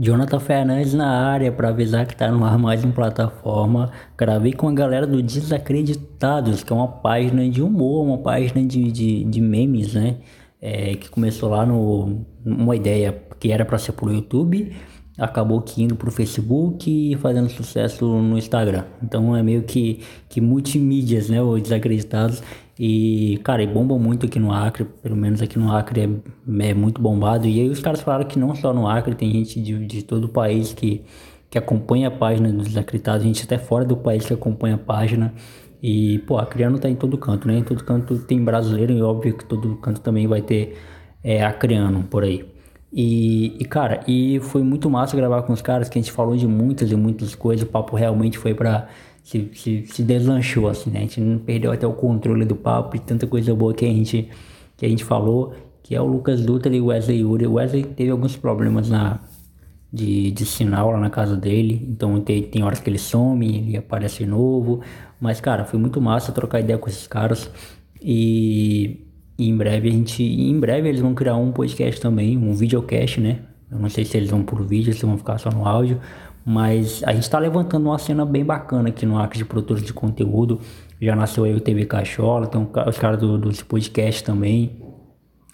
Jonathan Fernandes na área para avisar que tá no ar mais uma plataforma. Gravei com a galera do Desacreditados, que é uma página de humor, uma página de, de, de memes, né? É, que começou lá no uma ideia que era para ser pro YouTube, acabou que indo pro Facebook e fazendo sucesso no Instagram. Então é meio que, que multimídias, né? O Desacreditados. E, cara, e bomba muito aqui no Acre, pelo menos aqui no Acre é, é, muito bombado. E aí os caras falaram que não só no Acre, tem gente de, de todo o país que, que acompanha a página dos desacreditados, gente até fora do país que acompanha a página. E, pô, acreano tá em todo canto, né? Em todo canto tem brasileiro e óbvio que todo canto também vai ter é, acreano por aí. E, e, cara, e foi muito massa gravar com os caras, que a gente falou de muitas e muitas coisas, o papo realmente foi pra se, se, se deslanchou, assim, né? A gente não perdeu até o controle do papo e tanta coisa boa que a gente, que a gente falou, que é o Lucas Dutra e o Wesley Yuri. O Wesley teve alguns problemas na, de, de sinal lá na casa dele, então tem, tem horas que ele some, ele aparece novo, mas cara, foi muito massa trocar ideia com esses caras e, e em breve a gente, em breve eles vão criar um podcast também, um videocast, né? Eu não sei se eles vão por vídeo, se vão ficar só no áudio, mas a gente está levantando uma cena bem bacana aqui no Acre de produtores de conteúdo. Já nasceu aí o TV Cachola, então os caras do, do podcast também.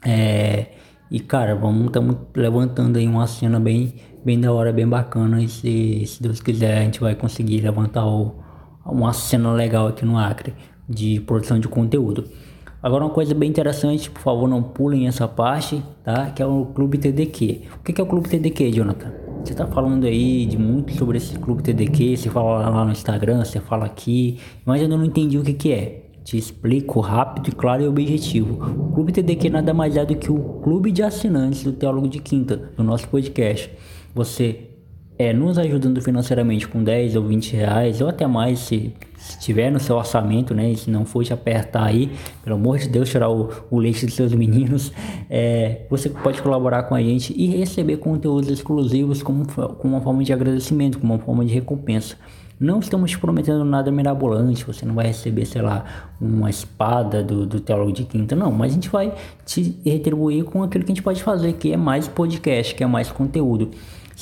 É, e cara, vamos estamos levantando aí uma cena bem, bem da hora, bem bacana. E se, se Deus quiser, a gente vai conseguir levantar o, uma cena legal aqui no Acre de produção de conteúdo. Agora uma coisa bem interessante, por favor não pulem essa parte, tá? Que é o Clube TDQ. O que é o Clube TDQ, Jonathan? Você tá falando aí de muito sobre esse clube TDQ, você fala lá no Instagram, você fala aqui, mas eu não entendi o que que é. Te explico rápido, claro e objetivo. O Clube TDQ nada mais é do que o clube de assinantes do Teólogo de Quinta, do nosso podcast. Você é, nos ajudando financeiramente com 10 ou 20 reais, ou até mais se, se tiver no seu orçamento, né? E se não for te apertar aí, pelo amor de Deus, tirar o, o leite dos seus meninos, é, você pode colaborar com a gente e receber conteúdos exclusivos como, como uma forma de agradecimento, como uma forma de recompensa. Não estamos te prometendo nada mirabolante, você não vai receber, sei lá, uma espada do, do Teólogo de Quinta, não, mas a gente vai te retribuir com aquilo que a gente pode fazer, que é mais podcast, que é mais conteúdo.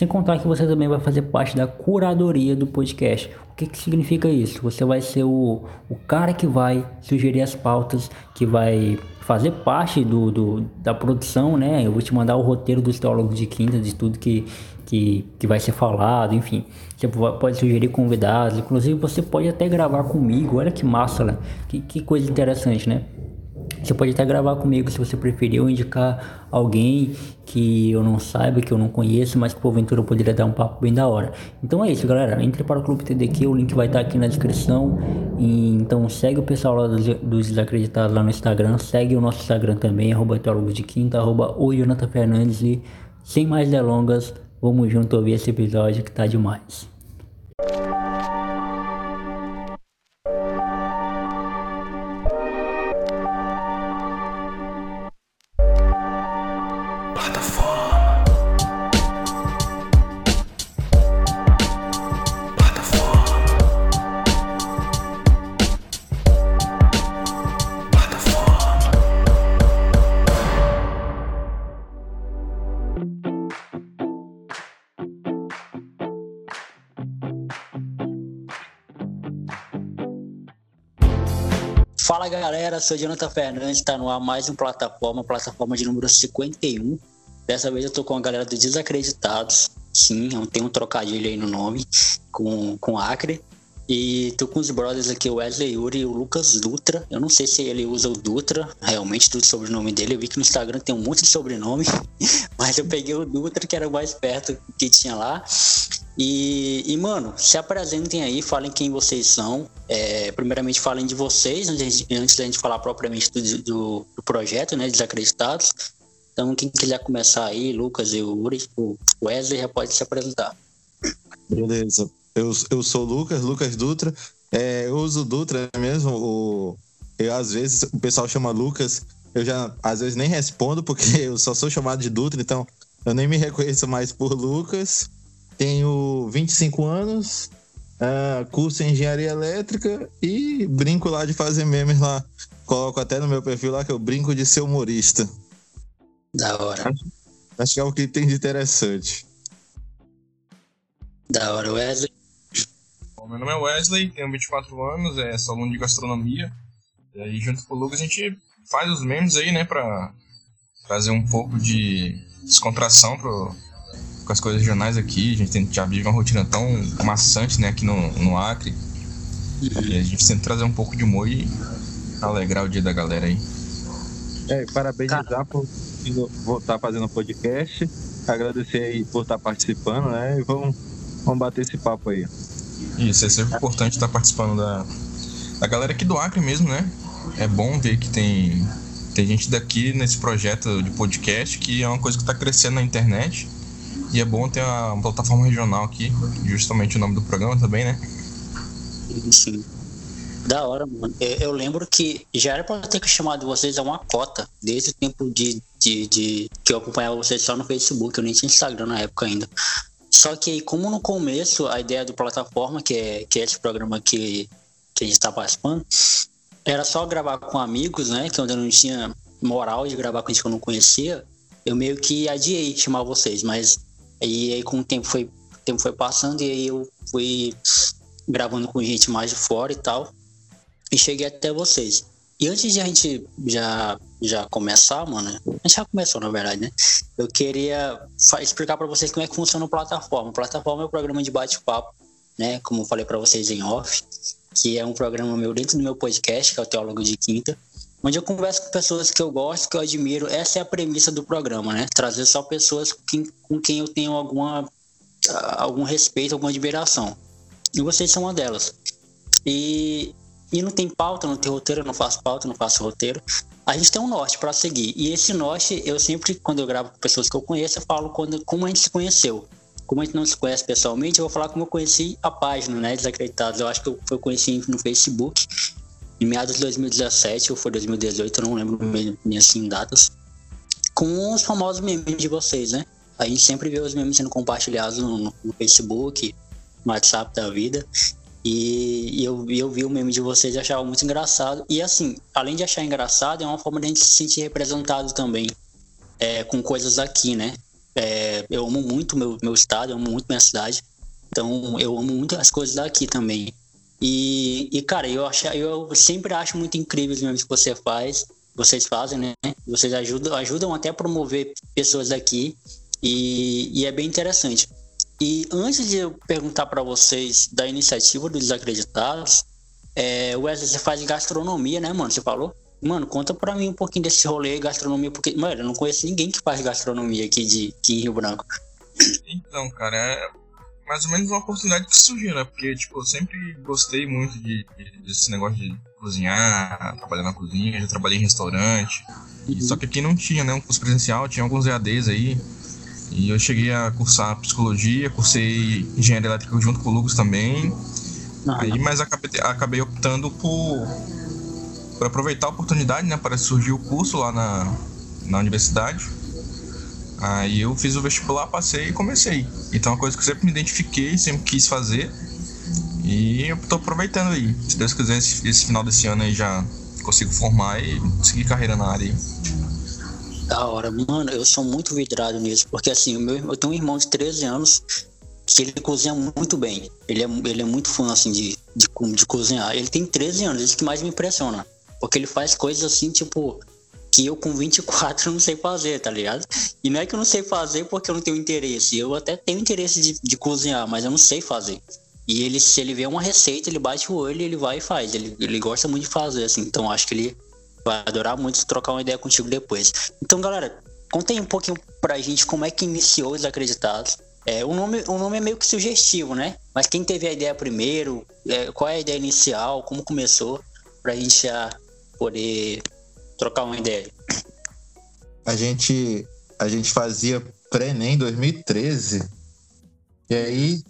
Sem contar que você também vai fazer parte da curadoria do podcast. O que, que significa isso? Você vai ser o, o cara que vai sugerir as pautas, que vai fazer parte do, do, da produção, né? Eu vou te mandar o roteiro dos teólogos de quinta, de tudo que, que, que vai ser falado, enfim. Você pode sugerir convidados, inclusive você pode até gravar comigo. Olha que massa, né? Que, que coisa interessante, né? Você pode até gravar comigo se você preferir ou indicar alguém que eu não saiba, que eu não conheço, mas que porventura eu poderia dar um papo bem da hora. Então é isso, galera. Entre para o Clube TDQ, o link vai estar aqui na descrição. E, então segue o pessoal lá dos, dos desacreditados lá no Instagram. Segue o nosso Instagram também, arroba de quinta, arroba o Jonathan Fernandes. E sem mais delongas, vamos junto ouvir esse episódio que tá demais. Galera, sou Jonathan Fernandes, está no ar mais um plataforma, plataforma de número 51. Dessa vez eu tô com a galera dos Desacreditados, sim, tem um trocadilho aí no nome, com, com Acre. E tô com os brothers aqui, o Wesley Yuri e o Lucas Dutra. Eu não sei se ele usa o Dutra, realmente, tudo sobrenome dele. Eu vi que no Instagram tem um monte de sobrenome, mas eu peguei o Dutra, que era o mais perto que tinha lá. E, e, mano, se apresentem aí, falem quem vocês são. É, primeiramente, falem de vocês, antes, antes da gente falar propriamente do, do, do, projeto, né? Desacreditados. Então, quem quiser começar aí, Lucas e o Uri, o Wesley já pode se apresentar. Beleza. Eu, eu sou o Lucas, Lucas Dutra. É, eu uso Dutra mesmo. O, eu, às vezes o pessoal chama Lucas. Eu já, às vezes, nem respondo, porque eu só sou chamado de Dutra, então eu nem me reconheço mais por Lucas. Tenho 25 anos, uh, curso em engenharia elétrica e brinco lá de fazer memes lá. Coloco até no meu perfil lá que eu brinco de ser humorista. Da hora. Acho, acho que é o que tem de interessante. Da hora, Wesley. Bom, meu nome é Wesley, tenho 24 anos, é, sou aluno de gastronomia. E aí, junto com o Lucas, a gente faz os memes aí, né, pra trazer um pouco de descontração pro, com as coisas regionais aqui. A gente tem, já vive uma rotina tão maçante, né, aqui no, no Acre. E a gente tenta trazer um pouco de humor e alegrar o dia da galera aí. É, parabenizar por voltar fazendo podcast. Agradecer aí por estar participando, né? E vamos, vamos bater esse papo aí. Isso, é sempre importante estar participando da, da galera aqui do Acre mesmo, né? É bom ver que tem, tem gente daqui nesse projeto de podcast que é uma coisa que está crescendo na internet. E é bom ter uma plataforma regional aqui, justamente o nome do programa também, né? Sim. Da hora, mano. Eu, eu, lembro que já era pra ter chamado vocês a uma cota, desde o tempo de, de, de, que eu acompanhava vocês só no Facebook, eu nem tinha Instagram na época ainda. Só que como no começo a ideia do plataforma, que é, que é esse programa que, que a gente está participando, era só gravar com amigos, né? Que eu não tinha moral de gravar com gente que eu não conhecia, eu meio que adiei chamar vocês, mas aí, aí com o tempo foi, o tempo foi passando e aí eu fui gravando com gente mais de fora e tal e cheguei até vocês. E antes de a gente já, já começar, mano, a gente já começou na verdade, né? Eu queria explicar para vocês como é que funciona a plataforma. A plataforma é um programa de bate-papo, né? Como eu falei para vocês em off, que é um programa meu dentro do meu podcast, que é o Teólogo de Quinta, onde eu converso com pessoas que eu gosto, que eu admiro. Essa é a premissa do programa, né? Trazer só pessoas com quem eu tenho alguma, algum respeito, alguma admiração. E vocês são uma delas. E e não tem pauta, não tem roteiro, eu não faço pauta, não faço roteiro. A gente tem um norte para seguir. E esse norte, eu sempre, quando eu gravo com pessoas que eu conheço, eu falo quando, como a gente se conheceu. Como a gente não se conhece pessoalmente, eu vou falar como eu conheci a página, né? Desacreditados. Eu acho que eu, eu conheci no Facebook, em meados de 2017 ou foi 2018, eu não lembro nem assim datas. Com os famosos memes de vocês, né? A gente sempre vê os memes sendo compartilhados no, no Facebook, no WhatsApp da vida. E, eu, eu vi o meme de vocês e achava muito engraçado. E assim, além de achar engraçado, é uma forma de a gente se sentir representado também é, com coisas aqui, né? É, eu amo muito meu, meu estado, eu amo muito minha cidade. Então eu amo muito as coisas daqui também. E, e cara, eu, acho, eu sempre acho muito incrível os memes que você faz, vocês fazem, né? Vocês ajudam, ajudam até a promover pessoas daqui. E, e é bem interessante. E antes de eu perguntar para vocês da iniciativa dos desacreditados, é, Wesley, você faz gastronomia, né, mano? Você falou? Mano, conta pra mim um pouquinho desse rolê gastronomia, porque, mano, eu não conheço ninguém que faz gastronomia aqui, de, aqui em Rio Branco. Então, cara, é mais ou menos uma oportunidade que surgiu, né? Porque, tipo, eu sempre gostei muito de, de desse negócio de cozinhar, trabalhar na cozinha, já trabalhei em restaurante. Uhum. só que aqui não tinha, né? Um curso presencial, tinha alguns EADs aí. E eu cheguei a cursar psicologia, cursei engenharia elétrica junto com o Lucas também. Ah, aí, mas acabei, acabei optando por, por aproveitar a oportunidade, né? Para surgir o curso lá na, na universidade. Aí eu fiz o vestibular, passei e comecei. Então é uma coisa que eu sempre me identifiquei, sempre quis fazer. E eu tô aproveitando aí. Se Deus quiser, esse, esse final desse ano aí já consigo formar e seguir carreira na área aí. Da hora, mano, eu sou muito vidrado nisso, porque assim, meu, eu tenho um irmão de 13 anos que ele cozinha muito bem. Ele é, ele é muito fã, assim, de, de, de cozinhar. Ele tem 13 anos, isso que mais me impressiona. Porque ele faz coisas assim, tipo, que eu com 24 não sei fazer, tá ligado? E não é que eu não sei fazer porque eu não tenho interesse. Eu até tenho interesse de, de cozinhar, mas eu não sei fazer. E ele, se ele vê uma receita, ele bate o olho e ele vai e faz. Ele, ele gosta muito de fazer, assim. Então acho que ele Vai adorar muito trocar uma ideia contigo depois. Então, galera, contem um pouquinho pra gente como é que iniciou os Acreditados. É, o, nome, o nome é meio que sugestivo, né? Mas quem teve a ideia primeiro, é, qual é a ideia inicial, como começou, pra gente já poder trocar uma ideia. A gente, a gente fazia pré-ENEM 2013. E aí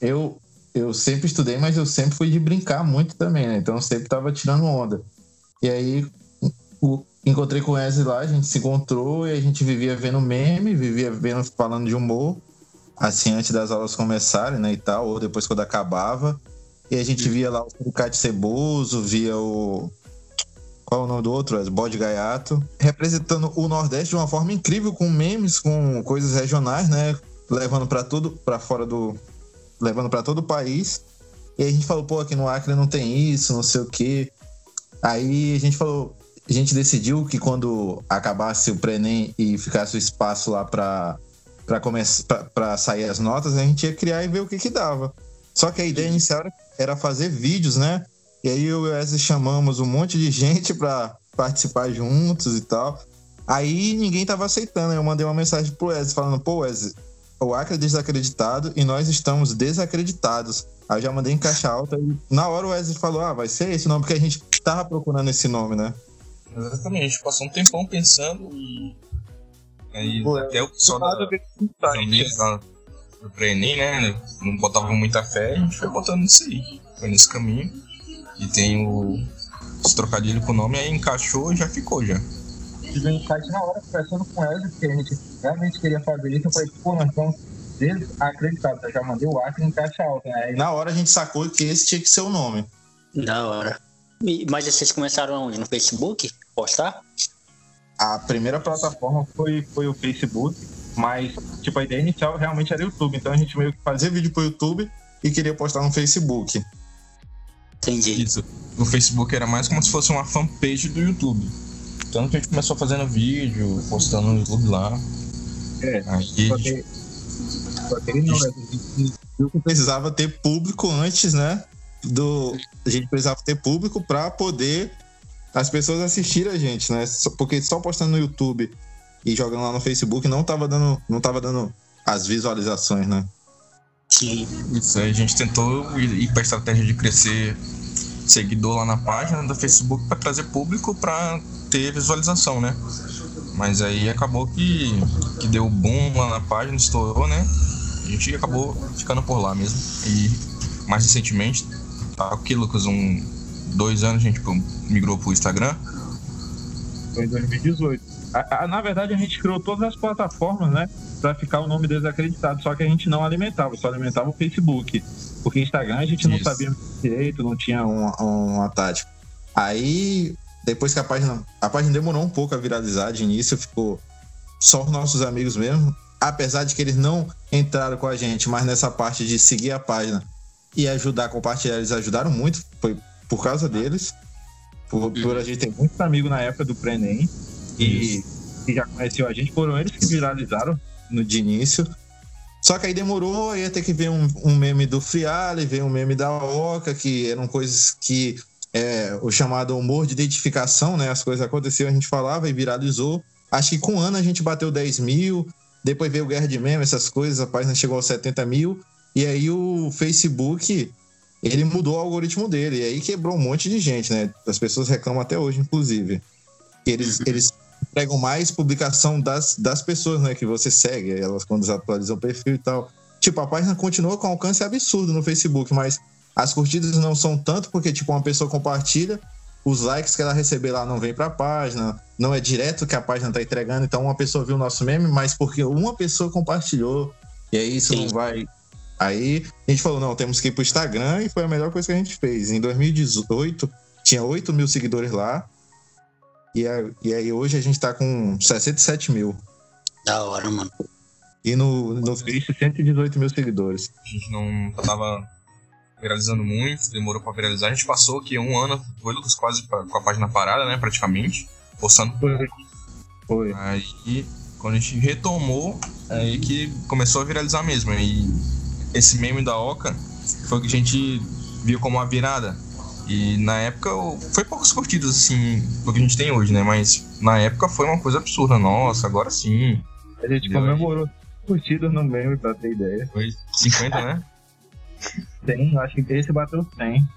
eu, eu sempre estudei, mas eu sempre fui de brincar muito também, né? Então eu sempre tava tirando onda. E aí encontrei com o Wesley lá, a gente se encontrou e a gente vivia vendo meme, vivia vendo falando de humor, assim, antes das aulas começarem, né, e tal, ou depois quando acabava. E a gente via lá o Ducati Ceboso, via o. Qual é o nome do outro? O Bode Gaiato. Representando o Nordeste de uma forma incrível, com memes, com coisas regionais, né? Levando para tudo, para fora do, levando para todo o país. E a gente falou, pô, aqui no Acre não tem isso, não sei o quê. Aí a gente falou, a gente decidiu que quando acabasse o Prenem e ficasse o espaço lá para para começar para sair as notas, a gente ia criar e ver o que que dava. Só que a ideia inicial era fazer vídeos, né? E aí eu e o Wesley chamamos um monte de gente para participar juntos e tal. Aí ninguém tava aceitando. Eu mandei uma mensagem pro Wesley falando: pô, Wesley, o Acre é desacreditado e nós estamos desacreditados. Aí eu já mandei em caixa alta e na hora o Wesley falou: ah, vai ser esse nome, porque a gente tava procurando esse nome, né? Exatamente, passou um tempão pensando e. Aí Pô, até o pessoal da do Prenem, né? Não botava muita fé, a gente foi botando isso aí. Foi nesse caminho. E tem o. Os trocadilhos com o nome, aí encaixou e já ficou já. tive um insight na hora, conversando com ela, porque a gente realmente queria fazer isso. Eu falei, pô, nós estamos desacreditados. Eu já mandei o Acre em caixa alta, né? Aí, Na hora a gente sacou que esse tinha que ser o nome. Da hora. E- Mas vocês começaram onde? No Facebook? Postar? a primeira plataforma foi, foi o Facebook, mas, tipo, a ideia inicial realmente era o YouTube. Então a gente meio que fazia. Fazer vídeo pro YouTube e queria postar no Facebook. Entendi. Isso. O Facebook era mais como se fosse uma fanpage do YouTube. Tanto que a gente começou fazendo vídeo, postando no YouTube lá. É, Aí Só que, só que não, né? A gente viu que precisava ter público antes, né? Do, a gente precisava ter público para poder as pessoas assistirem a gente, né? Porque só postando no YouTube e jogando lá no Facebook não tava dando, não tava dando as visualizações, né? Sim. Isso aí a gente tentou ir, pra estratégia de crescer seguidor lá na página do Facebook para trazer público para ter visualização, né? Mas aí acabou que, que deu boom lá na página, estourou, né? A gente acabou ficando por lá mesmo. E mais recentemente, tá aqui, Lucas, um dois anos a gente migrou pro Instagram. Foi em 2018. A- a- na verdade, a gente criou todas as plataformas, né? Pra ficar o nome desacreditado. Só que a gente não alimentava, só alimentava o Facebook. Porque Instagram a gente não Isso. sabia direito, não tinha um. Uma, uma tática. Aí, depois que a página. A página demorou um pouco a viralizar, de início ficou só os nossos amigos mesmo. Apesar de que eles não entraram com a gente, mas nessa parte de seguir a página e ajudar a compartilhar, eles ajudaram muito. Foi por causa deles. Por, por a gente ter Muitos amigos na época do Prenem. E que já conheciam a gente, foram eles que viralizaram. no de início. Só que aí demorou, ia ter que ver um, um meme do Friale, ver um meme da Oca, que eram coisas que é, o chamado humor de identificação, né? As coisas aconteciam, a gente falava e viralizou. Acho que com um ano a gente bateu 10 mil, depois veio Guerra de Meme, essas coisas, a página chegou aos 70 mil, e aí o Facebook, ele mudou o algoritmo dele, e aí quebrou um monte de gente, né? As pessoas reclamam até hoje, inclusive. Eles, eles pegam mais publicação das, das pessoas, né, que você segue, elas quando atualizam o perfil e tal. Tipo, a página continua com alcance absurdo no Facebook, mas as curtidas não são tanto porque, tipo, uma pessoa compartilha, os likes que ela receber lá não vem pra página, não é direto que a página tá entregando, então uma pessoa viu o nosso meme, mas porque uma pessoa compartilhou, e aí isso Sim. não vai... Aí a gente falou, não, temos que ir pro Instagram, e foi a melhor coisa que a gente fez. Em 2018, tinha 8 mil seguidores lá, e, a- e aí hoje a gente tá com 67 mil. Da hora, mano. E no, no Face, 118 mil seguidores. A gente não tava viralizando muito, demorou pra viralizar. A gente passou aqui um ano, foi Lucas, quase pra- com a página parada, né, praticamente, postando Foi. Foi. Aí, quando a gente retomou, aí que começou a viralizar mesmo. E esse meme da Oca foi o que a gente viu como uma virada. E na época foi poucos curtidos, assim, do que a gente tem hoje, né? Mas na época foi uma coisa absurda. Nossa, agora sim. A gente Deu aí. comemorou curtidas no meme, pra ter ideia. Foi 50, né? Tem, acho que esse bateu 100.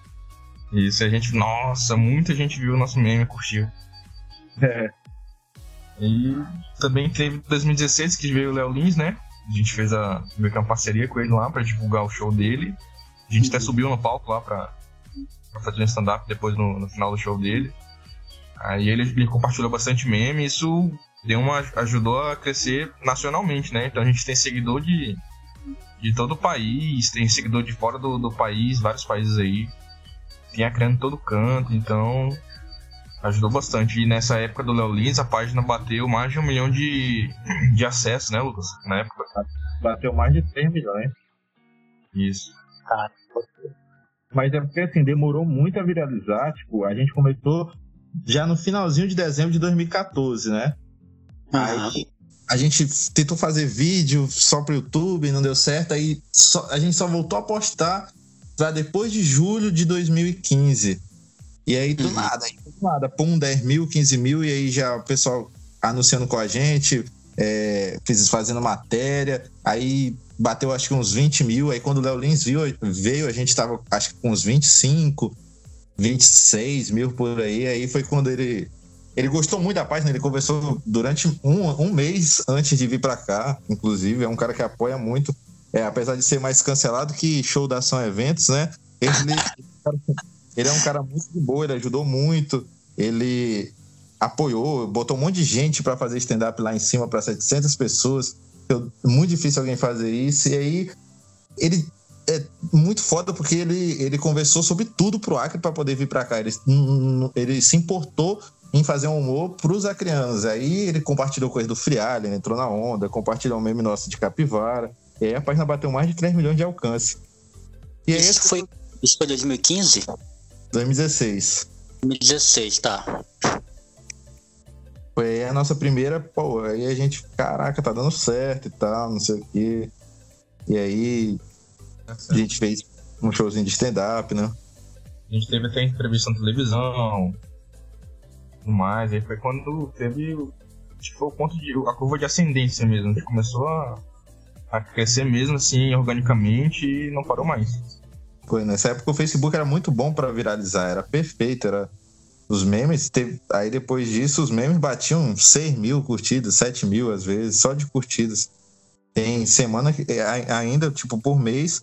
Isso, a gente, nossa, muita gente viu o nosso meme e curtiu. É. E também teve 2016 que veio o Léo Lins, né? A gente fez a, meio que uma parceria com ele lá pra divulgar o show dele. A gente até subiu no palco lá pra, pra fazer um stand-up depois no, no final do show dele. Aí ele, ele compartilhou bastante meme e isso deu uma, ajudou a crescer nacionalmente, né? Então a gente tem seguidor de, de todo o país, tem seguidor de fora do, do país, vários países aí. Tem acrânio em todo canto, então ajudou bastante. E nessa época do Léo Lins, a página bateu mais de um milhão de, de acessos, né, Lucas? Na época. Bateu mais de 3 milhões. Isso. Mas é porque assim, demorou muito a viralizar. Tipo, a gente começou já no finalzinho de dezembro de 2014, né? Aí a gente tentou fazer vídeo só pro YouTube, não deu certo. Aí só, a gente só voltou a postar pra depois de julho de 2015. E aí do uhum. nada, nada, pum, 10 mil, 15 mil, e aí já o pessoal anunciando com a gente, é, fazendo matéria. Aí bateu acho que uns 20 mil. Aí quando o Léo Lins viu, veio, a gente tava acho que com uns 25, 26 mil por aí. Aí foi quando ele. Ele gostou muito da página, ele conversou durante um, um mês antes de vir para cá, inclusive. É um cara que apoia muito, é, apesar de ser mais cancelado que show da ação eventos, né? Ele, ele é um cara muito de boa, ele ajudou muito, ele apoiou, botou um monte de gente para fazer stand-up lá em cima para 700 pessoas muito difícil alguém fazer isso. E aí ele é muito foda porque ele, ele conversou sobre tudo pro Acre para poder vir para cá. Ele, ele se importou em fazer um humor pros acrianos. Aí ele compartilhou coisa do Frialha, entrou na onda, compartilhou um meme nosso de capivara. E aí a página bateu mais de 3 milhões de alcance. E aí, isso, foi, isso foi 2015? 2016. 2016, tá. Foi a nossa primeira, pô, aí a gente, caraca, tá dando certo e tal, não sei o quê. E aí é a gente fez um showzinho de stand-up, né? A gente teve até entrevista na televisão, tudo mais, aí foi quando teve, foi o ponto de, a curva de ascendência mesmo, a gente começou a, a crescer mesmo assim, organicamente e não parou mais. Foi, nessa época o Facebook era muito bom para viralizar, era perfeito, era os memes, teve, aí depois disso, os memes batiam 6 mil curtidas, 7 mil às vezes, só de curtidas. Tem semana que é, ainda, tipo, por mês,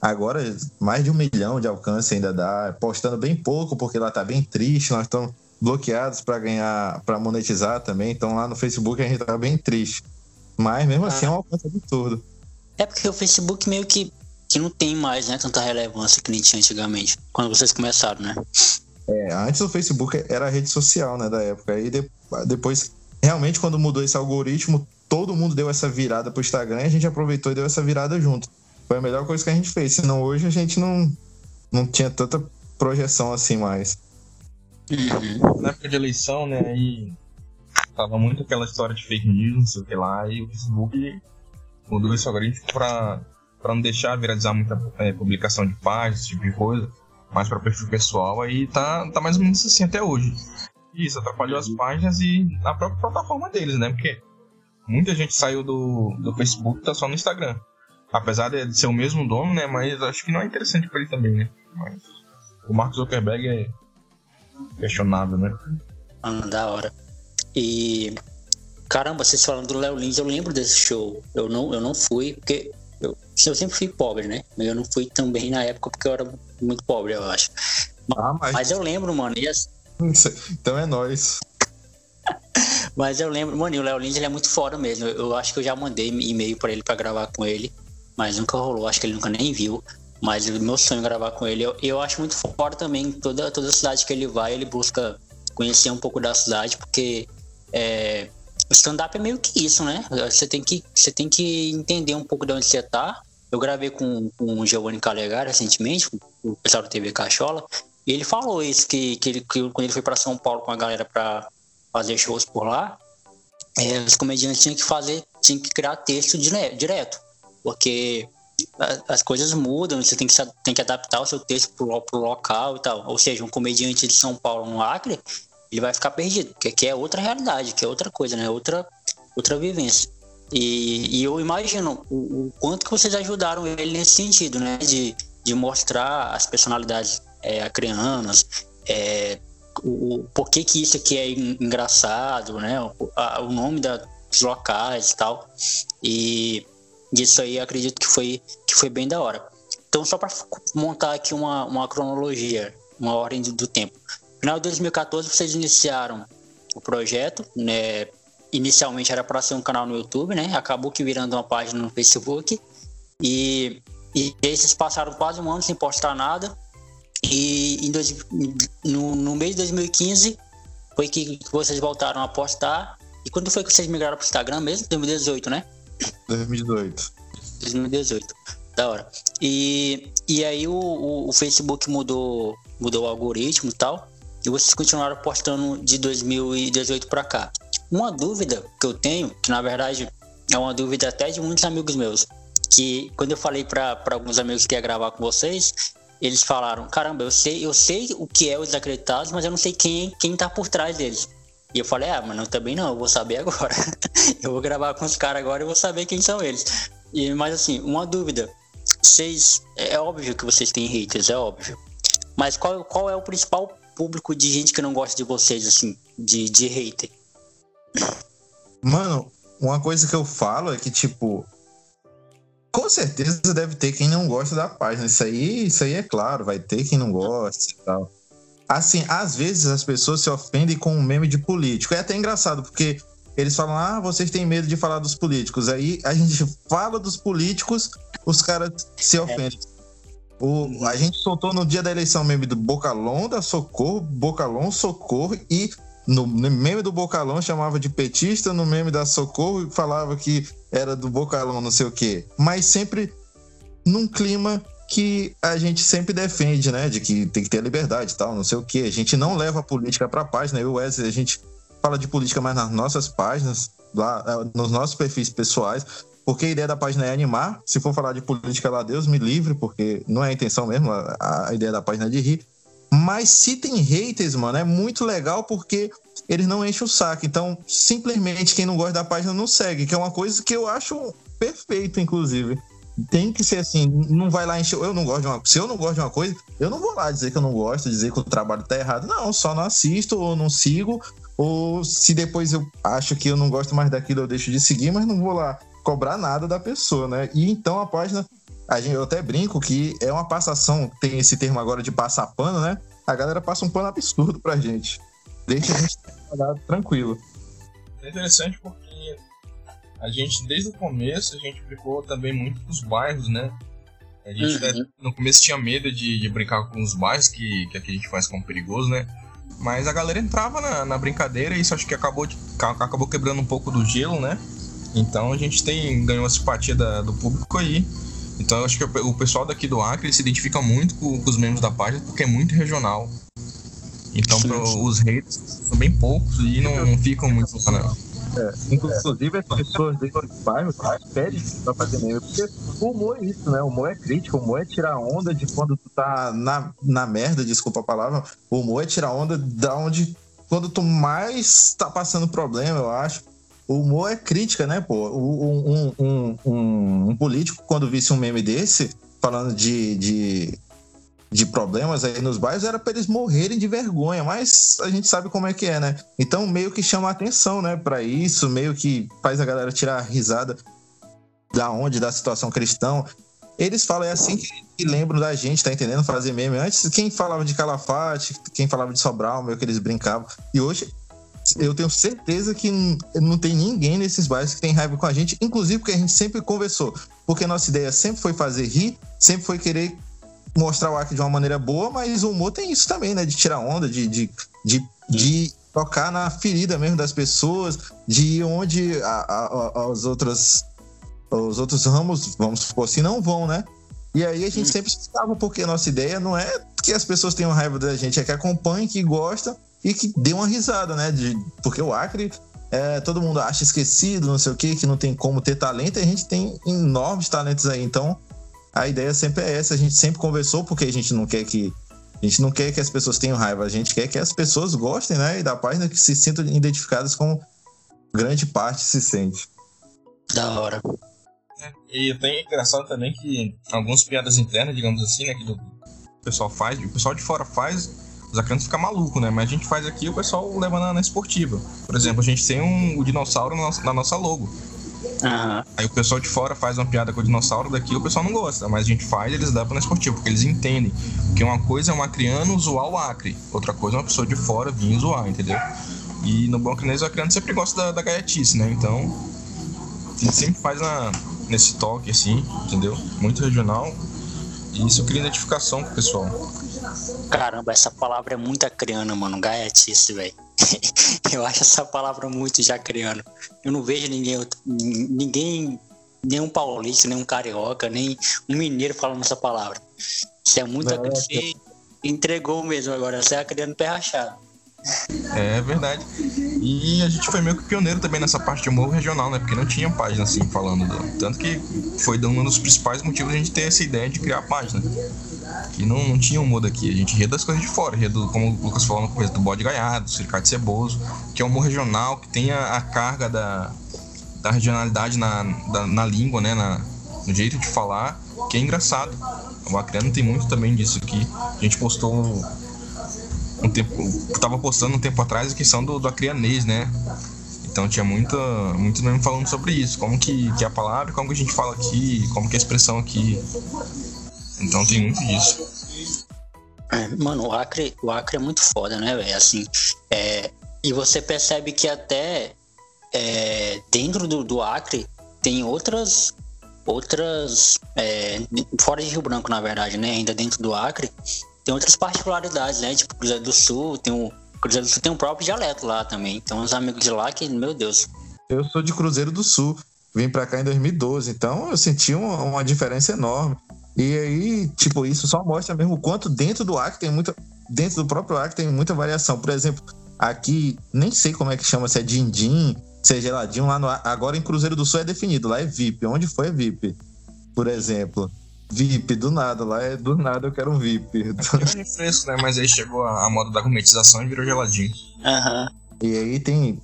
agora mais de um milhão de alcance ainda dá, postando bem pouco, porque lá tá bem triste, nós estamos bloqueados para ganhar, para monetizar também, então lá no Facebook a gente tá bem triste. Mas mesmo assim é um alcance absurdo. É porque o Facebook meio que, que não tem mais, né, tanta relevância que nem tinha antigamente, quando vocês começaram, né? É, antes o Facebook era a rede social, né, da época. Aí de, depois, realmente, quando mudou esse algoritmo, todo mundo deu essa virada pro Instagram e a gente aproveitou e deu essa virada junto. Foi a melhor coisa que a gente fez. Senão hoje a gente não, não tinha tanta projeção assim mais. Uhum. Na época de eleição, né, aí tava muito aquela história de fake news, não sei o que lá, e o Facebook mudou esse algoritmo pra, pra não deixar viralizar muita é, publicação de páginas, esse tipo de coisa mais para perfil pessoal, aí tá, tá mais ou menos assim até hoje. Isso atrapalhou as páginas e a própria plataforma deles, né? Porque muita gente saiu do, do Facebook tá só no Instagram. Apesar de ser o mesmo dono, né? Mas acho que não é interessante para ele também, né? Mas o Mark Zuckerberg é questionável, né? Ah, da hora. E caramba, vocês falando do Léo Lins, eu lembro desse show. Eu não, eu não fui, porque eu, sempre fui pobre, né? Eu não fui também na época porque eu era muito pobre, eu acho. Ah, mas... mas eu lembro, mano. As... Então é nóis. mas eu lembro, mano, e o Léo Lins ele é muito fora mesmo. Eu, eu acho que eu já mandei e-mail para ele para gravar com ele, mas nunca rolou. Acho que ele nunca nem viu. Mas o meu sonho é gravar com ele. Eu, eu acho muito fora também. Toda, toda cidade que ele vai, ele busca conhecer um pouco da cidade, porque é, o stand-up é meio que isso, né? Você tem que, você tem que entender um pouco de onde você tá. Eu gravei com, com o Giovanni Calegari recentemente, o pessoal da TV Cachola, e ele falou isso, que, que, ele, que quando ele foi para São Paulo com a galera para fazer shows por lá, é, os comediantes tinham que fazer, tinham que criar texto direto, porque as coisas mudam, você tem que, tem que adaptar o seu texto pro, pro local e tal. Ou seja, um comediante de São Paulo no Acre, ele vai ficar perdido, porque aqui é outra realidade, que é outra coisa, né? Outra, outra vivência. E, e eu imagino o, o, quanto que vocês ajudaram ele nesse sentido, né? De, de mostrar as personalidades é, acrianas, é, o, o porquê que isso aqui é engraçado, né? O, a, o nome da, dos locais e tal. E isso aí acredito que foi, que foi bem da hora. Então, só para montar aqui uma, uma cronologia, uma ordem do, do tempo. No final de 2014, vocês iniciaram o projeto, né? Inicialmente era para ser um canal no YouTube, né? Acabou que virando uma página no Facebook. E, e esses passaram quase um ano sem postar nada. E em dois, no, no mês de 2015 foi que vocês voltaram a postar. E quando foi que vocês migraram para o Instagram mesmo? 2018, né? 2018. 2018. Da hora. E, e aí o, o, o Facebook mudou, mudou o algoritmo e tal. E vocês continuaram postando de 2018 para cá. Uma dúvida que eu tenho, que na verdade é uma dúvida até de muitos amigos meus, que quando eu falei para alguns amigos que ia gravar com vocês, eles falaram: caramba, eu sei, eu sei o que é os desacreditados, mas eu não sei quem, quem tá por trás deles. E eu falei: ah, mas não, também não, eu vou saber agora. eu vou gravar com os caras agora e vou saber quem são eles. E, mas assim, uma dúvida: vocês, é óbvio que vocês têm haters, é óbvio. Mas qual, qual é o principal público de gente que não gosta de vocês, assim, de, de hater? Mano, uma coisa que eu falo é que, tipo, com certeza deve ter quem não gosta da página. Isso aí, isso aí é claro, vai ter quem não gosta e tal. Assim, às vezes as pessoas se ofendem com um meme de político. É até engraçado, porque eles falam, ah, vocês têm medo de falar dos políticos. Aí a gente fala dos políticos, os caras se ofendem. O, a gente soltou no dia da eleição meme do Bocalon, da Socorro, Bocalon, Socorro e no meme do Bocalão chamava de petista, no meme da Socorro falava que era do Bocalão, não sei o quê. Mas sempre num clima que a gente sempre defende, né? De que tem que ter liberdade e tal, não sei o quê. A gente não leva a política pra página. Eu Wesley, a gente fala de política mais nas nossas páginas, lá é, nos nossos perfis pessoais, porque a ideia da página é animar. Se for falar de política lá, Deus me livre, porque não é a intenção mesmo, a, a ideia da página é de rir. Mas se tem haters, mano, é muito legal porque eles não enchem o saco. Então, simplesmente quem não gosta da página não segue, que é uma coisa que eu acho perfeito, inclusive. Tem que ser assim, não vai lá encher. Eu não gosto de uma Se eu não gosto de uma coisa, eu não vou lá dizer que eu não gosto, dizer que o trabalho tá errado. Não, só não assisto ou não sigo. Ou se depois eu acho que eu não gosto mais daquilo, eu deixo de seguir, mas não vou lá cobrar nada da pessoa, né? E então a página a gente, eu até brinco que é uma passação, tem esse termo agora de passar pano, né? A galera passa um pano absurdo pra gente. Deixa a gente trabalhar tranquilo. É interessante porque a gente, desde o começo, a gente ficou também muito com os bairros, né? A gente uhum. no começo tinha medo de, de, brincar com os bairros, que, que aqui a gente faz como perigoso, né? Mas a galera entrava na, na brincadeira e isso acho que acabou, de, acabou quebrando um pouco do gelo, né? Então a gente tem ganhou a simpatia da, do público aí. Então eu acho que o pessoal daqui do Acre se identifica muito com, com os membros da página porque é muito regional. Então pro, os haters são bem poucos e não, não ficam muito lá não. É, inclusive as pessoas dentro do bairro pedem pra fazer meme, porque o humor é isso, né? O humor é crítico, o humor é tirar onda de quando tu tá na, na merda, desculpa a palavra. O humor é tirar onda da onde quando tu mais tá passando problema, eu acho. O humor é crítica, né, pô? Um, um, um, um, político, quando visse um meme desse, falando de, de, de problemas aí nos bairros, era para eles morrerem de vergonha, mas a gente sabe como é que é, né? Então, meio que chama atenção, né, para isso, meio que faz a galera tirar risada da onde, da situação cristã. Eles falam, é assim que lembram da gente, tá entendendo? Fazer meme. Antes, quem falava de Calafate, quem falava de Sobral, meio que eles brincavam. E hoje eu tenho certeza que não tem ninguém nesses bairros que tem raiva com a gente, inclusive porque a gente sempre conversou. Porque a nossa ideia sempre foi fazer rir, sempre foi querer mostrar o Acre de uma maneira boa, mas o humor tem isso também, né? De tirar onda, de, de, de, de tocar na ferida mesmo das pessoas, de ir onde a, a, a, as outras, os outros ramos, vamos supor assim, não vão, né? E aí a gente sempre explicava porque a nossa ideia não é que as pessoas tenham raiva da gente, é que acompanhem, que gostam e que dê uma risada, né? De, porque o Acre, é, todo mundo acha esquecido, não sei o que, que não tem como ter talento, e a gente tem enormes talentos aí. Então, a ideia sempre é essa. A gente sempre conversou porque a gente não quer que a gente não quer que as pessoas tenham raiva, a gente quer que as pessoas gostem, né? E da página que se sintam identificadas como grande parte se sente. Da hora. É, e tem engraçado também que algumas piadas internas, digamos assim, né, que o pessoal faz, o pessoal de fora faz, os acanos ficam malucos, né? Mas a gente faz aqui o pessoal leva na, na esportiva. Por exemplo, a gente tem um, o dinossauro na nossa, na nossa logo. Uhum. Aí o pessoal de fora faz uma piada com o dinossauro daqui, o pessoal não gosta, mas a gente faz eles dão pra na esportiva, porque eles entendem que uma coisa é um acriano zoar o Acre, outra coisa é uma pessoa de fora vir zoar, entendeu? E no bom chinês o acriano sempre gosta da, da gaiatice, né? Então, a gente sempre faz na, nesse toque assim, entendeu? Muito regional. E isso cria identificação com o pessoal. Caramba, essa palavra é muito acriana, mano. Gaiatice, velho. eu acho essa palavra muito jacriano. Eu não vejo ninguém, ninguém nem um paulista, nem um carioca, nem um mineiro falando essa palavra. Isso é muita coisa. Você entregou mesmo agora, você é criando pé rachado. É verdade. E a gente foi meio que pioneiro também nessa parte de humor regional, né? Porque não tinha página assim falando. Do... Tanto que foi um dos principais motivos a gente ter essa ideia de criar a página. Que não, não tinha humor daqui. A gente ria das coisas de fora. Ria como o Lucas falou no começo, do bode gaiado, do circate ceboso, que é um humor regional, que tem a, a carga da, da regionalidade na, da, na língua, né? Na, no jeito de falar, que é engraçado. O Acreano tem muito também disso aqui. A gente postou um tempo. Tava postando um tempo atrás a questão do, do acrianês, né? Então tinha muita, muito nome falando sobre isso, como que, que é a palavra, como que a gente fala aqui, como que é a expressão aqui. Então tem muito disso. É, mano, o Acre, o Acre é muito foda, né, velho? Assim, é, e você percebe que até é, dentro do, do Acre tem outras outras é, fora de Rio Branco na verdade né ainda dentro do Acre tem outras particularidades, né? Tipo, Cruzeiro do Sul, tem o Cruzeiro do Sul tem um próprio dialeto lá também. Tem uns amigos de lá que, meu Deus. Eu sou de Cruzeiro do Sul, vim para cá em 2012, então eu senti uma, uma, diferença enorme. E aí, tipo, isso só mostra mesmo o quanto dentro do Acre tem muita. Dentro do próprio Acre tem muita variação. Por exemplo, aqui, nem sei como é que chama, se é din-din, se é geladinho. Lá no, agora em Cruzeiro do Sul é definido, lá é VIP. Onde foi é VIP, por exemplo. VIP, do nada, lá é do nada eu quero um VIP. Era refresco, né? Mas aí chegou a, a moda da gourmetização e virou geladinho. Aham. Uhum. E aí tem,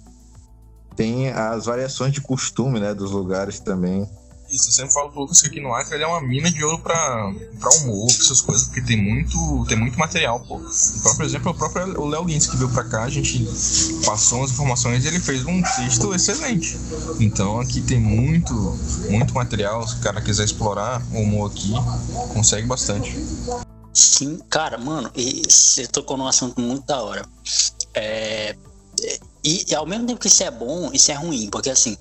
tem as variações de costume, né, dos lugares também. Isso, eu sempre falo pro Lucas que aqui no Acre ele é uma mina de ouro pra, pra humor, pra essas coisas, porque tem muito, tem muito material, pô. O próprio exemplo é o próprio Léo Lins que veio pra cá, a gente passou as informações e ele fez um texto excelente. Então aqui tem muito, muito material, se o cara quiser explorar o humor aqui, consegue bastante. Sim, cara, mano, e você tocou num assunto muito da hora. É, e, e ao mesmo tempo que isso é bom, isso é ruim, porque assim,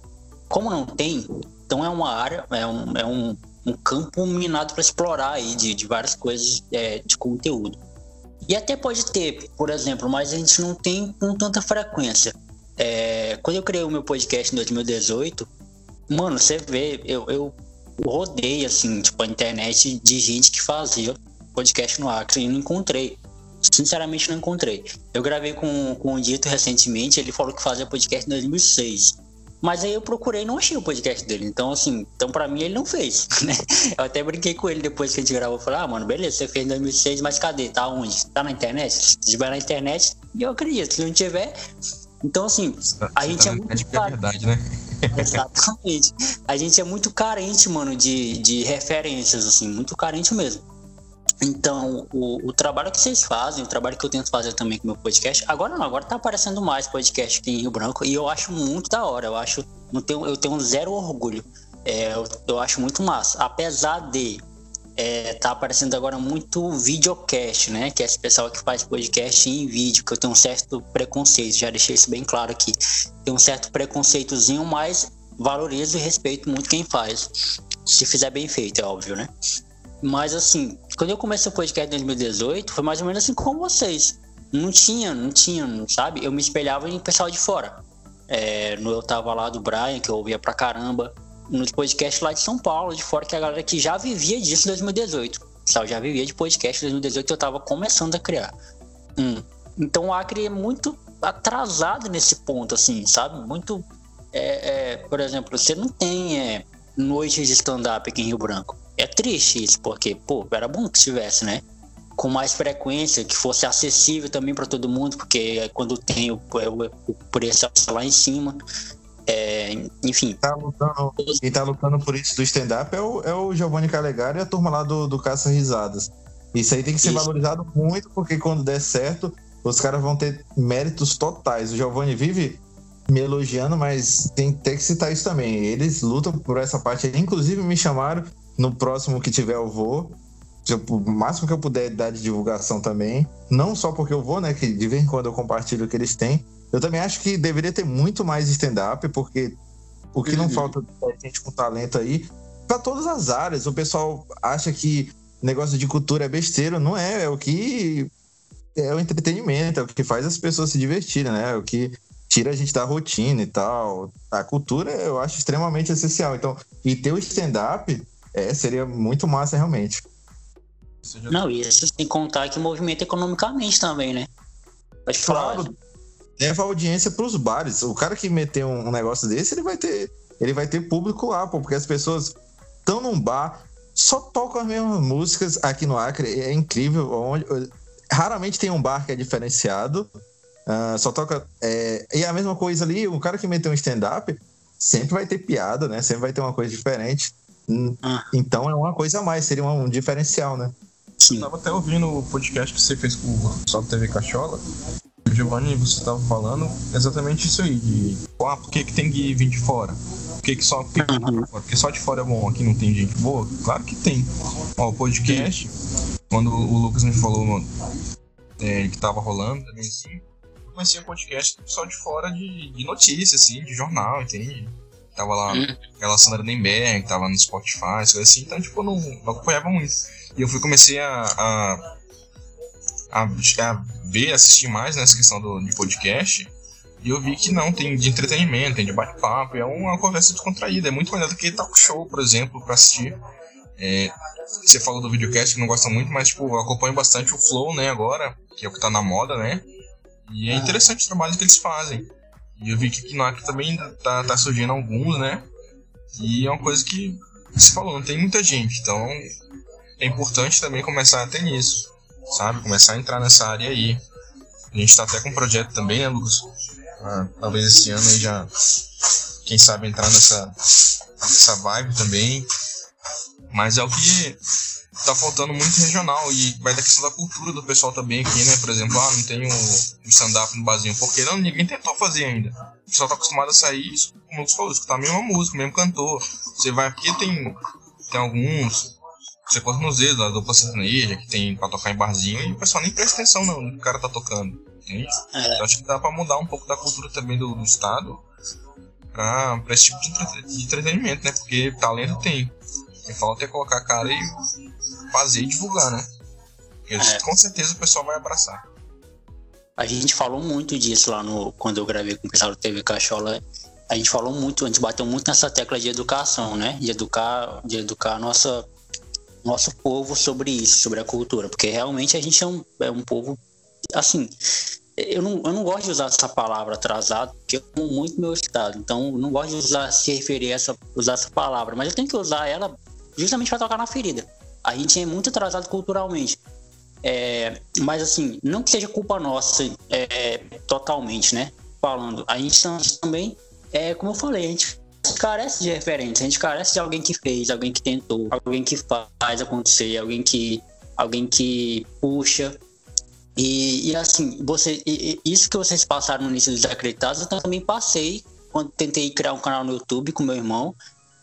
como não tem, então é uma área, é um, é um, um campo minado para explorar aí de, de várias coisas é, de conteúdo. E até pode ter, por exemplo, mas a gente não tem com tanta frequência. É, quando eu criei o meu podcast em 2018, mano, você vê, eu, eu rodei assim, tipo, a internet de gente que fazia podcast no Acre e não encontrei. Sinceramente, não encontrei. Eu gravei com, com o Dito recentemente, ele falou que fazia podcast em 2006. Mas aí eu procurei e não achei o podcast dele. Então, assim, então pra mim ele não fez, né? Eu até brinquei com ele depois que a gente gravou. Falei, ah, mano, beleza, você fez em 2006, mas cadê? Tá onde? Tá na internet? Se tiver na internet, eu acredito. Se não tiver. Então, assim, a você gente tá é muito. É verdade, né? Exatamente. A gente é muito carente, mano, de, de referências, assim, muito carente mesmo. Então, o, o, trabalho que vocês fazem, o trabalho que eu tento fazer também com meu podcast, agora não, agora tá aparecendo mais podcast aqui em Rio Branco e eu acho muito da hora. Eu acho, não tenho, eu tenho zero orgulho. É, eu, eu, acho muito massa. Apesar de é, tá aparecendo agora muito videocast, né? Que é esse pessoal que faz podcast em vídeo, que eu tenho um certo preconceito, já deixei isso bem claro aqui. Tem um certo preconceitozinho, mas valorizo e respeito muito quem faz. Se fizer bem feito, é óbvio, né? Mas assim, quando eu comecei o podcast em 2018, foi mais ou menos assim como vocês. Não tinha, não tinha, sabe? Eu me espelhava em pessoal de fora. É, no Eu Tava Lá do Brian, que eu ouvia pra caramba. No podcast lá de São Paulo, de fora, que a galera que já vivia disso em 2018. Sabe? Já vivia de podcast em 2018 eu tava começando a criar. Hum. Então o Acre é muito atrasado nesse ponto, assim, sabe? Muito. É, é, por exemplo, você não tem é, noites de stand-up aqui em Rio Branco. É triste isso, porque, pô, era bom que tivesse, né? Com mais frequência, que fosse acessível também para todo mundo, porque quando tem o, o, o preço lá em cima. É, enfim. Tá lutando, quem tá lutando por isso do stand-up é o, é o Giovanni Calegari e a turma lá do, do Caça Risadas. Isso aí tem que ser isso. valorizado muito, porque quando der certo, os caras vão ter méritos totais. O Giovanni vive me elogiando, mas tem, tem que citar isso também. Eles lutam por essa parte. Inclusive me chamaram no próximo que tiver eu vou. Tipo, o máximo que eu puder dar de divulgação também. Não só porque eu vou, né? Que de vez em quando eu compartilho o que eles têm. Eu também acho que deveria ter muito mais stand-up, porque o que não falta é gente com talento aí, para todas as áreas. O pessoal acha que negócio de cultura é besteira. Não é, é o que. É o entretenimento, é o que faz as pessoas se divertirem, né? É o que tira a gente da rotina e tal. A cultura eu acho extremamente essencial. Então, e ter o stand-up é, seria muito massa realmente. Não, e isso sem contar que movimenta economicamente também, né? Pode falar. Claro, leva audiência para os bares. O cara que meter um, negócio desse, ele vai ter, ele vai ter público lá, pô, porque as pessoas estão num bar, só tocam as mesmas músicas aqui no Acre. É incrível. Onde, raramente tem um bar que é diferenciado. Uh, só toca. É, e a mesma coisa ali, o cara que meteu um stand-up sempre vai ter piada, né? Sempre vai ter uma coisa diferente. Hum, ah. Então é uma coisa a mais, seria um diferencial, né? Sim. Eu tava até ouvindo o podcast que você fez com o pessoal do TV Cachola. O Giovanni, você tava falando exatamente isso aí, de ah, por que, que tem que vir de fora? Por que, que só, por que uhum. porque só de fora é bom, aqui não tem gente boa? Claro que tem. Ó, o podcast, quando o Lucas me falou é, que tava rolando também assim, eu conhecia o podcast só de fora de, de notícias, assim, de jornal, entende? Tava lá uhum. aquela Sandra Denberg, tava no Spotify, coisa assim, então, tipo, eu não, não acompanhava muito. E eu fui comecei a, a, a, a ver, assistir mais nessa questão do, de podcast. E eu vi que não, tem de entretenimento, tem de bate-papo, é uma conversa descontraída. É muito melhor do que talk show, por exemplo, para assistir. É, você falou do videocast que não gosta muito, mas tipo, eu acompanho bastante o Flow, né, agora, que é o que tá na moda, né? E é interessante o trabalho que eles fazem. E eu vi que aqui no Acre também tá, tá surgindo alguns, né? E é uma coisa que você falou, não tem muita gente, então é importante também começar até nisso, sabe? Começar a entrar nessa área aí. A gente tá até com um projeto também, né, Lucas? Ah, talvez esse ano aí já, quem sabe, entrar nessa, nessa vibe também. Mas é o que tá faltando muito regional e vai da questão da cultura do pessoal também aqui, né? Por exemplo, ah, não tem um stand-up no barzinho, porque não, ninguém tentou fazer ainda. O pessoal tá acostumado a sair, como Lucas falou, escutar a mesma música, o mesmo cantor. Você vai aqui, tem, tem alguns você conta nos dedos a dupla sertaneja que tem pra tocar em barzinho e o pessoal nem presta atenção não, no que o cara tá tocando. Entende? É. Então acho que dá pra mudar um pouco da cultura também do, do estado pra, pra esse tipo de, entre, de entretenimento, né? Porque talento tem. O que falta é colocar a cara e fazer e divulgar, né? É. com certeza o pessoal vai abraçar. A gente falou muito disso lá no. Quando eu gravei com o pessoal do TV Cachola. A gente falou muito, a gente bateu muito nessa tecla de educação, né? De educar, de educar nossa nosso povo sobre isso, sobre a cultura, porque realmente a gente é um, é um povo assim. Eu não, eu não gosto de usar essa palavra atrasado, porque eu amo muito meu estado. Então, eu não gosto de usar, se referir a essa, usar essa palavra, mas eu tenho que usar ela justamente para tocar na ferida. A gente é muito atrasado culturalmente. É, mas, assim, não que seja culpa nossa é, totalmente, né? Falando, a gente também, é, como eu falei, a gente carece de referência, a gente carece de alguém que fez, alguém que tentou, alguém que faz acontecer, alguém que, alguém que puxa. E, e assim, você, e, isso que vocês passaram no início dos Desacreditados, eu também passei quando tentei criar um canal no YouTube com meu irmão,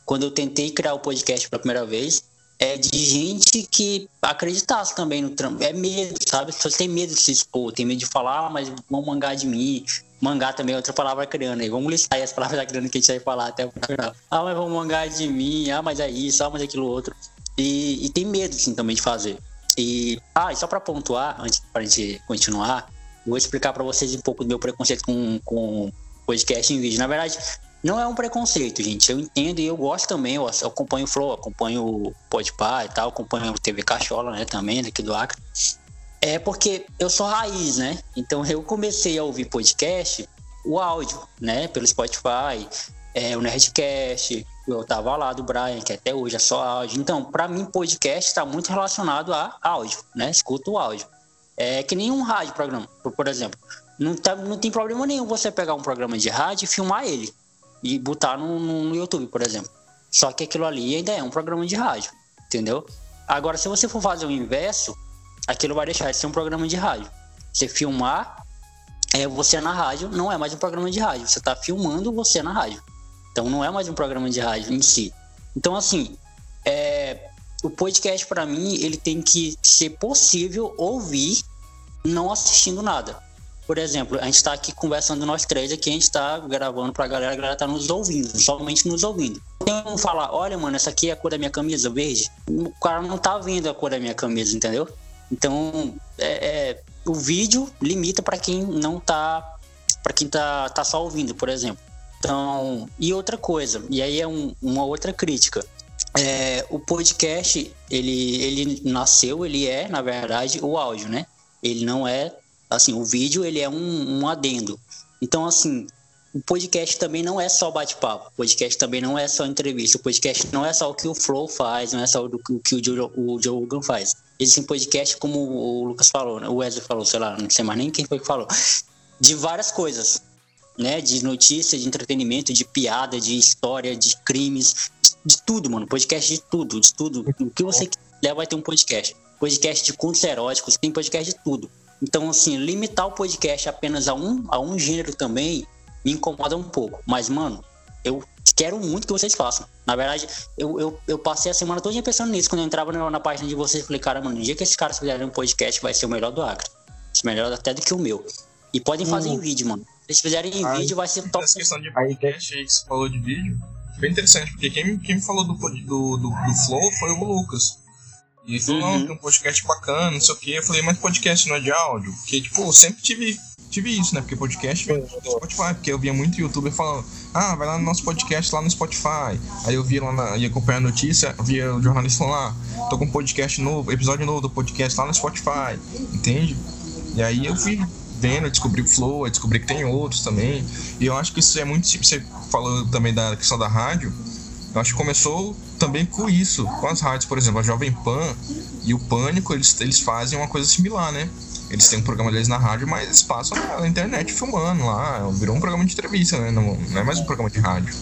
quando eu tentei criar o podcast pela primeira vez, é de gente que acreditasse também no trampo. É medo, sabe? Você tem medo de se expor, tem medo de falar, ah, mas vão mangar de mim, Mangá também é outra palavra criando aí. Vamos listar aí as palavras da criando que a gente vai falar até o final. Ah, mas vão mangar de mim. Ah, mas é isso. Ah, mas é aquilo outro. E, e tem medo, sim, também de fazer. E, ah, e só para pontuar, antes pra gente continuar, vou explicar para vocês um pouco do meu preconceito com, com podcast em vídeo. Na verdade, não é um preconceito, gente. Eu entendo e eu gosto também. Eu acompanho o Flow, acompanho o Podpah e tal, acompanho o TV Cachola, né, também, daqui do Acre. É porque eu sou raiz, né? Então eu comecei a ouvir podcast, o áudio, né? Pelo Spotify, é, o Nerdcast, eu tava lá do Brian, que até hoje é só áudio. Então, para mim, podcast está muito relacionado a áudio, né? Escuto o áudio. É que nem um rádio programa, por, exemplo. Não, tá, não tem problema nenhum você pegar um programa de rádio e filmar ele e botar no, no YouTube, por exemplo. Só que aquilo ali ainda é um programa de rádio, entendeu? Agora, se você for fazer o inverso, aquilo vai deixar de ser um programa de rádio. Você filmar, é você na rádio, não é mais um programa de rádio. Você está filmando você na rádio. Então não é mais um programa de rádio em si. Então, assim, é, o podcast para mim ele tem que ser possível ouvir não assistindo nada. Por exemplo, a gente está aqui conversando nós três aqui, a gente está gravando para a galera, a galera tá nos ouvindo, somente nos ouvindo. Tem um falar, olha, mano, essa aqui é a cor da minha camisa verde. O cara não tá vendo a cor da minha camisa, entendeu? Então, é, é, o vídeo limita para quem não tá para quem tá, tá só ouvindo, por exemplo. Então, e outra coisa, e aí é um, uma outra crítica. É, o podcast, ele, ele nasceu, ele é, na verdade, o áudio, né? Ele não é, assim, o vídeo, ele é um, um adendo. Então, assim, o podcast também não é só bate-papo, o podcast também não é só entrevista, o podcast não é só o que o Flow faz, não é só o que o Joe, o Joe Rogan faz. Existem podcasts, como o Lucas falou, né? o Wesley falou, sei lá, não sei mais nem quem foi que falou, de várias coisas, né? De notícias, de entretenimento, de piada, de história, de crimes, de, de tudo, mano. Podcast de tudo, de tudo. O que você quiser vai ter um podcast. Podcast de contos eróticos, tem podcast de tudo. Então, assim, limitar o podcast apenas a um, a um gênero também me incomoda um pouco. Mas, mano, eu quero muito que vocês façam. Na verdade, eu, eu, eu passei a semana toda pensando nisso. Quando eu entrava na, na página de vocês, eu falei, cara, mano, no dia que esses caras fizerem um podcast, vai ser o melhor do Acre. Melhor até do que o meu. E podem fazer hum. em vídeo, mano. Se eles fizerem em vídeo, vai ser top. Essa questão de podcast aí que você falou de vídeo, bem interessante, porque quem, quem me falou do, do, do, do Flow foi o Lucas. E falou, uhum. não, tem um podcast bacana, não sei o que. Eu falei, mas podcast não é de áudio? Porque, tipo, eu sempre tive tive isso, né? Porque podcast vem do Spotify, porque eu via muito youtuber falando, ah, vai lá no nosso podcast lá no Spotify. Aí eu via lá, na, ia acompanhar a notícia, via o jornalista falando lá, ah, tô com um podcast novo, episódio novo do podcast lá no Spotify, entende? E aí eu fui vendo, descobri o Flow, descobri que tem outros também. E eu acho que isso é muito. Você falou também da questão da rádio. Eu acho que começou também com isso, com as rádios, por exemplo, a Jovem Pan e o Pânico, eles, eles fazem uma coisa similar, né? Eles têm um programa deles na rádio, mas eles passam na internet filmando lá. Virou um programa de entrevista, né? Não, não é mais um programa de rádio.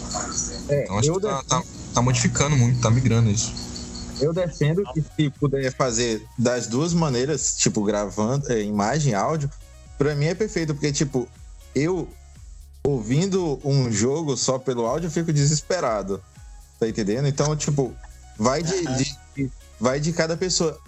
É, então acho que tá, tá, tá, modificando muito, tá migrando isso. Eu defendo que se puder fazer das duas maneiras, tipo, gravando é, imagem, áudio, pra mim é perfeito, porque, tipo, eu ouvindo um jogo só pelo áudio, eu fico desesperado. Tá entendendo? Então, tipo, vai de, de vai de cada pessoa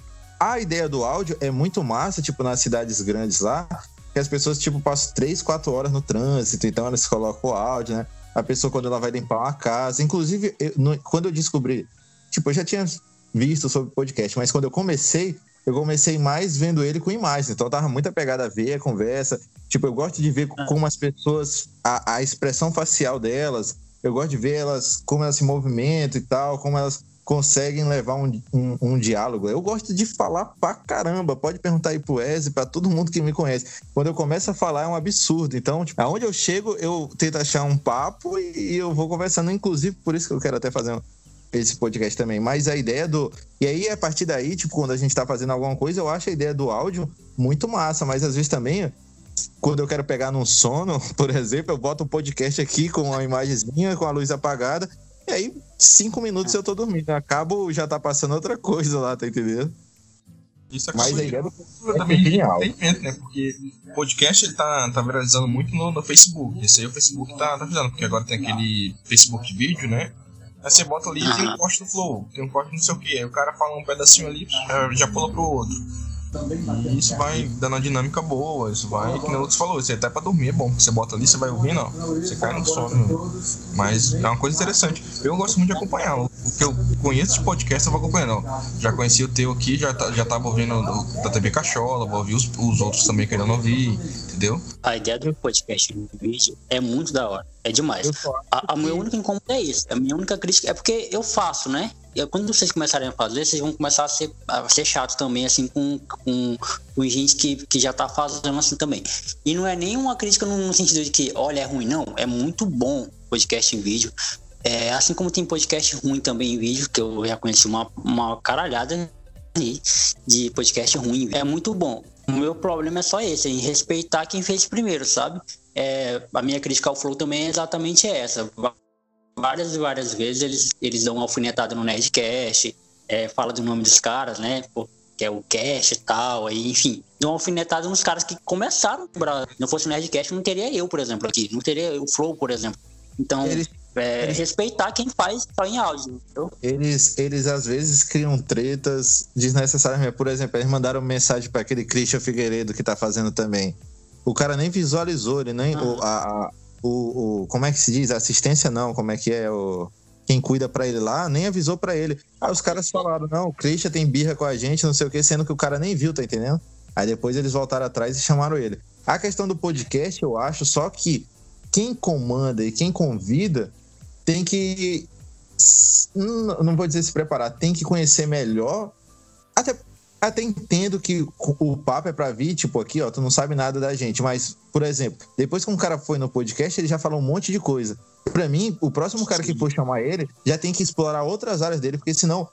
a ideia do áudio é muito massa, tipo, nas cidades grandes lá, que as pessoas, tipo, passam 3, 4 horas no trânsito, então elas colocam o áudio, né? A pessoa, quando ela vai limpar uma casa. Inclusive, eu, no, quando eu descobri, tipo, eu já tinha visto sobre podcast, mas quando eu comecei, eu comecei mais vendo ele com imagens. Então, eu tava muito apegado a ver a conversa. Tipo, eu gosto de ver ah. como as pessoas, a, a expressão facial delas, eu gosto de ver elas, como elas se movimentam e tal, como elas conseguem levar um, um, um, diálogo. Eu gosto de falar pra caramba. Pode perguntar aí pro Eze, pra todo mundo que me conhece. Quando eu começo a falar é um absurdo. Então, tipo, aonde eu chego, eu tento achar um papo e, e eu vou conversando. Inclusive, por isso que eu quero até fazer esse podcast também. Mas a ideia do. E aí, a partir daí, tipo, quando a gente tá fazendo alguma coisa, eu acho a ideia do áudio muito massa. Mas às vezes também quando eu quero pegar num sono, por exemplo, eu boto um podcast aqui com uma imagenzinha, com a luz apagada, e aí, cinco minutos eu tô dormindo. Acabo, já tá passando outra coisa lá, tá entendendo? Isso acaba Mas a ideia do é também é genial. né? Porque o podcast ele tá, tá viralizando muito no, no Facebook. Esse aí o Facebook tá, tá fazendo, porque agora tem aquele Facebook de vídeo, né? Aí você bota ali e tem um corte do flow, tem um corte não sei o que. Aí o cara fala um pedacinho ali, já pula pro outro. E isso vai dando uma dinâmica boa, isso vai, que nem o Lucas falou, isso é até pra dormir é bom, você bota ali, você vai ouvindo, ó, você cai no sono. Mas é uma coisa interessante. Eu gosto muito de acompanhar. O que eu conheço de podcast eu vou acompanhando. Ó. Já conheci o teu aqui, já, tá, já tava ouvindo do, da TV Cachola, vou ouvir os, os outros também querendo ouvir, entendeu? A ideia do podcast no vídeo é muito da hora. É demais. A, a minha única incômoda é isso. A minha única crítica é porque eu faço, né? Quando vocês começarem a fazer, vocês vão começar a ser, a ser chato também, assim, com, com, com gente que, que já tá fazendo assim também. E não é nenhuma crítica no, sentido de que, olha, é ruim, não. É muito bom podcast em vídeo. É, assim como tem podcast ruim também em vídeo, que eu já conheci uma, uma caralhada de podcast ruim. É muito bom. O meu problema é só esse, em respeitar quem fez primeiro, sabe? É, a minha crítica ao Flow também é exatamente essa várias e várias vezes eles, eles dão uma alfinetada no Nerdcast, é, fala do nome dos caras, né? Pô, que é o Cash e tal, aí, enfim. Dão uma alfinetada nos caras que começaram. Pra, não fosse o Nerdcast, não teria eu, por exemplo, aqui. Não teria o Flow, por exemplo. Então, eles, é, eles, respeitar quem faz só em áudio. Entendeu? Eles, eles às vezes criam tretas desnecessárias. Por exemplo, eles mandaram mensagem para aquele Christian Figueiredo que tá fazendo também. O cara nem visualizou, ele nem. Ah. O, a, o, o, como é que se diz? Assistência não, como é que é o quem cuida para ele lá, nem avisou para ele. Aí os caras falaram: "Não, o Christian tem birra com a gente, não sei o que", sendo que o cara nem viu, tá entendendo? Aí depois eles voltaram atrás e chamaram ele. A questão do podcast, eu acho só que quem comanda e quem convida tem que. Não vou dizer se preparar, tem que conhecer melhor. Até, até entendo que o papo é pra vir, tipo, aqui, ó, tu não sabe nada da gente. Mas, por exemplo, depois que um cara foi no podcast, ele já falou um monte de coisa. Pra mim, o próximo cara que for chamar ele já tem que explorar outras áreas dele, porque senão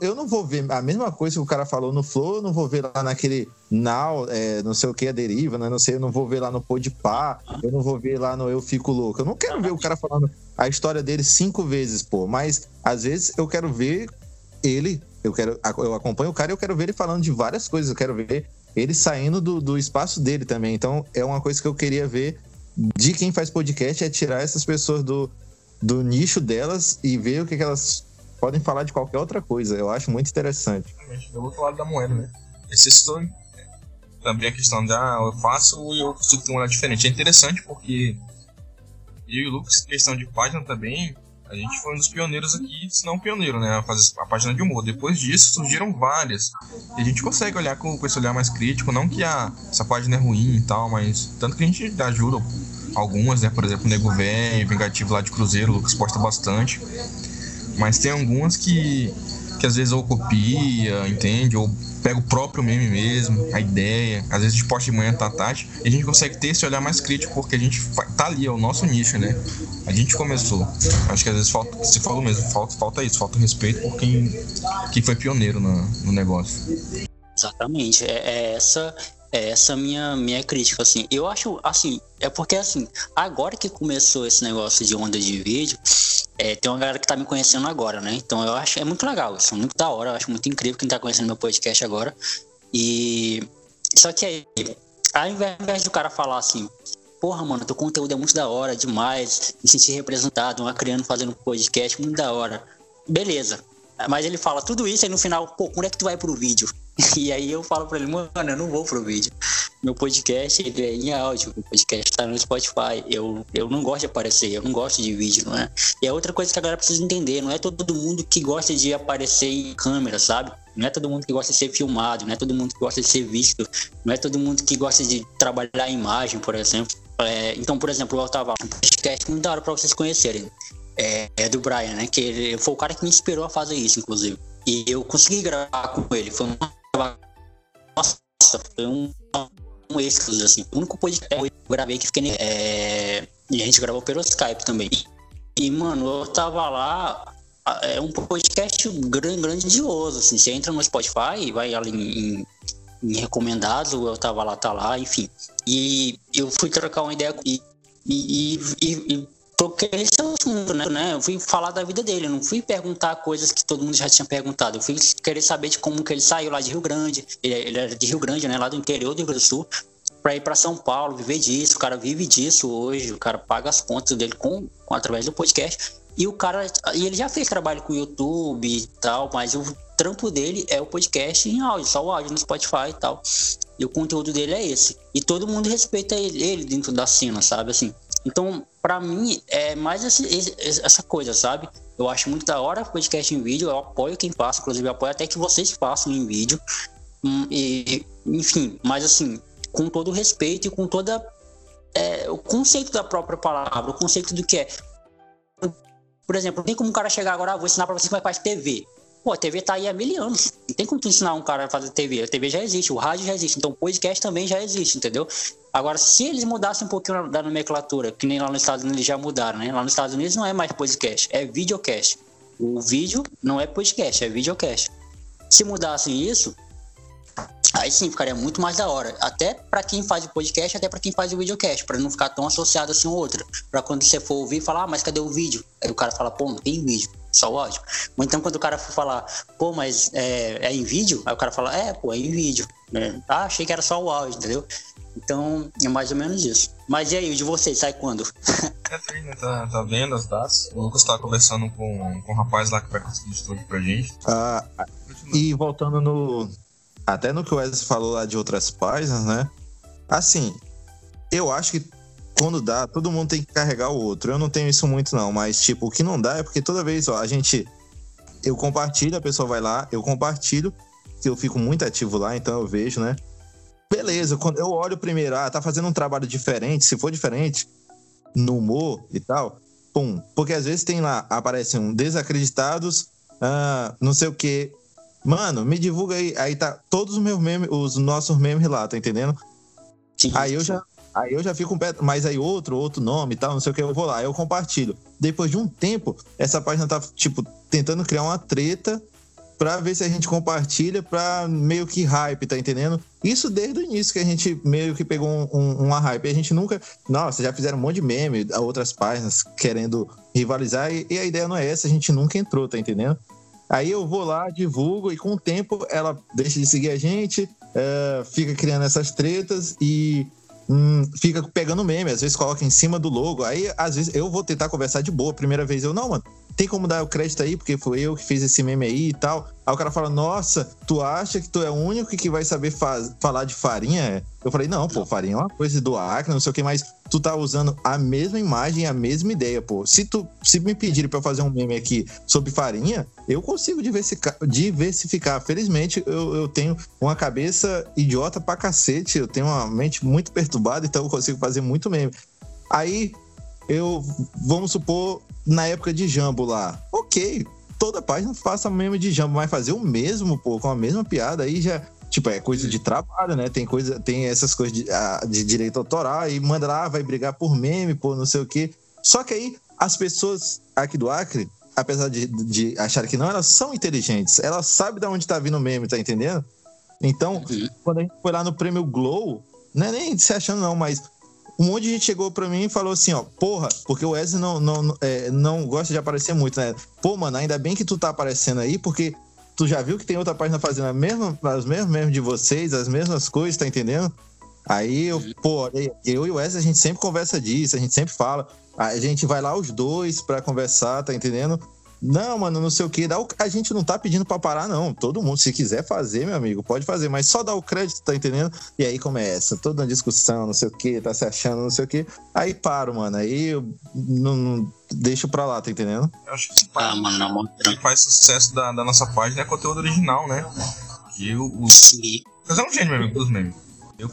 eu não vou ver a mesma coisa que o cara falou no Flow, eu não vou ver lá naquele Now, é, não sei o que, a deriva, né? Não sei, eu não vou ver lá no Podpah, eu não vou ver lá no Eu Fico Louco. Eu não quero ver o cara falando a história dele cinco vezes, pô. Mas às vezes eu quero ver ele, eu quero, eu acompanho o cara e eu quero ver ele falando de várias coisas, eu quero ver ele saindo do, do espaço dele também. Então é uma coisa que eu queria ver de quem faz podcast é tirar essas pessoas do, do nicho delas e ver o que, que elas podem falar de qualquer outra coisa. Eu acho muito interessante. Do outro lado da moeda, né? Esse citou também a questão de ah, eu faço e eu consigo ter um olhar diferente. É interessante porque eu e o Lucas, questão de página também, a gente foi um dos pioneiros aqui, se não pioneiro, né? A fazer a página de humor. Depois disso surgiram várias. E a gente consegue olhar com, com esse olhar mais crítico. Não que a, essa página é ruim e tal, mas tanto que a gente ajuda algumas, né? Por exemplo, o Nego Velho, Vingativo lá de Cruzeiro, o Lucas posta bastante. Mas tem algumas que, que às vezes ou copia, entende? Ou pega o próprio meme mesmo, a ideia. Às vezes a gente posta de manhã, tá tarde. E a gente consegue ter esse olhar mais crítico porque a gente tá ali, é o nosso nicho, né? A gente começou. Acho que às vezes falta, se falou mesmo, falta, falta isso, falta respeito por quem, quem foi pioneiro no, no negócio. Exatamente. É, é essa é essa minha minha crítica assim. Eu acho assim, é porque assim, agora que começou esse negócio de onda de vídeo, é, tem uma galera que tá me conhecendo agora, né? Então eu acho é muito legal, isso é muito da hora, eu acho muito incrível quem tá conhecendo meu podcast agora. E só que aí, ao invés do cara falar assim, porra, mano, teu conteúdo é muito da hora, demais, me sentir representado, uma criança fazendo podcast, muito da hora. Beleza. Mas ele fala tudo isso e no final, pô, quando é que tu vai pro vídeo? E aí eu falo pra ele, mano, eu não vou pro vídeo. Meu podcast, ele é em áudio, o podcast tá no Spotify. Eu, eu não gosto de aparecer, eu não gosto de vídeo, não é? E é outra coisa que a galera precisa entender, não é todo mundo que gosta de aparecer em câmera, sabe? Não é todo mundo que gosta de ser filmado, não é todo mundo que gosta de ser visto, não é todo mundo que gosta de trabalhar a imagem, por exemplo. É, então, por exemplo, eu tava um podcast muito da hora pra vocês conhecerem. É, é do Brian, né? Que ele foi o cara que me inspirou a fazer isso, inclusive. E eu consegui gravar com ele. Foi uma nossa, foi um, um êxtase, assim. O único podcast que eu gravei que fiquei. É, e a gente gravou pelo Skype também. E, mano, eu tava lá. É um podcast grande, grandioso, assim. Você entra no Spotify, vai ali em, em recomendados, eu tava lá, tá lá, enfim. E eu fui trocar uma ideia e, e, e, e toquei esse assunto, né, né? Eu fui falar da vida dele, eu não fui perguntar coisas que todo mundo já tinha perguntado. Eu fui querer saber de como que ele saiu lá de Rio Grande. Ele, ele era de Rio Grande, né? Lá do interior do Rio Grande do Sul. Pra ir para São Paulo, viver disso. O cara vive disso hoje. O cara paga as contas dele com, com através do podcast. E o cara. E ele já fez trabalho com o YouTube e tal, mas o trampo dele é o podcast em áudio, só o áudio no Spotify e tal. E o conteúdo dele é esse. E todo mundo respeita ele, ele dentro da cena, sabe? Assim. Então, para mim, é mais esse, essa coisa, sabe? Eu acho muito da hora podcast em vídeo, eu apoio quem passa, inclusive apoio até que vocês façam em vídeo. Hum, e, enfim, mas assim, com todo o respeito e com toda. É, o conceito da própria palavra, o conceito do que é. Por exemplo, tem como um cara chegar agora, ah, vou ensinar pra você como é que faz TV. Pô, a TV tá aí há mil anos. Não tem como tu ensinar um cara a fazer TV. A TV já existe, o rádio já existe, então o podcast também já existe, entendeu? Agora, se eles mudassem um pouquinho da nomenclatura, que nem lá nos Estados Unidos já mudaram, né? Lá nos Estados Unidos não é mais podcast, é videocast. O vídeo não é podcast, é videocast. Se mudassem isso, aí sim ficaria muito mais da hora. Até para quem faz o podcast, até para quem faz o videocast, para não ficar tão associado assim um outro. Para quando você for ouvir, falar, ah, mas cadê o vídeo? Aí o cara fala, pô, não tem vídeo só o áudio. Ou então quando o cara for falar, pô, mas é, é em vídeo? Aí o cara fala, é, pô, é em vídeo. Né? Ah, achei que era só o áudio, entendeu? Então é mais ou menos isso. Mas e aí, o de vocês, sai quando? É, né? Tá, tá vendo as datas. O Lucas tá conversando com, com um rapaz lá que vai conseguir estúdio pra gente. Ah, e voltando no. Até no que o Wesley falou lá de outras páginas, né? Assim, eu acho que quando dá, todo mundo tem que carregar o outro. Eu não tenho isso muito, não, mas, tipo, o que não dá é porque toda vez, ó, a gente. Eu compartilho, a pessoa vai lá, eu compartilho, que eu fico muito ativo lá, então eu vejo, né? Beleza, quando eu olho primeiro, ah, tá fazendo um trabalho diferente, se for diferente, no humor e tal, pum. Porque às vezes tem lá, aparecem um desacreditados, ah, não sei o que. Mano, me divulga aí. Aí tá todos os meus memes, os nossos memes lá, tá entendendo? Sim, aí eu já. Aí eu já fico pé, mas aí outro, outro nome e tal, não sei o que, eu vou lá, eu compartilho. Depois de um tempo, essa página tá, tipo, tentando criar uma treta pra ver se a gente compartilha pra meio que hype, tá entendendo? Isso desde o início que a gente meio que pegou um, um, uma hype. A gente nunca. Nossa, já fizeram um monte de meme, outras páginas querendo rivalizar, e, e a ideia não é essa, a gente nunca entrou, tá entendendo? Aí eu vou lá, divulgo, e com o tempo ela deixa de seguir a gente, é, fica criando essas tretas e hum, fica pegando meme, às vezes coloca em cima do logo. Aí, às vezes, eu vou tentar conversar de boa. Primeira vez eu, não, mano, tem como dar o crédito aí, porque foi eu que fiz esse meme aí e tal. Aí o cara fala, nossa, tu acha que tu é o único que vai saber falar de farinha? Eu falei, não, pô, farinha é uma coisa do Acre, não sei o que, mas tu tá usando a mesma imagem, a mesma ideia, pô. Se tu se me pedirem pra eu fazer um meme aqui sobre farinha, eu consigo diversificar. diversificar. Felizmente, eu, eu tenho uma cabeça idiota pra cacete, eu tenho uma mente muito perturbada, então eu consigo fazer muito meme. Aí, eu, vamos supor, na época de Jambo lá, ok, toda página faça meme de Jambo, mas fazer o mesmo, pô, com a mesma piada, aí já Tipo, é coisa de trabalho, né? Tem coisa, tem essas coisas de, de direito autoral e manda lá, vai brigar por meme, por não sei o quê. Só que aí as pessoas aqui do Acre, apesar de, de achar que não, elas são inteligentes. Elas sabem de onde tá vindo o meme, tá entendendo? Então, quando a gente foi lá no prêmio Glow, não é nem se achando não, mas um monte de gente chegou pra mim e falou assim, ó, porra, porque o Wesley não, não, é, não gosta de aparecer muito, né? Pô, mano, ainda bem que tu tá aparecendo aí, porque tu já viu que tem outra página fazendo a mesma, as mesmas mesmo de vocês, as mesmas coisas, tá entendendo? Aí eu, pô, eu e o Wesley, a gente sempre conversa disso, a gente sempre fala. A gente vai lá os dois para conversar, tá entendendo? Não, mano, não sei o que. A gente não tá pedindo pra parar, não. Todo mundo, se quiser fazer, meu amigo, pode fazer, mas só dá o crédito, tá entendendo? E aí começa toda uma discussão, não sei o que, tá se achando, não sei o que. Aí paro, mano. Aí eu não, não deixo pra lá, tá entendendo? Eu acho que ah, mano, não, o que faz sucesso da, da nossa página é conteúdo original, né? E o. Mas é um gênio, meu amigo, dos memes.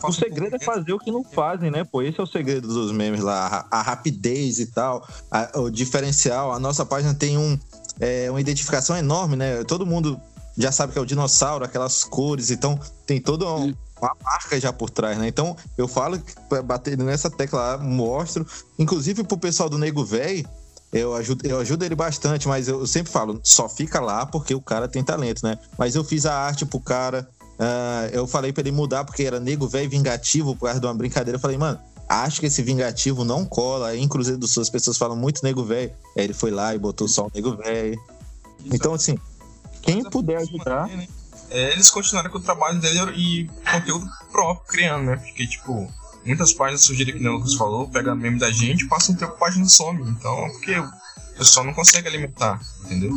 O segredo é fazer o que não fazem, né? Pô, esse é o segredo dos memes lá. A, a rapidez e tal, a, o diferencial. A nossa página tem um, é, uma identificação enorme, né? Todo mundo já sabe que é o dinossauro, aquelas cores, então tem toda uma, uma marca já por trás, né? Então eu falo, bater nessa tecla lá, mostro, inclusive pro pessoal do Nego Véi, eu ajudo, eu ajudo ele bastante, mas eu sempre falo, só fica lá porque o cara tem talento, né? Mas eu fiz a arte pro cara, uh, eu falei para ele mudar porque era nego velho vingativo por causa de uma brincadeira. Eu falei, mano, acho que esse vingativo não cola. Em Cruzeiro do Sul as pessoas falam muito nego velho. Aí ele foi lá e botou só o nego velho. Então, assim, quem puder ajudar. É, eles continuaram com o trabalho dele e conteúdo próprio criando, né? Porque, tipo, muitas páginas sugerem que o Lucas falou, pega meme da gente, passa um tempo a página some. Então, porque o pessoal não consegue alimentar, entendeu?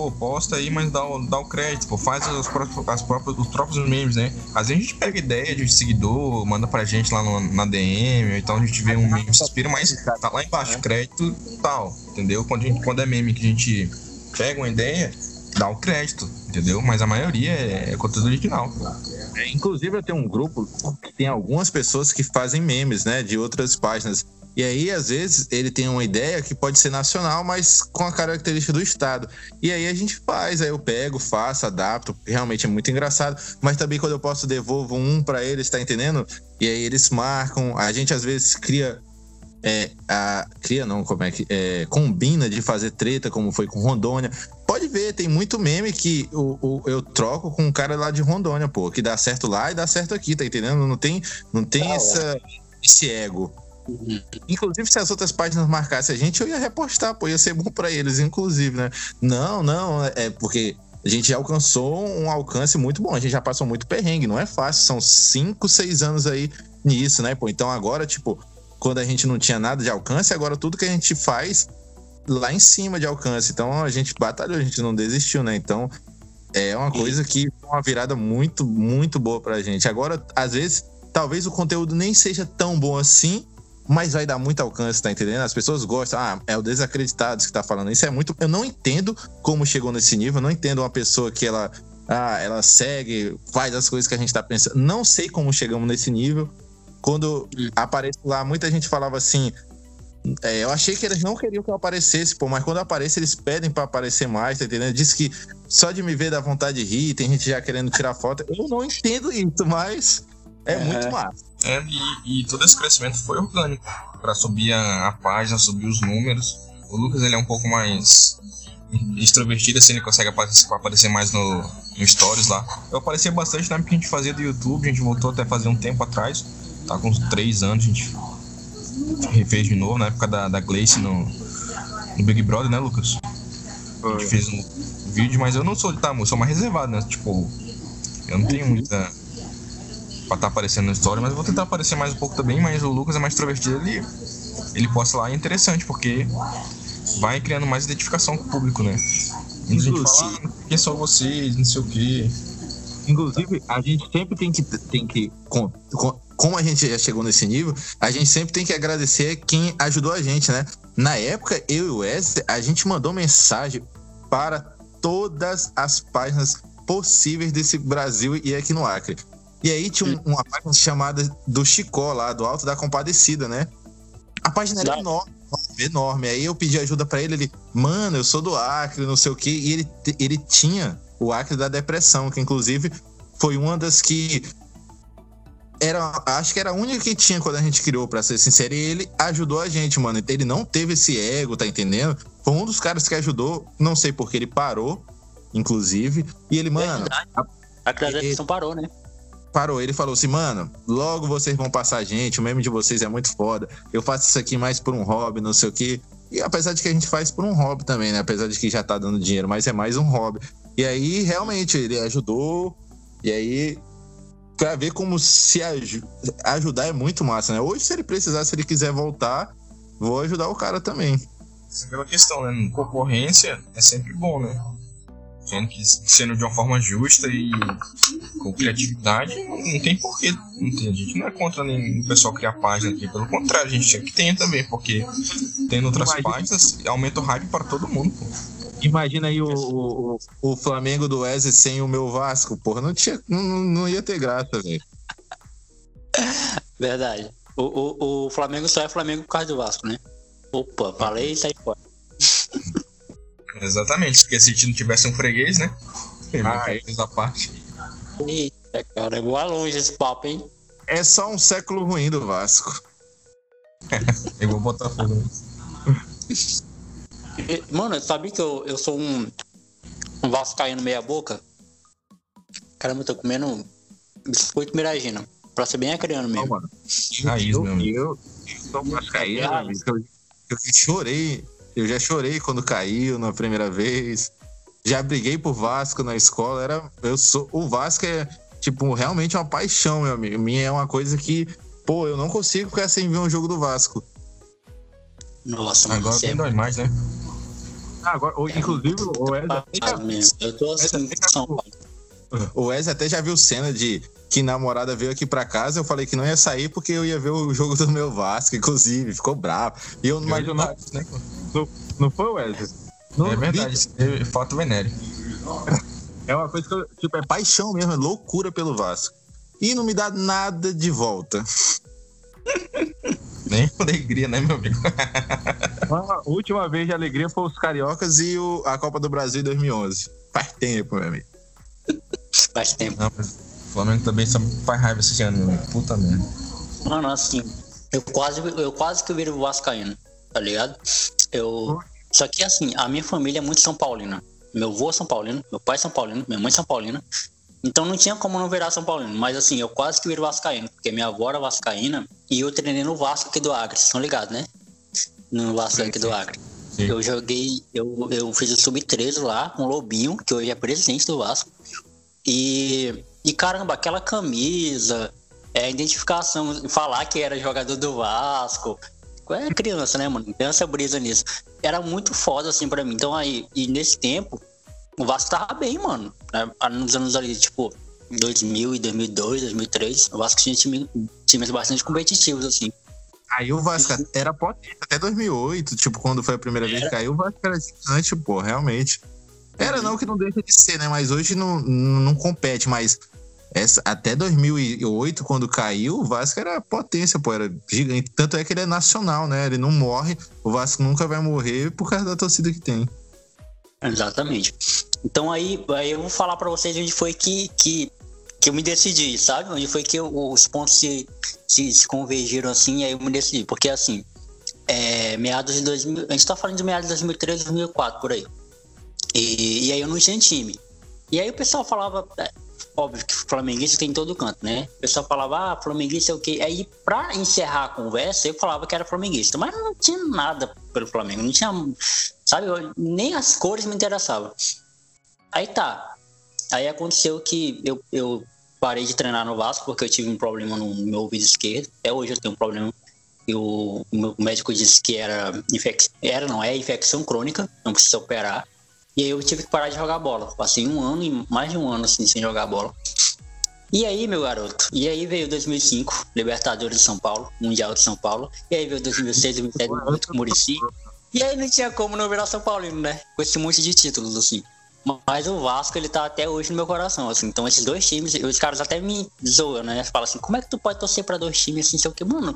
Pô, posta aí, mas dá, o, dá o crédito, pô, faz as próprias, as próprias, os próprios memes, né? Às vezes a gente pega ideia de seguidor, manda pra gente lá no, na DM, ou então a gente vê um meme se inspira, mas tá lá embaixo, crédito tal, entendeu? Quando, gente, quando é meme que a gente pega uma ideia, dá o crédito, entendeu? Mas a maioria é, é conteúdo original. É, inclusive eu tenho um grupo que tem algumas pessoas que fazem memes, né, de outras páginas. E aí, às vezes, ele tem uma ideia que pode ser nacional, mas com a característica do Estado. E aí a gente faz, aí eu pego, faço, adapto. Realmente é muito engraçado. Mas também quando eu posso, devolvo um para eles, tá entendendo? E aí eles marcam. A gente às vezes cria. É, a, cria não, como é que. É, combina de fazer treta, como foi com Rondônia. Pode ver, tem muito meme que o, o, eu troco com um cara lá de Rondônia, pô, que dá certo lá e dá certo aqui, tá entendendo? Não tem, não tem essa, esse ego. Inclusive, se as outras páginas marcassem a gente, eu ia repostar, pô, ia ser bom para eles, inclusive, né? Não, não, é porque a gente já alcançou um alcance muito bom, a gente já passou muito perrengue, não é fácil, são cinco, seis anos aí nisso, né, pô? Então agora, tipo, quando a gente não tinha nada de alcance, agora tudo que a gente faz lá em cima de alcance. Então a gente batalhou, a gente não desistiu, né? Então é uma coisa que uma virada muito, muito boa pra gente. Agora, às vezes, talvez o conteúdo nem seja tão bom assim, mas vai dar muito alcance, tá entendendo? As pessoas gostam, ah, é o desacreditado que tá falando. Isso é muito. Eu não entendo como chegou nesse nível, eu não entendo uma pessoa que ela. Ah, ela segue, faz as coisas que a gente tá pensando. Não sei como chegamos nesse nível. Quando aparece lá, muita gente falava assim: É, eu achei que eles não queriam que eu aparecesse, pô, mas quando aparece, eles pedem pra aparecer mais, tá entendendo? Diz que só de me ver dá vontade de rir, tem gente já querendo tirar foto. Eu não entendo isso, mas é, é. muito massa. É, e, e, todo esse crescimento foi orgânico para subir a, a, página, subir os números. O Lucas ele é um pouco mais extrovertido, assim, ele consegue aparecer, aparecer mais no, no Stories lá. Eu aparecia bastante na época que a gente fazia do YouTube, a gente voltou até fazer um tempo atrás, tá com uns 3 anos, a gente refez de novo na época da, da Gleice no, no Big Brother, né, Lucas? A gente fez um vídeo, mas eu não sou, tá, eu sou mais reservado, né? Tipo, eu não tenho muita. Pra estar tá aparecendo na história, mas eu vou tentar aparecer mais um pouco também. Mas o Lucas é mais extrovertido, ele, ele posta lá, é interessante, porque vai criando mais identificação com o público, né? a gente fala, ah, quem são vocês, não sei o quê. Inclusive, a gente sempre tem que, tem que com, com, como a gente já chegou nesse nível, a gente sempre tem que agradecer quem ajudou a gente, né? Na época, eu e o Wesley, a gente mandou mensagem para todas as páginas possíveis desse Brasil e aqui no Acre. E aí tinha um, uma página chamada do Chicó lá, do Alto da Compadecida, né? A página era enorme, enorme. Aí eu pedi ajuda para ele, ele, mano, eu sou do Acre, não sei o quê. E ele, ele tinha o Acre da Depressão, que inclusive foi uma das que era, acho que era a única que tinha quando a gente criou, pra ser sincero, e ele ajudou a gente, mano. Ele não teve esse ego, tá entendendo? Foi um dos caras que ajudou, não sei porque ele parou, inclusive. E ele, mano. a, a criação parou, né? Parou, ele falou assim, mano, logo vocês vão passar a gente, o meme de vocês é muito foda. Eu faço isso aqui mais por um hobby, não sei o quê. E apesar de que a gente faz por um hobby também, né? Apesar de que já tá dando dinheiro, mas é mais um hobby. E aí, realmente, ele ajudou. E aí, pra ver como se aj ajudar é muito massa, né? Hoje, se ele precisar, se ele quiser voltar, vou ajudar o cara também. Essa é aquela questão, né? Concorrência é sempre bom, né? Sendo que sendo de uma forma justa e com criatividade, não tem porquê. Não tem, a gente não é contra nem o pessoal criar página aqui, pelo contrário, a gente quer que tenha também, porque tendo outras Imagina. páginas aumenta o hype para todo mundo, pô. Imagina aí o, o, o, Flamengo do Wesley sem o meu Vasco, porra. Não, tinha, não, não ia ter graça, velho. Verdade. O, o, o Flamengo só é Flamengo por causa do Vasco, né? Opa, falei e saí fora. Exatamente, porque se a gente não tivesse um freguês, né? Ah, fez a parte. Eita, cara, eu vou longe esse papo, hein? É só um século ruim do Vasco. eu vou botar fogo. Mano, sabia que eu, eu sou um, um vascaíno meia boca? Caramba, eu tô comendo biscoito miragina. Pra ser bem acreano mesmo. Não, mano. Raiz, meu amigo. Eu, eu sou vascaíno, eu, eu chorei. Eu já chorei quando caiu na primeira vez. Já briguei por Vasco na escola. Era, eu sou, o Vasco é, tipo, realmente uma paixão, meu amigo. Minha é uma coisa que, pô, eu não consigo ficar sem ver um jogo do Vasco. Nossa, agora tem dois mais, né? Ah, agora, inclusive, o Wesley. Ah, eu tô assim, São Paulo. O Wesley até já viu cena de que namorada veio aqui pra casa, eu falei que não ia sair porque eu ia ver o jogo do meu Vasco, inclusive, ficou bravo. E eu não imaginava. Né? Não, não foi o Wesley? Não, é verdade, vi... foto venéreo. É uma coisa que eu, tipo, é paixão mesmo, é loucura pelo Vasco. E não me dá nada de volta. Nem alegria, né, meu amigo? A última vez de alegria foi os Cariocas e o, a Copa do Brasil em 2011. Faz tempo, meu amigo. Faz tempo. Não, mas Flamengo também só faz raiva esse ano, meu. puta merda. Mano, assim, eu quase, eu quase que viro Vascaíno, tá ligado? Eu. Só que assim, a minha família é muito São Paulina. Meu avô é São Paulino, meu pai é São Paulino, minha mãe é São Paulina. Então não tinha como não virar São Paulino. Mas assim, eu quase que viro Vascaíno, porque minha avó era Vascaína e eu treinei no Vasco aqui do Acre, vocês estão ligados, né? No Vasco aqui do Acre. Sim. Eu joguei, eu, eu fiz o Sub-13 lá com o Lobinho, que hoje é presidente do Vasco. E, e caramba, aquela camisa, é, a identificação, falar que era jogador do Vasco. É criança, né, mano? Criança brisa nisso. Era muito foda, assim, pra mim. Então aí, e nesse tempo, o Vasco tava bem, mano. Né? Nos anos ali, tipo, 2000 e 2002, 2003, o Vasco tinha time, times bastante competitivos, assim. Aí o Vasco era potente até 2008, tipo, quando foi a primeira era. vez que caiu, o Vasco era gigante, pô, realmente. Era não que não deixa de ser, né? Mas hoje não, não compete, mas essa, até 2008, quando caiu, o Vasco era potência, pô, era gigante. Tanto é que ele é nacional, né? Ele não morre, o Vasco nunca vai morrer por causa da torcida que tem. Exatamente. Então aí, aí eu vou falar para vocês onde foi que, que, que eu me decidi, sabe? Onde foi que eu, os pontos se, se, se convergiram assim, aí eu me decidi. Porque assim, é, meados de 2000, a gente tá falando de meados de 2003, 2004, por aí. E, e aí eu não tinha time. E aí o pessoal falava, óbvio que flamenguista tem em todo canto, né? O pessoal falava, ah, flamenguista é o quê? Aí pra encerrar a conversa, eu falava que era flamenguista, mas não tinha nada pelo Flamengo, não tinha, sabe, nem as cores me interessavam. Aí tá. Aí aconteceu que eu, eu parei de treinar no Vasco porque eu tive um problema no meu ouvido esquerdo. Até hoje eu tenho um problema. E o, o médico disse que era infecção. Era, não, é infecção crônica, não precisa operar. E aí eu tive que parar de jogar bola. Passei um ano mais de um ano assim sem jogar bola. E aí, meu garoto? E aí veio 2005, Libertadores de São Paulo, Mundial de São Paulo. E aí veio 2006, 2007, muito com Murici. E aí não tinha como não virar São Paulino, né? Com esse monte de títulos, assim. Mas o Vasco, ele tá até hoje no meu coração, assim. Então, esses dois times, os caras até me zoam, né? Falam assim, como é que tu pode torcer pra dois times assim, sei o que? Mano,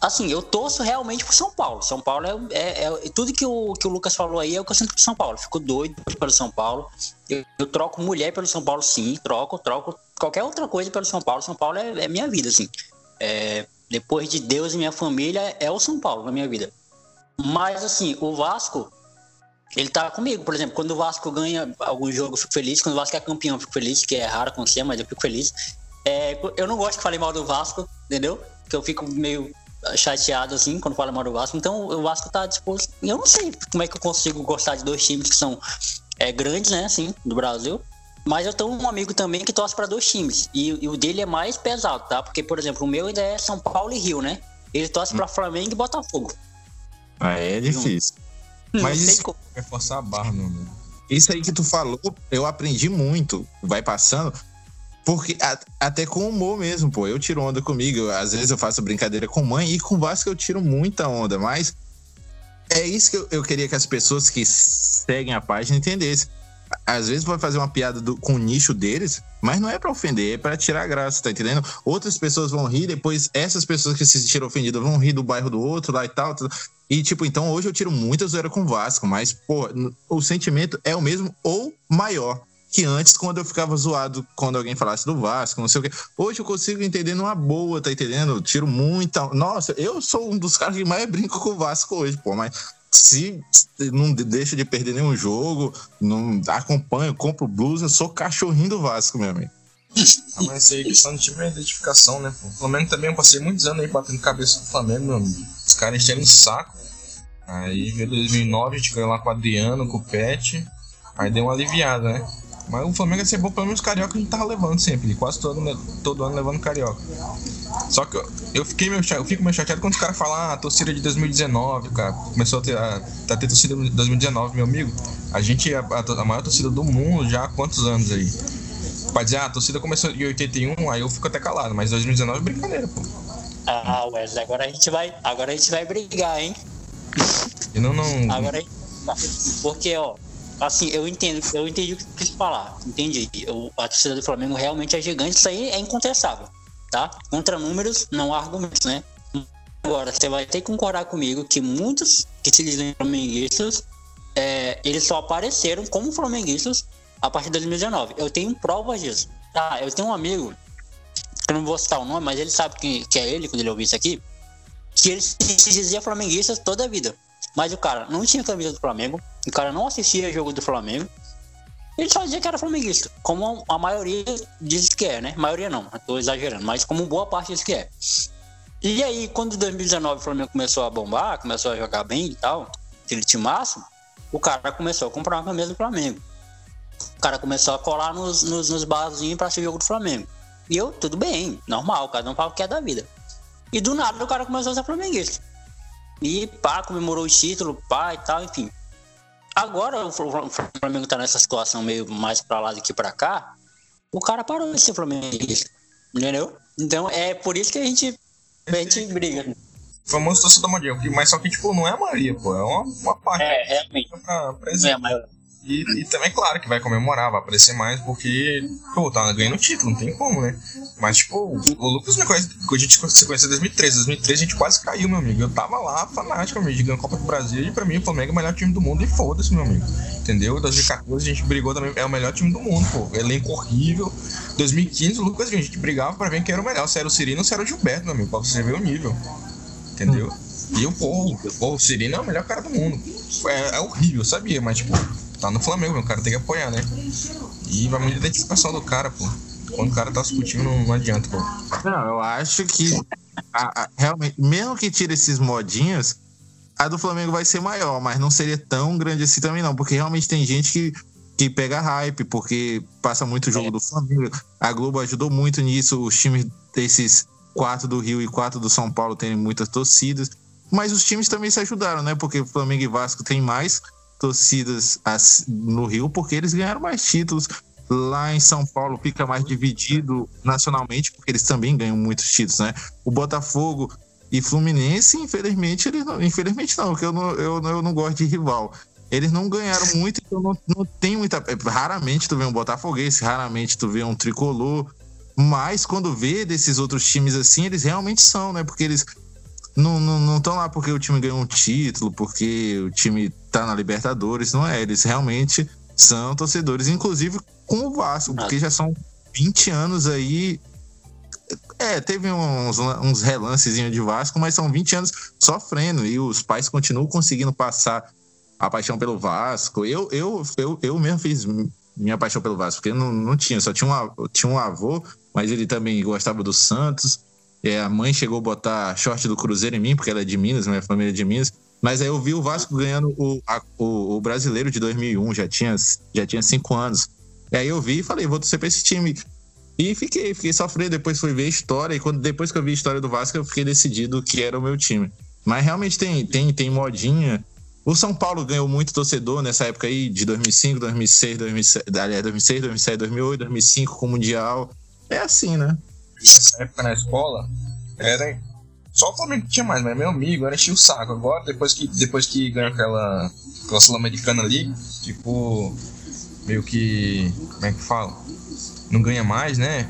assim, eu torço realmente pro São Paulo. São Paulo é, é, é, tudo que o, que o Lucas falou aí é o que eu sinto pro São Paulo. Fico doido pelo São Paulo. Eu, eu, troco mulher pelo São Paulo, sim, troco, troco qualquer outra coisa pelo São Paulo. São Paulo é, é minha vida, assim. É, depois de Deus e minha família, é o São Paulo na minha vida. Mas, assim, o Vasco, ele tá comigo. Por exemplo, quando o Vasco ganha algum jogo, eu fico feliz. Quando o Vasco é campeão, eu fico feliz, que é raro acontecer, mas eu fico feliz. É, eu não gosto que falei mal do Vasco, entendeu? Porque eu fico meio chateado, assim, quando fala mal do Vasco. Então, o Vasco tá disposto. Eu não sei como é que eu consigo gostar de dois times que são é, grandes, né, assim, do Brasil. Mas eu tenho um amigo também que torce para dois times. E, e, o dele é mais pesado, tá? Porque, por exemplo, o meu ainda é São Paulo e Rio, né? Ele torce hum. para Flamengo e Botafogo. Ah, é difícil. Não Mas isso como. é forçar a barra, meu amigo. Isso aí que tu falou, eu aprendi muito. Vai passando. Porque até com humor mesmo, pô. Eu tiro onda comigo. Às vezes eu faço brincadeira com mãe e com Vasco eu tiro muita onda. Mas é isso que eu, eu queria que as pessoas que seguem a página entendessem. Às vezes vai fazer uma piada do, com o nicho deles, mas não é para ofender, é para tirar graça, tá entendendo? Outras pessoas vão rir, depois essas pessoas que se sentiram ofendidas vão rir do bairro do outro lá e tal. E, tipo, então hoje eu tiro muita zoeira com o Vasco, mas, pô, o sentimento é o mesmo ou maior que antes, quando eu ficava zoado quando alguém falasse do Vasco, não sei o quê. Hoje eu consigo entender numa boa, tá entendendo? Eu tiro muita. Nossa, eu sou um dos caras que mais brinco com o Vasco hoje, pô, mas se não deixa de perder nenhum jogo, não acompanho, compro blusa, sou cachorrinho do Vasco, meu amigo. Ah, mas isso aí, questão de time é identificação, né? Pô? O Flamengo também, eu passei muitos anos aí batendo cabeça do Flamengo, meu amigo. Os caras enchendo o saco. Aí veio 2009, a gente ganhou lá com o Adriano, com o Pet. Aí deu uma aliviada, né? Mas o Flamengo ia ser bom, pelo menos carioca a gente tava levando sempre, quase todo, todo ano levando carioca. Só que eu, eu fiquei meio chateado, eu fico meio chateado quando os caras falam, ah, a torcida de 2019, cara. Começou a ter, a, a ter torcida de 2019, meu amigo. A gente é a, a, maior torcida do mundo já há quantos anos aí? Pode dizer, ah, a torcida começou em 81, aí eu fico até calado, mas 2019 é brincadeira, pô. Ah, Wesley, agora a gente vai. Agora a gente vai brigar, hein? E não, não. Agora Porque, ó, assim, eu entendo, eu entendi o que quis falar. Entendi. Eu, a torcida do Flamengo realmente é gigante, isso aí é incontestável. Tá? Contra números, não há argumentos, né? Agora, você vai ter que concordar comigo que muitos que se dizem flamenguistas, é, eles só apareceram como flamenguistas a partir de 2019. Eu tenho provas disso. Tá, eu tenho um amigo, eu não vou citar o nome, mas ele sabe que, que é ele, quando ele ouviu isso aqui, que ele se dizia flamenguista toda a vida. Mas o cara não tinha camisa do Flamengo, o cara não assistia jogo do Flamengo. Ele só dizia que era flamenguista, como a maioria diz que é, né? A maioria não, estou exagerando, mas como boa parte diz que é. E aí, quando em 2019 o Flamengo começou a bombar, começou a jogar bem e tal, aquele timaço, o cara começou a comprar uma camisa do Flamengo. O cara começou a colar nos, nos, nos barzinhos pra ser jogo do Flamengo. E eu, tudo bem, normal, cada um fala o que é da vida. E do nada o cara começou a ser flamenguista. E pá, comemorou o título, pá e tal, enfim. Agora o Flamengo tá nessa situação meio mais pra lá do que pra cá. O cara parou de ser flamenguista. Entendeu? Então é por isso que a gente, a gente briga. O famoso torcedor mundial, mas só que tipo, não é a maioria, pô. É uma, uma parte. É, realmente. Pra, pra não é a maioria. E, e, também, claro, que vai comemorar, vai aparecer mais, porque, pô, tá ganhando título, não tem como, né? Mas, tipo, o Lucas me conhece, a gente se conheceu em 2013. 2013 a gente quase caiu, meu amigo. Eu tava lá, fanático, meu amigo, a Copa do Brasil, e pra mim o Flamengo é o melhor time do mundo, e foda-se, meu amigo. Entendeu? 2014 a gente brigou também, é o melhor time do mundo, pô. Elenco horrível. 2015 o Lucas, a gente brigava pra ver quem era o melhor, se era o Cirino ou se era o Gilberto, meu amigo, pra você ver o nível. Entendeu? E o, pô, o Cirino é o melhor cara do mundo. É, é horrível, sabia, mas, tipo tá no Flamengo, o cara tem que apoiar, né? E vai muita identificação do cara, pô. Quando o cara tá discutindo, não, não adianta, pô. Não, eu acho que a, a, realmente, mesmo que tire esses modinhos, a do Flamengo vai ser maior, mas não seria tão grande assim também, não, porque realmente tem gente que, que pega hype, porque passa muito jogo é. do Flamengo. A Globo ajudou muito nisso, os times desses quatro do Rio e quatro do São Paulo têm muitas torcidas. Mas os times também se ajudaram, né? Porque Flamengo e Vasco tem mais, torcidas no Rio porque eles ganharam mais títulos. Lá em São Paulo fica mais dividido nacionalmente, porque eles também ganham muitos títulos, né? O Botafogo e Fluminense, infelizmente, eles não, infelizmente não, porque eu não, eu, eu não gosto de rival. Eles não ganharam muito, então não, não tem muita. Raramente tu vê um Botafoguense, raramente tu vê um tricolor. Mas quando vê desses outros times assim, eles realmente são, né? Porque eles não estão lá porque o time ganhou um título, porque o time tá na Libertadores, não é. Eles realmente são torcedores, inclusive com o Vasco, porque já são 20 anos aí. É, teve uns, uns relances de Vasco, mas são 20 anos sofrendo e os pais continuam conseguindo passar a paixão pelo Vasco. Eu, eu, eu, eu mesmo fiz minha paixão pelo Vasco, porque não, não tinha, só tinha um, tinha um avô, mas ele também gostava do Santos. É, a mãe chegou a botar short do Cruzeiro em mim, porque ela é de Minas, minha família é de Minas. Mas aí eu vi o Vasco ganhando o, a, o, o, brasileiro de 2001, já tinha, já tinha cinco anos. E aí eu vi e falei, vou torcer pra esse time. E fiquei, fiquei sofrendo. Depois fui ver a história. E quando, depois que eu vi a história do Vasco, eu fiquei decidido que era o meu time. Mas realmente tem, tem, tem modinha. O São Paulo ganhou muito torcedor nessa época aí, de 2005, 2006, 2007, aliás, 2006, 2007, 2008, 2005 com o Mundial. É assim, né? nessa época na escola, era. Só o Flamengo tinha mais, mas meu amigo era encher o saco. Agora, depois que, depois que ganhou aquela, aquela Sul-Americana ali, tipo, meio que. Como é que fala? Não ganha mais, né?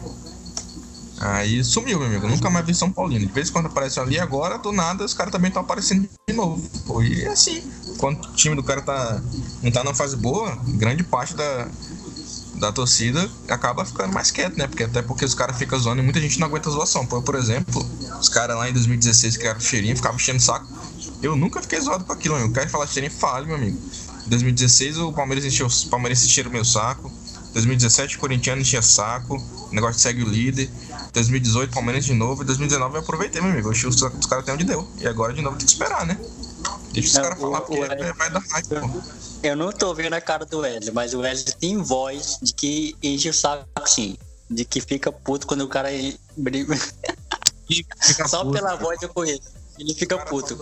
Aí sumiu, meu amigo. Nunca mais vi São Paulino. De vez em quando aparece ali, agora, do nada, os caras também estão aparecendo de novo. E assim, quando o time do cara tá, não tá numa fase boa, grande parte da, da torcida acaba ficando mais quieto, né? Porque até porque os caras ficam zoando e muita gente não aguenta zoação. Por, por exemplo, os caras lá em 2016 que eram cheirinho, ficavam enchendo o saco. Eu nunca fiquei zoado com aquilo, meu. Quero falar cheirinho, fale, meu amigo. Em 2016 o Palmeiras encheu, o Palmeiras encheram o meu saco. 2017 o Corinthians enchia saco. O negócio segue o líder. 2018 Palmeiras de novo. E 2019 eu aproveitei, meu amigo. Eu enchi os, os caras até onde deu. E agora de novo tem que esperar, né? Deixa os caras falar, porque é, vai dar hype, pô. Eu não tô vendo a cara do Wesley, mas o Wesley tem voz de que enche o saco sim. De que fica puto quando o cara briga. Só puto, pela voz eu conheço. Ele fica puto.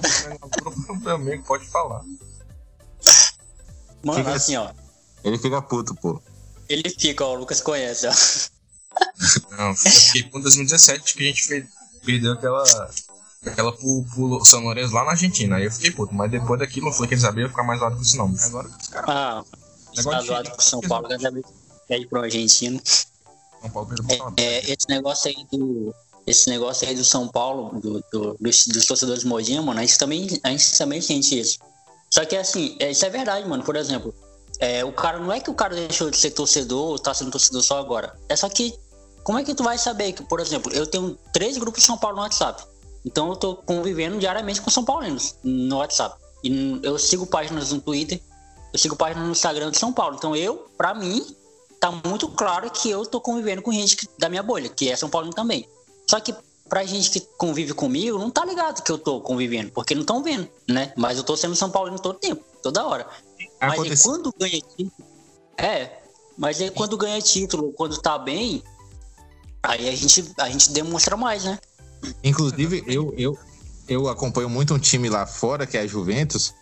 Também pode falar. Mano, fica, assim, ó. Ele fica puto, pô. Ele fica, ó, o Lucas conhece, ó. Não, fiquei com 2017 que a gente fez, perdeu aquela aquela pro, pro São Lourenço lá na Argentina. Aí eu fiquei puto, mas depois daquilo eu falei que eles sabiam ficar mais zoado com esse nome. Agora os caras. Ah, tá zoado com São Paulo, já ir pro argentino. São Paulo é, é, esse negócio aí do. Esse negócio aí do São Paulo, do, do dos, dos, torcedores modinha, mano, a gente também, a gente também sente isso. Só que assim, é, isso é verdade, mano. Por exemplo, é, o cara não é que o cara deixou de ser torcedor ou tá sendo torcedor só agora. É só que como é que tu vai saber que, por exemplo, eu tenho três grupos de São Paulo no WhatsApp. Então eu tô convivendo diariamente com São Paulinos no WhatsApp. E eu sigo páginas no Twitter, eu sigo páginas no Instagram de São Paulo. Então eu, pra mim, tá muito claro que eu tô convivendo com gente da minha bolha, que é São Paulino também. Só que pra gente que convive comigo, não tá ligado que eu tô convivendo, porque não estão vendo, né? Mas eu tô sendo São Paulino todo tempo, toda hora. Mas quando ganha título. É, mas aí quando ganha título, quando tá bem, aí a gente, a gente demonstra mais, né? Inclusive, eu, eu, eu acompanho muito um time lá fora, que é a Juventus,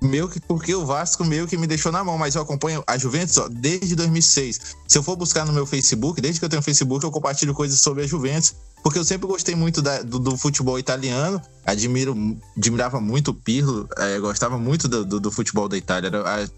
meio que porque o Vasco meio que me deixou na mão, mas eu acompanho a Juventus ó, desde 2006. Se eu for buscar no meu Facebook, desde que eu tenho Facebook, eu compartilho coisas sobre a Juventus, porque eu sempre gostei muito da, do, do, futebol italiano, admiro, admirava muito o Pirlo, é, gostava muito do, do, do, futebol da Itália. Era, a,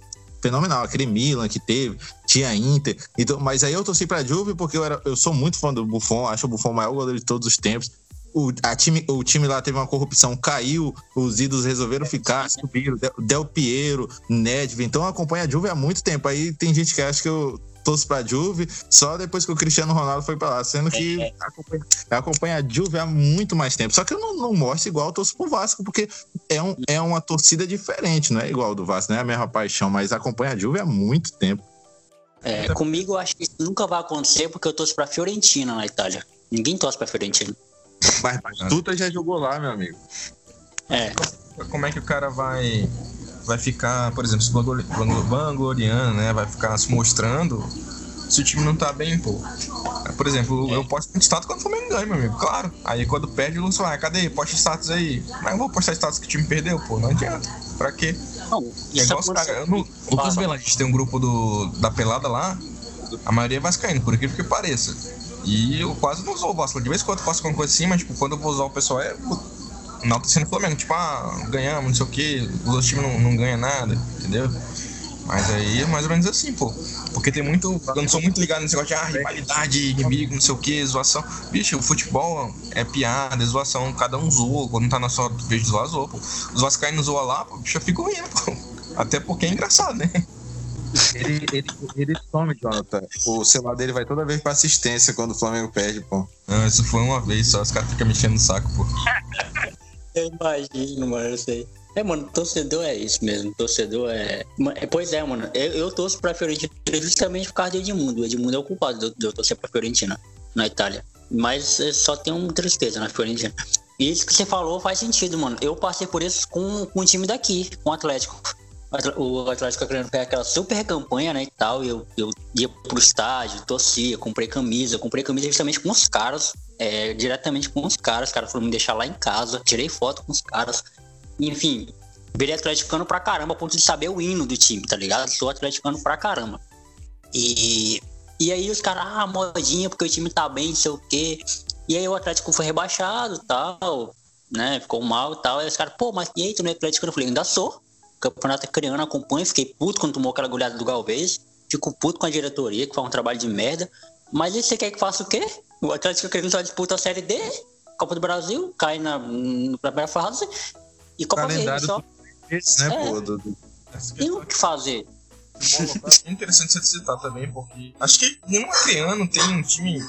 fenomenal. Aquele Milan que teve, tinha Inter. Então, mas aí eu torci pra Juve porque eu, era, eu sou muito fã do Buffon, acho o Buffon o maior goleiro de todos os tempos. O, a time, o time lá teve uma corrupção, caiu, os ídolos resolveram ficar, subiram, Del, Del Piero, Nedved. Então eu acompanho a Juve há muito tempo. Aí tem gente que acha que eu torço pra Juve só depois que o Cristiano Ronaldo foi pra lá, sendo que é. acompanha, acompanha a Juve há muito mais tempo. Só que eu não, não mostro igual eu torço pro Vasco, porque é, um, é uma torcida diferente, não é igual do Vasco, não é a mesma paixão, mas acompanha a Juve há muito tempo. É, comigo eu acho que isso nunca vai acontecer porque eu torço pra Fiorentina na Itália. Ninguém torce pra Fiorentina. Mas, mas Tuta já jogou lá, meu amigo. É. Como é que o cara vai vai ficar, por exemplo, se vangloriando, né? Vai ficar se mostrando se o time não tá bem, pô. Por exemplo, eu posto status quando o Flamengo ganha, meu amigo, claro. Aí quando perde, o Lúcio vai, cadê? Posta status aí. Mas eu vou postar status que o time perdeu, pô, não adianta. Pra quê? Não, Negócio, cara, eu não, Lucas a gente tem um grupo do, da pelada lá, a maioria é vascaíno, por incrível que pareça. E eu quase não uso o Vasco. De vez em quando eu faço alguma coisa assim, mas tipo, quando eu vou usar o pessoal é enaltecendo o Flamengo. Tipo, ah, ganhamos, não sei o que, os outros times não, não ganham nada, entendeu? Mas aí é mais ou menos assim, pô. Porque tem muito. Eu não sou muito ligado nesse negócio de ah, rivalidade, inimigo, não sei o que, zoação. Bicho, o futebol é piada, é zoação, cada um zoa. Quando tá na sua vez de zoar, zoa, pô. Os Vascaínos zoam lá, pô, bicho, eu fico rindo, pô. Até porque é engraçado, né? Ele, ele, ele some, Jonathan. O celular dele vai toda vez pra assistência quando o Flamengo perde, pô. Não, isso foi uma vez só, os caras ficam mexendo no saco, pô. Eu imagino, mano, eu sei. É, mano, torcedor é isso mesmo. Torcedor é. é pois é, mano. Eu, eu torço pra Fiorentina justamente por causa do Edmundo. O Edmundo é o culpado de eu torcer pra Fiorentina na Itália. Mas só tem uma tristeza na Fiorentina. E isso que você falou faz sentido, mano. Eu passei por isso com, com o time daqui, com o Atlético. O Atlético Acreano fez aquela super campanha, né, e tal. E eu, eu ia pro estádio, torcia, comprei camisa. Comprei camisa justamente com os caras, é, diretamente com os caras. Os caras foram me deixar lá em casa. Tirei foto com os caras. Enfim, virei atleticano pra caramba, a ponto de saber o hino do time, tá ligado? Sou atleticano pra caramba. E, e aí os caras, ah, modinha, porque o time tá bem, não sei o quê. E aí o Atlético foi rebaixado tal, né? Ficou mal e tal. Aí os caras, pô, mas e aí, tu não é atleticano? Eu falei, ainda sou. Campeonato é criando, acompanho, fiquei puto quando tomou aquela goleada do Galvez. Fico puto com a diretoria, que faz um trabalho de merda. Mas e você quer que faça o quê? O Atlético querendo só disputa a Série D, Copa do Brasil, cai na, na primeira fase e Copa Verde só. Esse, né, é. pô, do, do... Tem o que fazer. É interessante você citar também, porque acho que nenhum acreano tem um time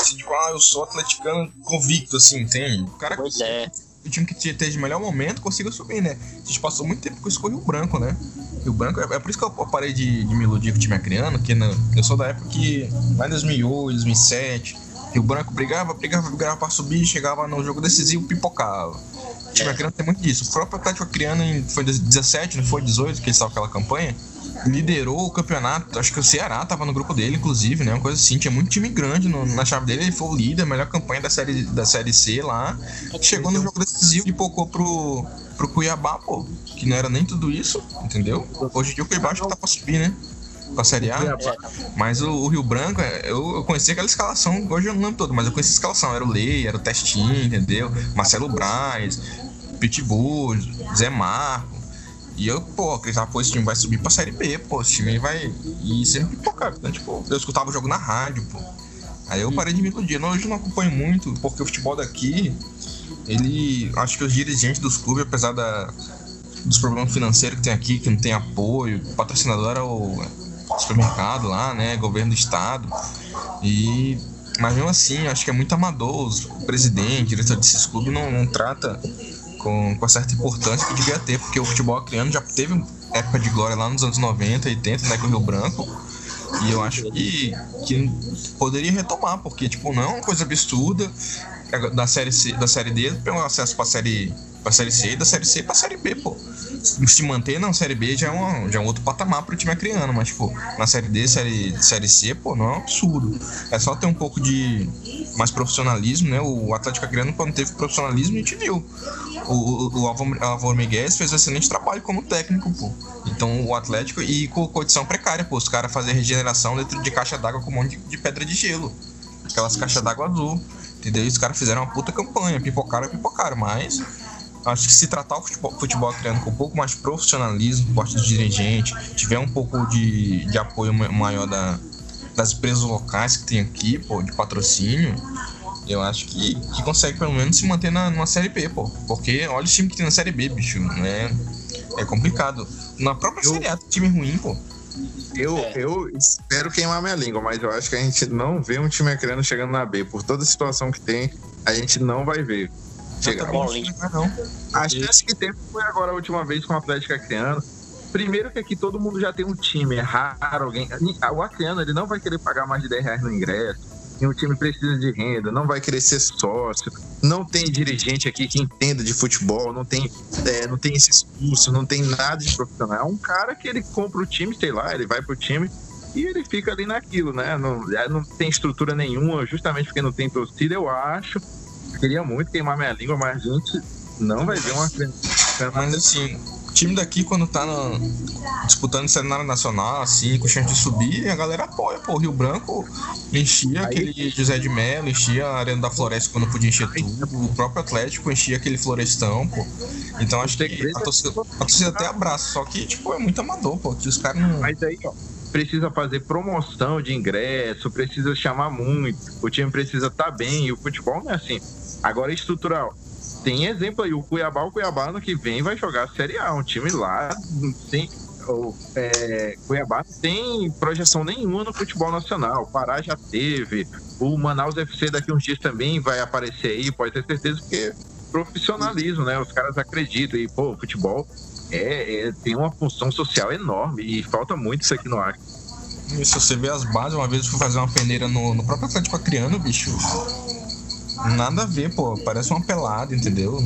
assim, tipo, ah, eu sou atleticano convicto, assim, tem. O cara pois é. O time que esteja de melhor momento consiga subir, né? A gente passou muito tempo com isso com o Rio Branco, né? Rio Branco, é, é por isso que eu parei de, de me iludir com o time acreano, que na, eu sou da época que lá em 2008, 2007, Rio Branco brigava, brigava, brigava pra subir, chegava no jogo decisivo, pipocava time acreano tem muito disso. O próprio Atlético Acreano foi 17, não foi 18 que ele estava aquela campanha. Liderou o campeonato, acho que o Ceará estava no grupo dele, inclusive, né? Uma coisa assim, tinha muito time grande no, na chave dele, ele foi o líder, melhor campanha da série, da série C lá. Chegou no jogo decisivo e pocou pro, pro Cuiabá, pô, que não era nem tudo isso, entendeu? Hoje em dia o Cuiabá acho que tá pra subir, né? pra Série A. Mas o, o, Rio Branco, eu, eu conhecia aquela escalação, hoje eu não lembro todo, mas eu conhecia a escalação. Era o Lei, era o Testinho, entendeu? Marcelo Braz, Pitbull, Zé Marco. E eu, pô, acreditava, pô, esse time vai subir pra Série B, pô, esse time vai. E sempre pipocar. Então, tipo, eu escutava o jogo na rádio, pô. Aí eu parei de me iludir. Hoje eu não acompanho muito, porque o futebol daqui, ele. Acho que os dirigentes dos clubes, apesar da, dos problemas financeiros que tem aqui, que não tem apoio, o patrocinador é o supermercado lá, né? Governo do estado. E. Mas mesmo assim, acho que é muito amador. O presidente, o diretor desses clubes não, não trata com, com a certa importância que devia ter, porque o futebol acreano já teve época de glória lá nos anos 90, 80, né, com o Rio Branco. E eu acho que, que poderia retomar, porque tipo, não é uma coisa absurda da série C, da série D pelo acesso para série pra série C e da série C pra série B, pô. Se manter na série B já é, uma, já é um outro patamar pro time acreano, mas tipo, na série D, série, série C, pô, não é um absurdo. É só ter um pouco de mais profissionalismo, né? O Atlético Acreano, quando teve profissionalismo, a gente viu o, o Alvaro Miguel fez um excelente trabalho como técnico, pô. Então o Atlético, e com condição precária, pô, os caras fazer regeneração dentro de caixa d'água com um monte de, de pedra de gelo. Aquelas caixas d'água azul. Entendeu? E os caras fizeram uma puta campanha, pipocaram, pipocaram, mas Acho que se tratar o futebol, futebol criando com um pouco mais de profissionalismo por parte do dirigente, tiver um pouco de, de apoio maior da, das empresas locais que tem aqui, pô, de patrocínio, eu acho que, que consegue pelo menos se manter na, numa Série B, pô. Porque olha o time que tem na Série B, bicho. É, é complicado. Na própria eu, Série A, time ruim, pô. Eu, é. eu espero queimar minha língua, mas eu acho que a gente não vê um time acreano chegando na B. Por toda a situação que tem, a gente não vai ver. Chegar. Não, não. A chance que tem foi agora a última vez com o Atlético Acreano. Primeiro que aqui todo mundo já tem um time, é raro alguém. O Acreano ele não vai querer pagar mais de 10 reais no ingresso e um time precisa de renda, não vai querer ser sócio, não tem dirigente aqui que entenda de futebol, não tem, é, não tem esse expulso, não tem nada de profissional. É um cara que ele compra o time, sei lá, ele vai pro time e ele fica ali naquilo, né? Não, é, não tem estrutura nenhuma, justamente porque não tem torcida, eu acho. Queria muito queimar minha língua, mas a gente não vai ver uma. Mas assim, time daqui, quando tá no, disputando cenário nacional, assim, com chance de subir, a galera apoia, pô. O Rio Branco enchia aquele José de Mello, enchia a Arena da Floresta quando podia encher tudo. O próprio Atlético enchia aquele Florestão, pô. Então acho que a torcida, a torcida até abraça, só que, tipo, é muito amador, pô. Que os caras não. Mas aí, ó precisa fazer promoção de ingresso, precisa chamar muito, o time precisa estar tá bem, e o futebol não é assim. Agora, estrutural, tem exemplo aí, o Cuiabá, o Cuiabá no que vem vai jogar a Série A, um time lá sem o é, Cuiabá não tem projeção nenhuma no futebol nacional. O Pará já teve, o Manaus FC daqui uns dias também vai aparecer aí, pode ter certeza que profissionalismo, né? Os caras acreditam e, pô, o futebol é, é, tem uma função social enorme e falta muito isso aqui no Acre. Isso, você vê as bases, uma vez eu fui fazer uma peneira no, no próprio Atlético Acreano, bicho. Nada a ver, pô. Parece uma pelada, entendeu?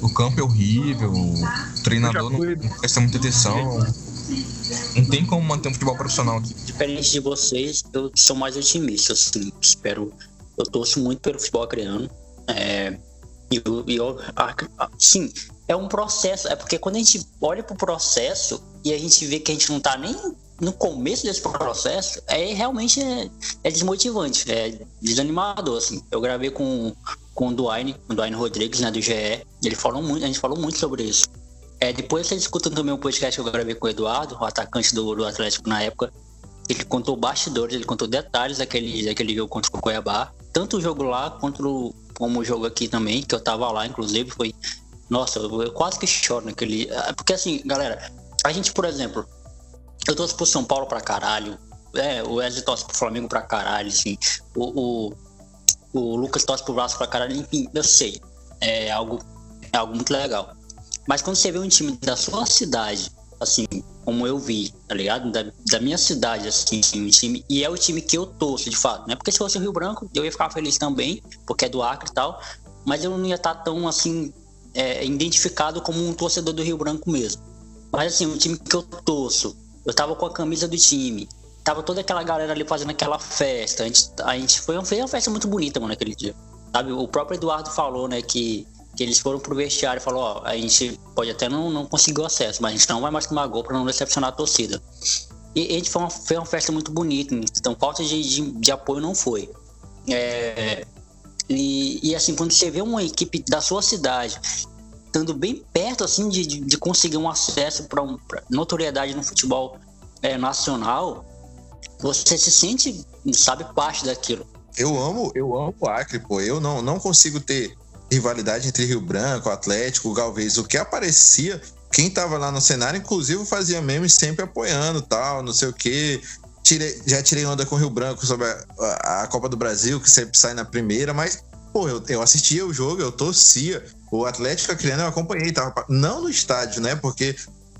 O campo é horrível, o treinador não presta muita atenção. Não tem como manter um futebol profissional aqui. Diferente de vocês, eu sou mais otimista, assim. Espero. Eu torço muito pelo futebol acreano. É, e eu, eu, sim, é um processo. É porque quando a gente olha pro processo e a gente vê que a gente não tá nem no começo desse processo, é realmente é, é desmotivante, é desanimador, assim. Eu gravei com, com o Duane, o Duane Rodrigues, né, do GE, ele falou muito, a gente falou muito sobre isso. É, depois vocês escutam também um podcast que eu gravei com o Eduardo, o atacante do, do Atlético na época, ele contou bastidores, ele contou detalhes daquele, daquele jogo contra o Cuiabá, tanto o jogo lá quanto como o jogo aqui também, que eu tava lá, inclusive, foi... Nossa, eu, eu quase que choro naquele... Porque assim, galera, a gente, por exemplo, eu torço pro São Paulo pra caralho. É, o Wesley torce pro Flamengo pra caralho, assim. O, o, o Lucas torce pro Vasco pra caralho. Enfim, eu sei. É algo, é algo muito legal. Mas quando você vê um time da sua cidade, assim, como eu vi, tá ligado? Da, da minha cidade, assim, um time. E é o time que eu torço, de fato. Né? Porque se fosse o Rio Branco, eu ia ficar feliz também, porque é do Acre e tal. Mas eu não ia estar tão, assim, é, identificado como um torcedor do Rio Branco mesmo. Mas, assim, o time que eu torço, eu tava com a camisa do time. Tava toda aquela galera ali fazendo aquela festa. A gente, a gente foi, uma, uma festa muito bonita, mano, naquele dia. Sabe? O próprio Eduardo falou, né, que, que eles foram pro vestiário e falou, ó, a gente pode até não, não conseguir acesso, mas a gente não vai mais tomar gol pra não decepcionar a torcida. E, e a gente foi uma, foi uma festa muito bonita, então falta de, de, de apoio não foi. É, e, e, assim, quando você vê uma equipe da sua cidade estando bem perto assim de, de, conseguir um acesso para um, notoriedade no futebol é, nacional, você se sente, sabe, parte daquilo. Eu amo, eu amo o Acre, pô. Eu não, não consigo ter rivalidade entre Rio Branco, Atlético, Galvez. O que aparecia, quem tava lá no cenário, inclusive fazia memes sempre apoiando tal, não sei o quê. Tirei, já tirei onda com o Rio Branco sobre a, a, a Copa do Brasil, que sempre sai na primeira, mas, pô, eu, eu assistia o jogo, eu torcia. O Atlético Acreano eu acompanhei, tava, não no estádio, né? Porque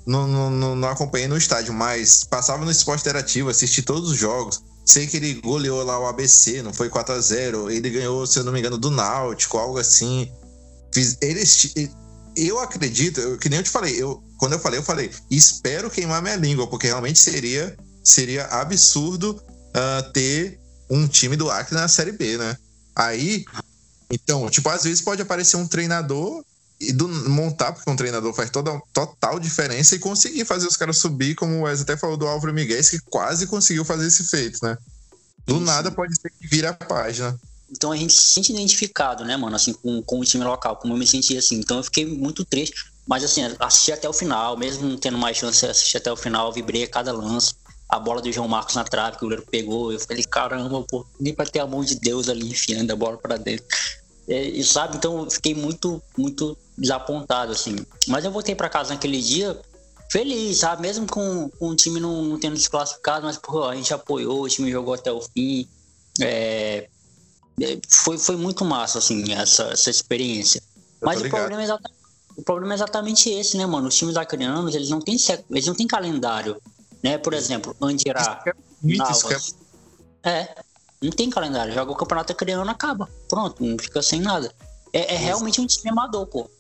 não, não, não acompanhei no estádio, mas passava no esporte interativo, assisti todos os jogos. Sei que ele goleou lá o ABC, não foi 4 a 0 Ele ganhou, se eu não me engano, do Náutico, algo assim. Eu acredito, que nem eu te falei, eu, quando eu falei, eu falei, espero queimar minha língua, porque realmente seria, seria absurdo uh, ter um time do Acre na Série B, né? Aí então, tipo, às vezes pode aparecer um treinador e do, montar, porque um treinador faz toda total diferença e conseguir fazer os caras subir, como o Wes até falou do Álvaro Miguel, que quase conseguiu fazer esse feito, né? Do Isso. nada pode ser que vire a página. então a gente se sente identificado, né, mano, assim, com, com o time local, como eu me senti assim. Então eu fiquei muito triste. Mas assim, assisti até o final, mesmo não tendo mais chance, assisti até o final, vibrei a cada lance. A bola do João Marcos na trave que o goleiro pegou, eu falei, caramba, pô, nem pra ter a mão de Deus ali enfiando a bola para dentro. É, e sabe, então eu fiquei muito, muito desapontado, assim. Mas eu voltei para casa naquele dia feliz, sabe? Mesmo com, com o time não, não tendo desclassificado, mas pô, a gente apoiou, o time jogou até o fim. É, é foi, foi muito massa, assim, essa, essa experiência. Mas o problema, é exatamente, o problema é exatamente esse, né, mano? Os times acreanos, eles não têm, eles não têm calendário, né? Por exemplo, Andirá, É, não tem calendário. Joga o campeonato acreano, acaba. Pronto, não fica sem nada. É, é realmente um time amador, pô.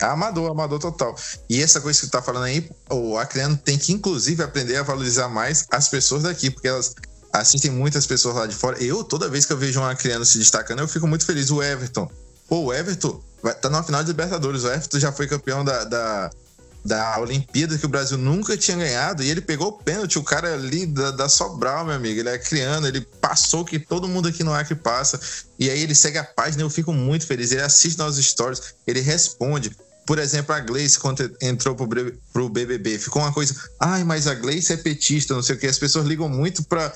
Amador, amador total. E essa coisa que tu tá falando aí, o Acreano tem que, inclusive, aprender a valorizar mais as pessoas daqui, porque elas assistem muitas pessoas lá de fora. Eu, toda vez que eu vejo um Acreano se destacando, eu fico muito feliz. O Everton. Pô, o Everton vai, tá na final de Libertadores. O Everton já foi campeão da, da, da Olimpíada que o Brasil nunca tinha ganhado e ele pegou o pênalti. O cara ali da, da Sobral, meu amigo, ele é criando, ele passou que todo mundo aqui no Acre passa. E aí ele segue a página eu fico muito feliz. Ele assiste nossos stories, ele responde. Por exemplo, a Gleice, quando entrou pro, pro BBB, ficou uma coisa. Ai, mas a Gleice é petista, não sei o que. As pessoas ligam muito pra.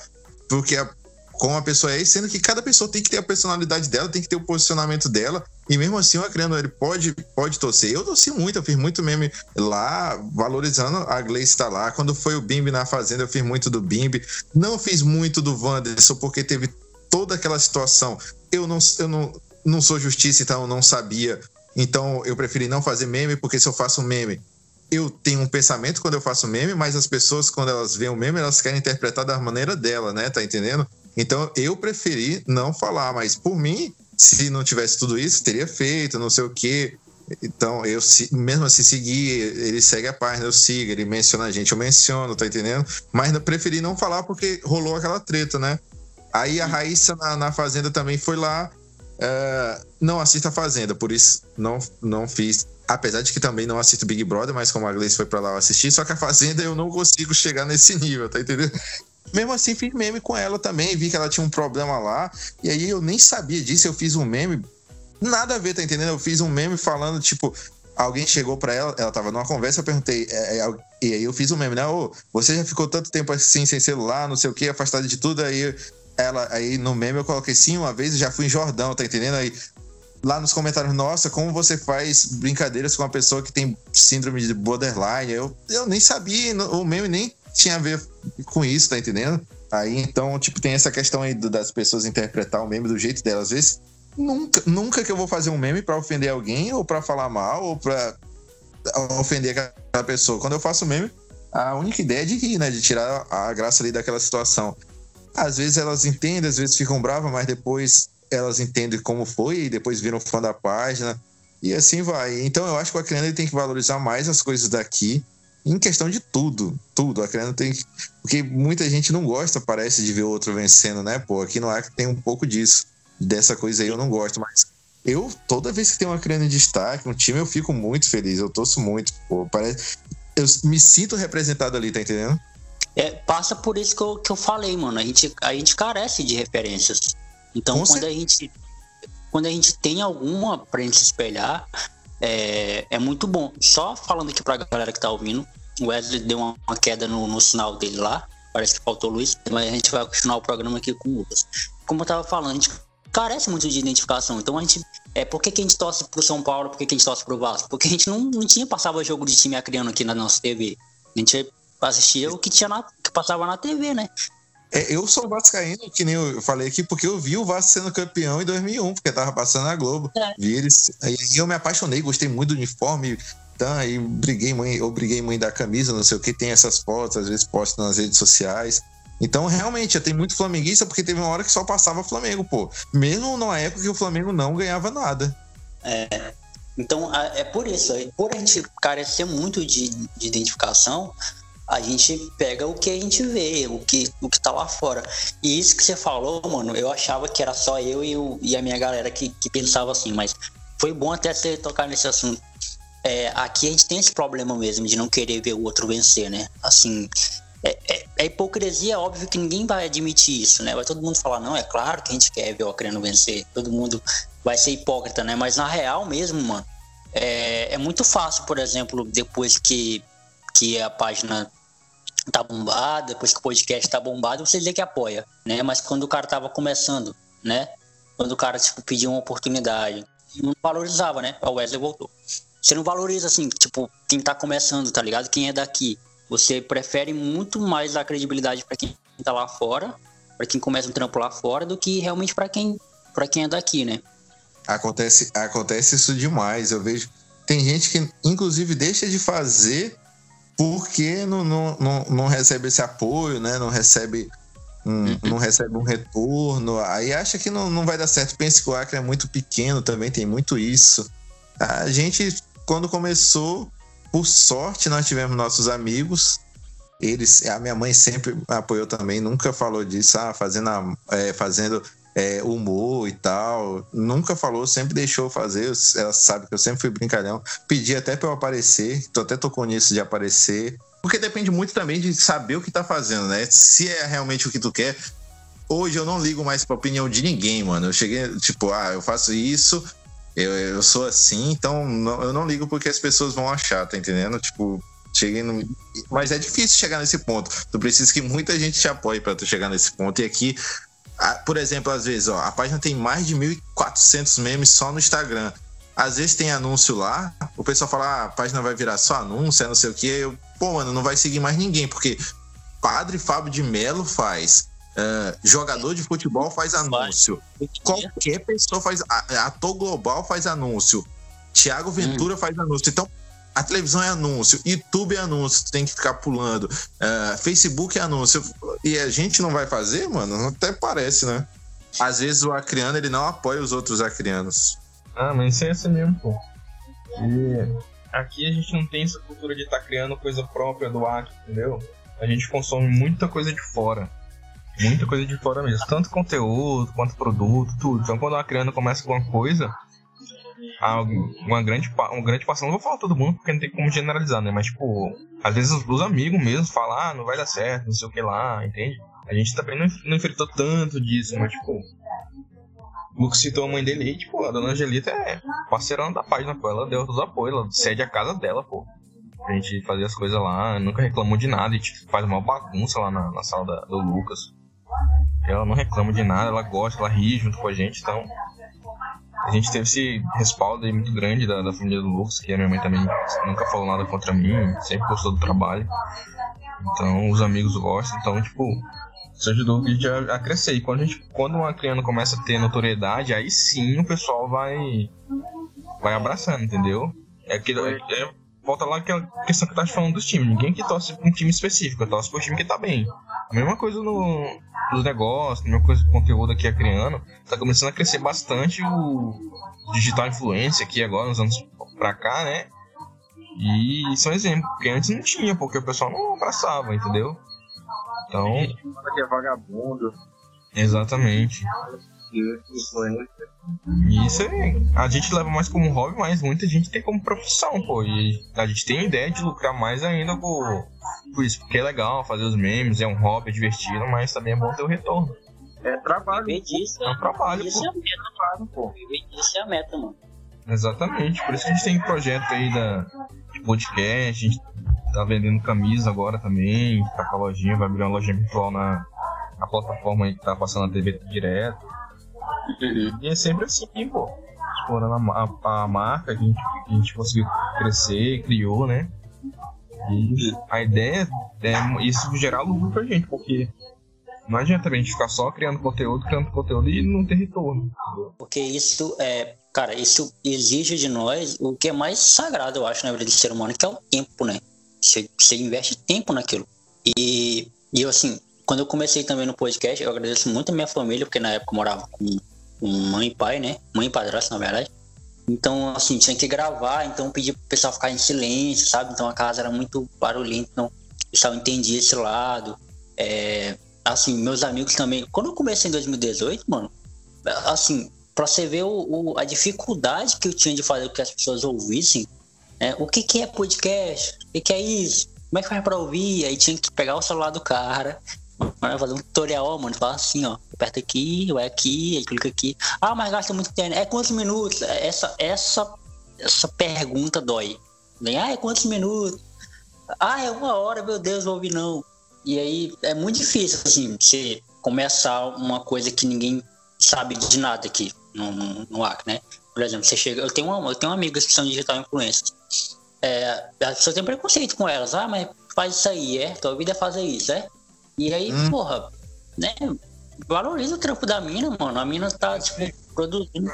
Porque a, como a pessoa é, sendo que cada pessoa tem que ter a personalidade dela, tem que ter o posicionamento dela. E mesmo assim, o Acreano, ele pode, pode torcer. Eu torci muito, eu fiz muito meme lá, valorizando a Gleice tá lá. Quando foi o Bimbi na Fazenda, eu fiz muito do Bimbi. Não fiz muito do Wanderson, porque teve toda aquela situação. Eu não, eu não, não sou justiça, então eu não sabia então eu preferi não fazer meme, porque se eu faço meme, eu tenho um pensamento quando eu faço meme, mas as pessoas, quando elas veem o meme, elas querem interpretar da maneira dela, né? Tá entendendo? Então eu preferi não falar, mas por mim, se não tivesse tudo isso, teria feito, não sei o quê. Então, eu mesmo assim segui, ele segue a página, eu sigo, ele menciona a gente, eu menciono, tá entendendo? Mas eu preferi não falar porque rolou aquela treta, né? Aí a Raíssa na, na Fazenda também foi lá Uh, não assisto a Fazenda, por isso não, não fiz. Apesar de que também não assisto Big Brother, mas como a Gleice foi pra lá eu assisti, só que a Fazenda eu não consigo chegar nesse nível, tá entendendo? Mesmo assim, fiz meme com ela também, vi que ela tinha um problema lá, e aí eu nem sabia disso, eu fiz um meme, nada a ver, tá entendendo? Eu fiz um meme falando, tipo, alguém chegou para ela, ela tava numa conversa, eu perguntei, é, é, e aí eu fiz um meme, né? Ô, você já ficou tanto tempo assim sem celular, não sei o que, afastado de tudo, aí ela aí no meme eu coloquei sim uma vez já fui em Jordão, tá entendendo? Aí lá nos comentários, nossa, como você faz brincadeiras com uma pessoa que tem síndrome de borderline? Eu, eu nem sabia, o meme nem tinha a ver com isso, tá entendendo? Aí então, tipo, tem essa questão aí das pessoas interpretar o meme do jeito delas. Às vezes, nunca, nunca que eu vou fazer um meme para ofender alguém, ou para falar mal, ou pra ofender aquela pessoa. Quando eu faço meme, a única ideia é de rir, né? De tirar a graça ali daquela situação. Às vezes elas entendem, às vezes ficam bravas, mas depois elas entendem como foi e depois viram fã da página. E assim vai. Então eu acho que o Acreano tem que valorizar mais as coisas daqui em questão de tudo, tudo. A Acreano tem que... Porque muita gente não gosta, parece, de ver o outro vencendo, né? Pô, aqui no Acre tem um pouco disso. Dessa coisa aí eu não gosto, mas eu, toda vez que tem uma Acreano em destaque, um time, eu fico muito feliz. Eu torço muito, pô. Parece... Eu me sinto representado ali, tá entendendo? É, passa por isso que eu, que eu falei, mano. A gente, a gente carece de referências. Então, quando a, gente, quando a gente tem alguma pra gente se espelhar, é, é muito bom. Só falando aqui pra galera que tá ouvindo, o Wesley deu uma, uma queda no, no sinal dele lá. Parece que faltou luz, mas a gente vai continuar o programa aqui com o Lucas. Como eu tava falando, a gente carece muito de identificação. Então a gente. É, por que, que a gente torce pro São Paulo? Por que, que a gente torce pro Vasco? Porque a gente não, não tinha passava jogo de time acriano aqui na nossa TV. A gente assistia o que tinha na, que passava na TV, né? É, eu sou vascaíno, que nem eu falei aqui, porque eu vi o Vasco sendo campeão em 2001, porque tava passando na Globo. É. Vi eles, aí eu me apaixonei, gostei muito do uniforme, tá? Aí briguei mãe, eu briguei mãe da camisa, não sei o que, tem essas fotos, às vezes posto nas redes sociais. Então, realmente, tem muito flamenguista, porque teve uma hora que só passava Flamengo, pô. Mesmo numa época que o Flamengo não ganhava nada. É. Então, é por isso, é por a gente carecer muito de, de identificação, a gente pega o que a gente vê, o que, o que tá lá fora. E isso que você falou, mano, eu achava que era só eu e, o, e a minha galera que, que pensava assim, mas foi bom até você tocar nesse assunto. É, aqui a gente tem esse problema mesmo de não querer ver o outro vencer, né? Assim, é, é, é, hipocrisia, óbvio que ninguém vai admitir isso, né? Vai todo mundo falar, não, é claro que a gente quer ver o Acreano vencer. Todo mundo vai ser hipócrita, né? Mas na real mesmo, mano, é, é muito fácil, por exemplo, depois que, que a página tá bombada, depois que o podcast tá bombado, você dizer que apoia, né? Mas quando o cara tava começando, né? Quando o cara, tipo, pediu uma oportunidade, não valorizava, né? O Wesley voltou. Você não valoriza, assim, tipo, quem tá começando, tá ligado? Quem é daqui. Você prefere muito mais a credibilidade para quem tá lá fora, para quem começa um trampo lá fora, do que realmente para quem, pra quem é daqui, né? Acontece, acontece isso demais. Eu vejo. Tem gente que, inclusive, deixa de fazer porque não, não, não, não recebe esse apoio, né? Não recebe um, uhum. não recebe um retorno, aí acha que não, não vai dar certo. Pensa que o Acre é muito pequeno também, tem muito isso. A gente, quando começou, por sorte, nós tivemos nossos amigos. Eles, a minha mãe sempre apoiou também, nunca falou disso, ah, fazendo, é, fazendo é, humor e tal. Nunca falou, sempre deixou fazer. Ela sabe que eu sempre fui brincalhão. Pedi até para eu aparecer, tô até tocou nisso de aparecer. Porque depende muito também de saber o que tá fazendo, né? Se é realmente o que tu quer. Hoje eu não ligo mais pra opinião de ninguém, mano. Eu cheguei, tipo, ah, eu faço isso, eu, eu sou assim, então não, eu não ligo porque as pessoas vão achar, tá entendendo? Tipo, cheguei no. Mas é difícil chegar nesse ponto. Tu precisa que muita gente te apoie para tu chegar nesse ponto. E aqui, por exemplo, às vezes, ó, a página tem mais de 1.400 memes só no Instagram. Às vezes tem anúncio lá, o pessoal fala, ah, a página vai virar só anúncio, é não sei o que. Eu, pô, mano, não vai seguir mais ninguém, porque Padre Fábio de Melo faz, Uh, jogador de futebol faz anúncio. Qualquer pessoa faz. Ator global faz anúncio. Tiago Ventura hum. faz anúncio. Então, a televisão é anúncio, YouTube é anúncio, tem que ficar pulando. Uh, Facebook é anúncio. E a gente não vai fazer, mano? Até parece, né? Às vezes o acriano ele não apoia os outros acrianos. Ah, mas isso é mesmo, pô. Aqui a gente não tem essa cultura de estar tá criando coisa própria do Acre, entendeu? A gente consome muita coisa de fora. Muita coisa de fora mesmo. Tanto conteúdo, quanto produto, tudo. Então quando uma criança começa com alguma coisa, uma grande, uma grande passão, não vou falar todo mundo porque não tem como generalizar, né? Mas, tipo, às vezes os amigos mesmo falam, ah, não vai dar certo, não sei o que lá, entende? A gente também não, não enfrentou tanto disso, mas, tipo, o Lucas citou a mãe dele e, tipo, a dona Angelita é parceirona da página, pô. Ela deu os apoios, ela cede a casa dela, pô. A gente fazer as coisas lá, nunca reclamou de nada, a gente faz uma bagunça lá na, na sala da, do Lucas. Ela não reclama de nada, ela gosta, ela ri junto com a gente, então. A gente teve esse respaldo aí muito grande da, da família do Lucas, que a minha mãe também nunca falou nada contra mim, sempre gostou do trabalho. Então os amigos gostam, então, tipo, isso ajudou a gente a, crescer. E quando, a gente, quando uma criança começa a ter notoriedade, aí sim o pessoal vai vai abraçando, entendeu? É que é, volta lá aquela questão que eu tava falando dos times. Ninguém que torce pra um time específico, torce pro time que tá bem. A mesma coisa no, nos negócios, a mesma coisa com conteúdo aqui a criando. Tá começando a crescer bastante o digital influência aqui agora, nos anos pra cá, né? E isso é um exemplo, porque antes não tinha, porque o pessoal não abraçava, entendeu? Então. Que é vagabundo. Exatamente. Isso é, a gente leva mais como hobby, mas muita gente tem como profissão, pô. E a gente tem ideia de lucrar mais ainda por, por isso, porque é legal fazer os memes, é um hobby, é divertido, mas também é bom ter o retorno. É trabalho. Disso, é um trabalho, isso pô. é a meta, pô. Isso é a meta, mano. Exatamente, por isso que a gente tem projeto aí da, de podcast, a gente tá vendendo camisa agora também, tá com a lojinha, vai abrir uma lojinha virtual na, na plataforma aí que tá passando na TV direto. Uhum. E é sempre assim, pô. Explorando a, a, a marca que a, gente, que a gente conseguiu crescer, criou, né? E a ideia é isso gerar lucro pra gente, porque não adianta a gente ficar só criando conteúdo, criando conteúdo e não ter retorno. Porque isso é, cara, isso exige de nós o que é mais sagrado, eu acho, na vida do ser humano, que é o tempo, né? Você, você investe tempo naquilo. E, e eu, assim, quando eu comecei também no podcast, eu agradeço muito a minha família, porque na época eu morava com com mãe e pai, né? Mãe e padrasto, na verdade. Então, assim, tinha que gravar, então pedi pro pessoal ficar em silêncio, sabe? Então a casa era muito barulhenta, então o pessoal entendia esse lado. É, assim, meus amigos também. Quando eu comecei em 2018, mano, assim, pra você ver o, o, a dificuldade que eu tinha de fazer com que as pessoas ouvissem, né? O que, que é podcast? O que, que é isso? como é que faz pra ouvir? Aí tinha que pegar o celular do cara, fazer um tutorial, mano. Fala assim, ó. Aperta aqui, vai aqui, aí clica aqui. Ah, mas gasta muito tempo. É quantos minutos? Essa, essa, essa pergunta dói. Ah, é quantos minutos? Ah, é uma hora, meu Deus, vou ouvir não. E aí é muito difícil, assim, você começar uma coisa que ninguém sabe de nada aqui no, no, no né? Por exemplo, você chega. Eu tenho, uma, eu tenho amigas que são digital influencers. É, as pessoas têm preconceito com elas. Ah, mas faz isso aí, é? Tua vida é fazer isso, é? E aí, hum. porra, né? Valoriza o trampo da mina, mano. A mina tá, tipo, produzindo.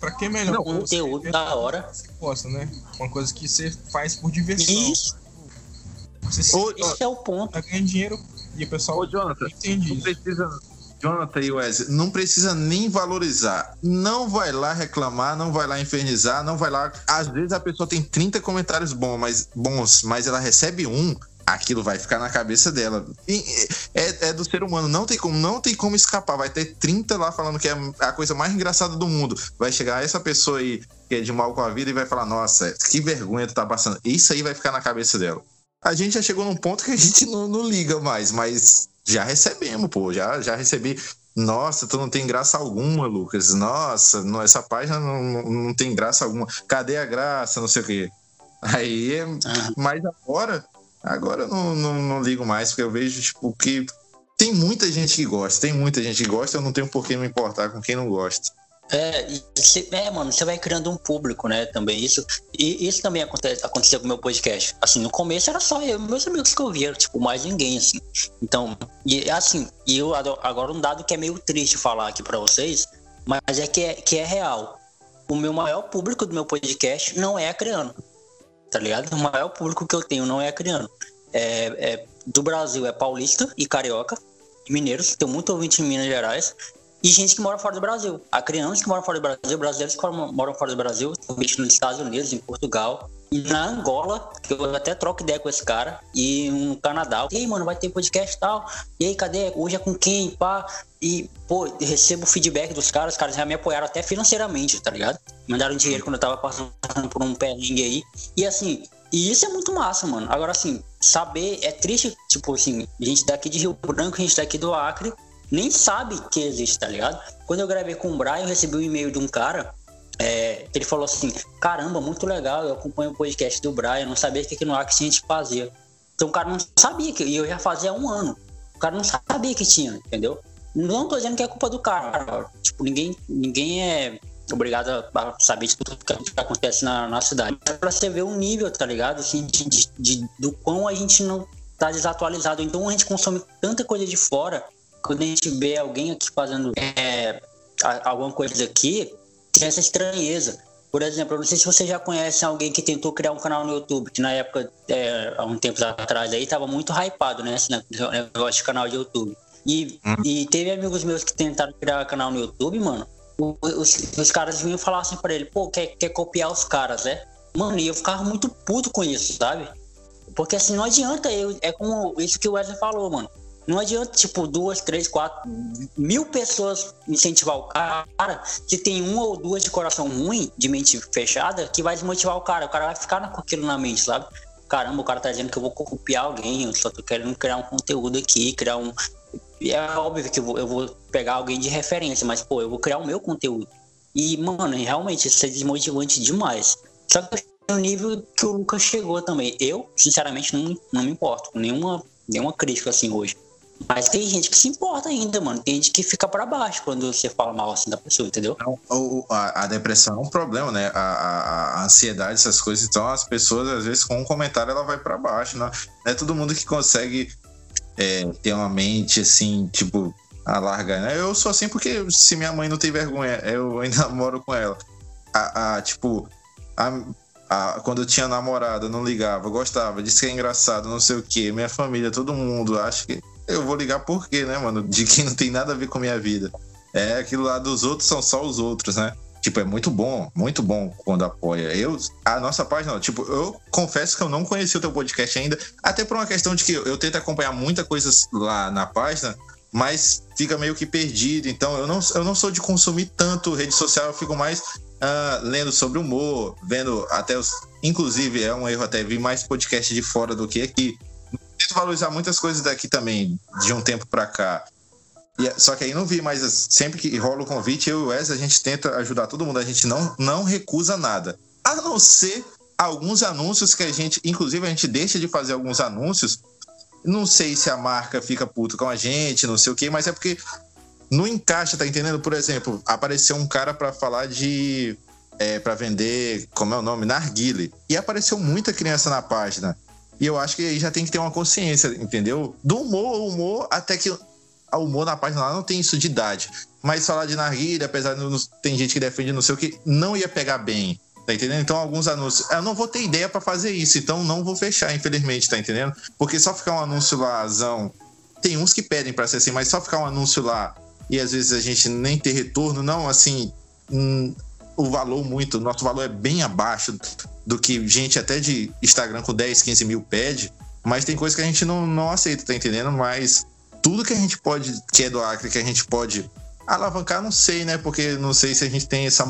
Pra que melhor? Não, conteúdo da hora. Você gosta, né? Uma coisa que você faz por diversão. Isso. Você Ô, esse é o ponto. Tá ganhando dinheiro e o pessoal Ô, Jonathan, entende não precisa, Jonathan e Wesley, não precisa nem valorizar. Não vai lá reclamar, não vai lá infernizar, não vai lá. Às vezes a pessoa tem 30 comentários bons, mas, bons, mas ela recebe um, aquilo vai ficar na cabeça dela. E é, é, do ser humano, não tem como, não tem como escapar. Vai ter 30 lá falando que é a coisa mais engraçada do mundo. Vai chegar essa pessoa aí que é de mal com a vida e vai falar: Nossa, que vergonha tu tá passando. Isso aí vai ficar na cabeça dela. A gente já chegou num ponto que a gente não, não liga mais, mas já recebemos, pô. Já, já recebi. Nossa, tu não tem graça alguma, Lucas. Nossa, não, essa página não, não, tem graça alguma. Cadê a graça? Não sei o quê. Aí, ah. mas agora, agora eu não, não, não ligo mais, porque eu vejo, tipo, que tem muita gente que gosta. Tem muita gente que gosta, eu não tenho por que me importar com quem não gosta. É, cê, é, mano, você vai criando um público, né? Também isso. E isso também acontece, aconteceu com o meu podcast. Assim, no começo era só eu meus amigos que eu via, tipo, mais ninguém, assim. Então, e assim, e eu agora um dado que é meio triste falar aqui para vocês, mas é que, é que é real. O meu maior público do meu podcast não é acreano. Tá ligado? O maior público que eu tenho não é acreano. É, é, do Brasil é paulista e carioca, mineiros, tem muito ouvinte em Minas Gerais e gente que mora fora do Brasil. Há crianças que moram fora do Brasil, brasileiros que moram fora do Brasil, nos Estados Unidos, em Portugal, e na Angola, que eu até troco ideia com esse cara, e no Canadá. E aí, mano, vai ter podcast e tal. E aí, cadê? Hoje é com quem? Pá. E, pô, recebo feedback dos caras, os caras já me apoiaram até financeiramente, tá ligado? Mandaram dinheiro quando eu tava passando por um perrengue aí. E assim, e isso é muito massa, mano. Agora, assim, saber, é triste, tipo assim, gente daqui de Rio Branco, gente daqui do Acre, nem sabe que existe, tá ligado? Quando eu gravei com o Brian, eu recebi um e-mail de um cara. É, ele falou assim: Caramba, muito legal, eu acompanho o podcast do Brian, não sabia que aqui no Acre a gente fazia. Então o cara não sabia que, e eu já fazia há um ano. O cara não sabia que tinha, entendeu? Não tô dizendo que é culpa do cara. Tipo, ninguém, ninguém é obrigado a saber de tudo que acontece na, na cidade. É pra você ver o nível, tá ligado? Assim, de, de, de, do quão a gente não tá desatualizado. Então a gente consome tanta coisa de fora quando a gente vê alguém aqui fazendo é, alguma coisa aqui, tem essa estranheza. Por exemplo, eu não sei se você já conhece alguém que tentou criar um canal no YouTube, que na época, é, há um tempo atrás aí, tava muito hypado, né? Esse negócio de canal de YouTube. E, hum. e teve amigos meus que tentaram criar canal no YouTube, mano. Os, os caras vinham falar assim pra ele, pô, quer, quer copiar os caras, né? Mano, e eu ficava muito puto com isso, sabe? Porque assim, não adianta eu. É como isso que o Wesley falou, mano. Não adianta, tipo, duas, três, quatro, mil pessoas incentivar o cara, se tem uma ou duas de coração ruim, de mente fechada, que vai desmotivar o cara. O cara vai ficar com aquilo na mente, sabe? Caramba, o cara tá dizendo que eu vou copiar alguém, eu só tô querendo criar um conteúdo aqui, criar um. É óbvio que eu vou, eu vou pegar alguém de referência, mas, pô, eu vou criar o meu conteúdo. E, mano, realmente, isso é desmotivante demais. Só que no nível que o Lucas chegou também. Eu, sinceramente, não, não me importo com nenhuma, nenhuma crítica assim hoje. Mas tem gente que se importa ainda, mano. Tem gente que fica para baixo quando você fala mal assim da pessoa, entendeu? Não, a, a, depressão é um problema, né? A, a, a, ansiedade, essas coisas. Então, as pessoas, às vezes, com um comentário, ela vai para baixo. Não, não é todo mundo que consegue é, ter uma mente assim, tipo, a larga, né? Eu sou assim porque se minha mãe não tem vergonha, eu ainda moro com ela. A, a tipo, a, a, quando eu tinha namorada, não ligava, gostava, disse que é engraçado, não sei o que, minha família, todo mundo, acho que eu vou ligar por quê, né, mano? De quem não tem nada a ver com a minha vida. É aquilo lá dos outros são só os outros, né? Tipo, é muito bom, muito bom quando apoia. Eu, a nossa página, tipo, eu confesso que eu não conheci o teu podcast ainda, até por uma questão de que eu tento acompanhar muita coisa lá na página, mas fica meio que perdido. Então, eu não, eu não sou de consumir tanto rede social, eu fico mais uh, lendo sobre humor, vendo até os. Inclusive, é um erro até vir mais podcast de fora do que aqui valorizar muitas coisas daqui também, de um tempo para cá. E, só que aí não vi, mas sempre que rola o convite, eu e o Wes, a gente tenta ajudar todo mundo, a gente não, não recusa nada. A não ser alguns anúncios que a gente, inclusive a gente deixa de fazer alguns anúncios. Não sei se a marca fica puto com a gente, não sei o quê, mas é porque não encaixa, tá entendendo? Por exemplo, apareceu um cara para falar de. É, para vender, como é o nome? Narguile. E apareceu muita criança na página. E eu acho que aí já tem que ter uma consciência, entendeu? Do humor, humor, até que humor na página lá não tem isso de idade. Mas falar de narguilha, apesar de tem gente que defende não sei o que, não ia pegar bem. Tá entendendo? Então, alguns anúncios. Eu não vou ter ideia para fazer isso, então não vou fechar, infelizmente, tá entendendo? Porque só ficar um anúncio lá, zão. Tem uns que pedem para ser assim, mas só ficar um anúncio lá e às vezes a gente nem ter retorno, não, assim. Hum, o valor muito, nosso valor é bem abaixo do que gente até de Instagram com 10, 15 mil pede, mas tem coisa que a gente não, não aceita, tá entendendo? Mas tudo que a gente pode, que é do Acre, que a gente pode alavancar, não sei, né? Porque não sei se a gente tem essa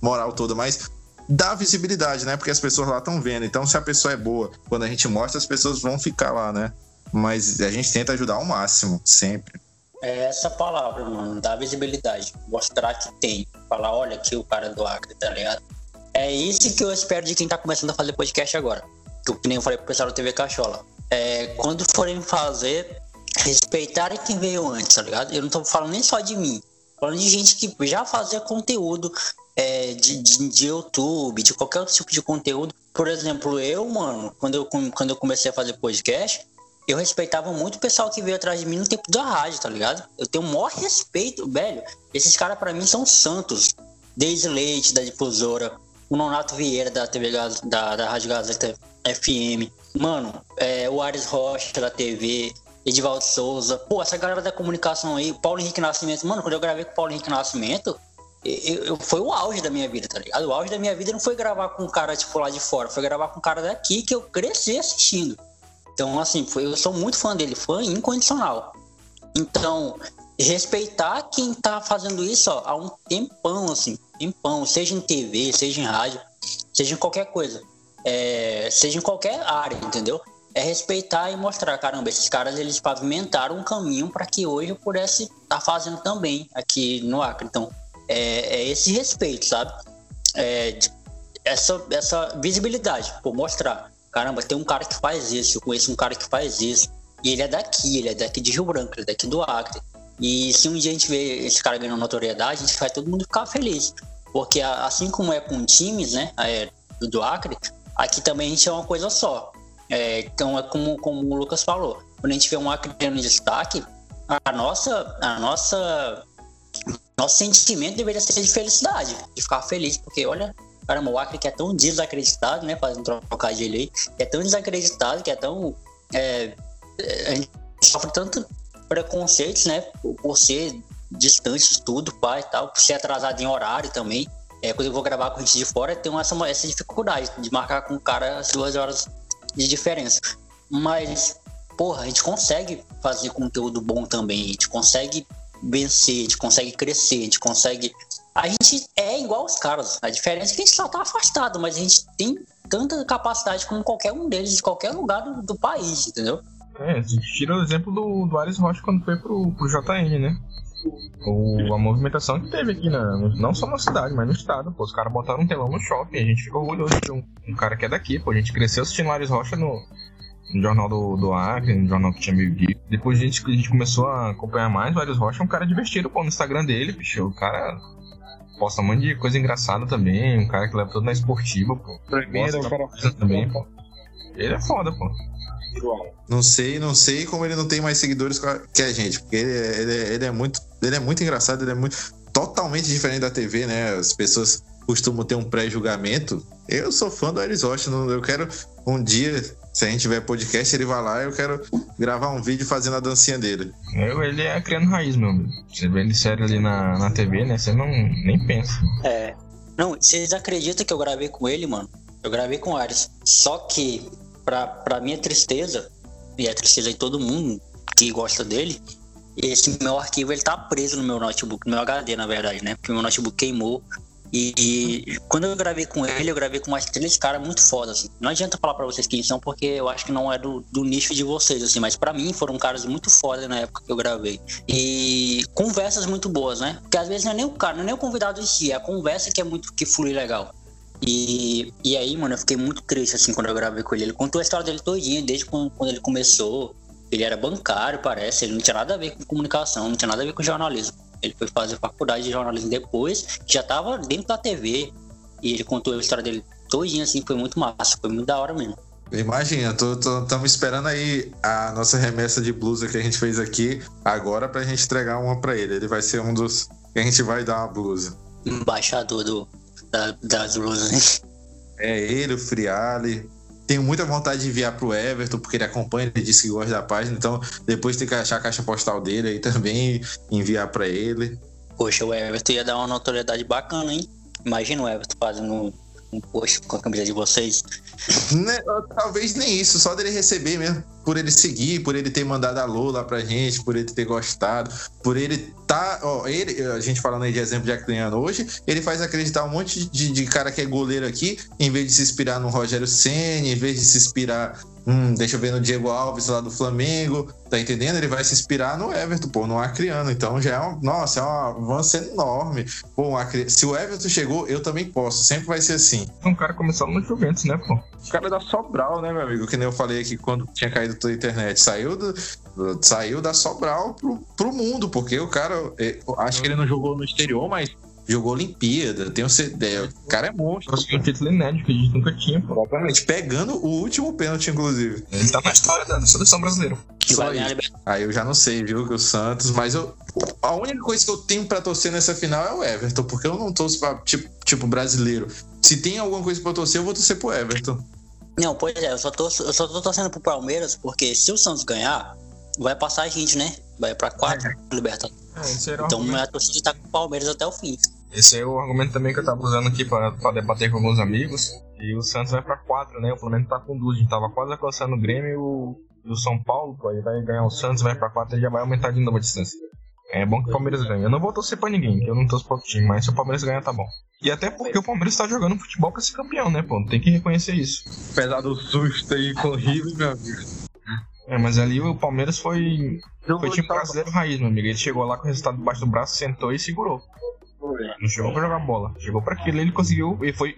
moral toda, mas dá visibilidade, né? Porque as pessoas lá estão vendo. Então, se a pessoa é boa, quando a gente mostra, as pessoas vão ficar lá, né? Mas a gente tenta ajudar ao máximo, sempre. É essa palavra, mano, dar visibilidade. Mostrar que tem. Falar, olha aqui o cara do Acre, tá ligado? É isso que eu espero de quem tá começando a fazer podcast agora. Que nem eu falei pro pessoal da TV Cachola. É, quando forem fazer, respeitarem quem veio antes, tá ligado? Eu não tô falando nem só de mim. Falando de gente que já fazia conteúdo é, de, de, de, YouTube, de qualquer outro tipo de conteúdo. Por exemplo, eu, mano, quando eu, quando eu comecei a fazer podcast, eu respeitava muito o pessoal que veio atrás de mim no tempo da rádio, tá ligado? Eu tenho o maior respeito, velho. Esses caras para mim são santos. Desde Leite, da Difusora, o Nonato Vieira, da TV da, da Rádio Gazeta FM. Mano, é, o Ares Rocha, da TV, Edivaldo Souza. Pô, essa galera da comunicação aí, Paulo Henrique Nascimento. Mano, quando eu gravei com o Paulo Henrique Nascimento, eu, eu, foi o auge da minha vida, tá ligado? O auge da minha vida não foi gravar com um cara, tipo, lá de fora, foi gravar com um cara daqui que eu cresci assistindo. Então, assim, foi, eu sou muito fã dele, fã incondicional. Então, respeitar quem tá fazendo isso ó, há um tempão, assim, tempão, seja em TV, seja em rádio, seja em qualquer coisa, é, seja em qualquer área, entendeu? É respeitar e mostrar, caramba, esses caras eles pavimentaram um caminho para que hoje eu pudesse estar tá fazendo também aqui no Acre. Então, é, é esse respeito, sabe? É, essa, essa visibilidade, por mostrar. Caramba, tem um cara que faz isso, eu conheço um cara que faz isso. E ele é daqui, ele é daqui de Rio Branco, ele é daqui do Acre. E se um dia a gente vê esse cara ganhando notoriedade, a gente vai todo mundo ficar feliz. Porque assim como é com times, né, é, do Acre, aqui também a gente é uma coisa só. É, então é como, como o Lucas falou. Quando a gente vê um Acre em destaque, a nossa, a nossa nosso sentimento deveria ser de felicidade, de ficar feliz, porque olha, caramba, o Acre que é tão desacreditado, né, fazendo trocar de lei, que é tão desacreditado, que é tão. É, a gente sofre tanto preconceitos, né, por ser distante de tudo, pai e tal, por ser atrasado em horário também. É, quando eu vou gravar com gente de fora, tem essa, essa dificuldade de marcar com o cara as duas horas de diferença. Mas, porra, a gente consegue fazer conteúdo bom também, a gente consegue vencer, a gente consegue crescer, a gente consegue. A gente é igual os caras. A diferença é que a gente só tá afastado, mas a gente tem tanta capacidade como qualquer um deles de qualquer lugar do, do país, entendeu? É, a gente tira o exemplo do, do Ares Rocha quando foi pro, pro JN, né? O, a movimentação que teve aqui, na, não só na cidade, mas no estado. Pô, os caras botaram um telão no shopping, a gente ficou orgulhoso de um, um cara que é daqui, pô. A gente cresceu assistindo o Ares Rocha no, no jornal do, do Acre, no jornal que tinha meio dia. Depois a gente, a gente começou a acompanhar mais o Arius Rocha, é um cara divertido, pô, no Instagram dele, bicho. O cara posta um monte de coisa engraçada também, um cara que leva tudo na esportiva, pô. Primeiro, o cara também, pô. Ele é foda, pô. Não sei, não sei como ele não tem mais seguidores que a gente, porque ele, é, ele, é, ele é muito, ele é muito engraçado, ele é muito totalmente diferente da TV, né? As pessoas costumam ter um pré-julgamento. Eu sou fã do Aris Rocha, eu quero um dia se a gente tiver podcast, ele vai lá e eu quero gravar um vídeo fazendo a dancinha dele. Eu, ele é criando raiz, meu amigo. Você vê ele sério ali na, na TV, né? Você não nem pensa. É. Não, vocês acreditam que eu gravei com ele, mano? Eu gravei com o Ares. Só que, pra, pra minha tristeza, e a tristeza de todo mundo que gosta dele, esse meu arquivo ele tá preso no meu notebook, no meu HD, na verdade, né? Porque meu notebook queimou E, e, quando eu gravei com ele, eu gravei com mais três caras muito fodas. Assim. Não adianta falar para vocês quem são, porque eu acho que não é do, do nicho de vocês, assim. Mas para mim foram caras muito fodas na época que eu gravei. E conversas muito boas, né? Porque às vezes não é nem o cara, não é nem o convidado em si, é a conversa que é muito que flui legal. E, e aí, mano, eu fiquei muito triste, assim, quando eu gravei com ele. Ele contou a história dele todinha, desde quando, quando ele começou. Ele era bancário, parece. Ele não tinha nada a ver com comunicação, não tinha nada a ver com jornalismo. Ele foi fazer faculdade de jornalismo depois, já tava dentro da TV. E ele contou a história dele todinha, assim, foi muito massa, foi muito da hora mesmo. Imagina, estamos esperando aí a nossa remessa de blusa que a gente fez aqui agora pra gente entregar uma pra ele. Ele vai ser um dos que a gente vai dar uma blusa. Embaixador do, da, das blusas. É ele, o Friale. Tenho muita vontade de enviar pro Everton, porque ele acompanha, ele disse que gosta da página, então depois tem que achar a caixa postal dele aí também, enviar para ele. Poxa, o Everton ia dar uma notoriedade bacana, hein? Imagina o Everton fazendo um post com a camisa de vocês. Né, talvez nem isso, só dele receber mesmo. Por ele seguir, por ele ter mandado alô lá pra gente, por ele ter gostado, por ele tá. Ó, ele, a gente falando aí de exemplo de Acliano hoje, ele faz acreditar um monte de, de cara que é goleiro aqui, em vez de se inspirar no Rogério Senna, em vez de se inspirar Hum, deixa eu ver no Diego Alves lá do Flamengo, tá entendendo? Ele vai se inspirar no Everton, pô, no Acriano. Então já é um, nossa, é um avanço enorme. Pô, um Acri... se o Everton chegou, eu também posso. Sempre vai ser assim. Um cara começou no Juventus, né, pô? O cara é da Sobral, né, meu amigo? Que nem eu falei aqui quando tinha caído toda a internet. Saiu, do, saiu da Sobral pro, pro mundo, porque o cara. É, acho que ele não jogou no exterior, mas jogou Olimpíada, tem um CD. O cara é monstro. Conseguiu um título inédito que a gente nunca tinha, pô. Obviamente, pegando o último pênalti, inclusive. Ele tá na história da seleção brasileira. Só aí. aí eu já não sei, viu, que o Santos, mas eu. A única coisa que eu tenho pra torcer nessa final é o Everton, porque eu não torço pra, tipo, tipo brasileiro. Se tem alguma coisa pra torcer, eu vou torcer pro Everton. Não, pois é, eu só, torço, eu só tô torcendo pro Palmeiras, porque se o Santos ganhar, vai passar a gente, né? Vai pra quatro é. Libertadores. É, então a torcida tá com o Palmeiras até o fim. Esse é o argumento também que eu tava usando aqui pra, pra debater com alguns amigos. E o Santos vai pra 4, né? O Flamengo tá com duas. A gente tava quase alcançando o Grêmio e o, o São Paulo, pô, aí vai ganhar o Santos, vai pra 4 e já vai aumentar de novo a distância. É bom que o Palmeiras ganhe. Eu não vou torcer pra ninguém, que eu não torço outro time, mas se o Palmeiras ganhar, tá bom. E até porque o Palmeiras tá jogando futebol pra ser campeão, né, pô? Tem que reconhecer isso. Apesar do susto aí com o River, meu amigo. É, mas ali o Palmeiras foi. Foi time brasileiro raiz, meu amigo. Ele chegou lá com o resultado debaixo do braço, sentou e segurou. Não chegou pra jogar bola. Chegou pra aquilo ele conseguiu. E foi.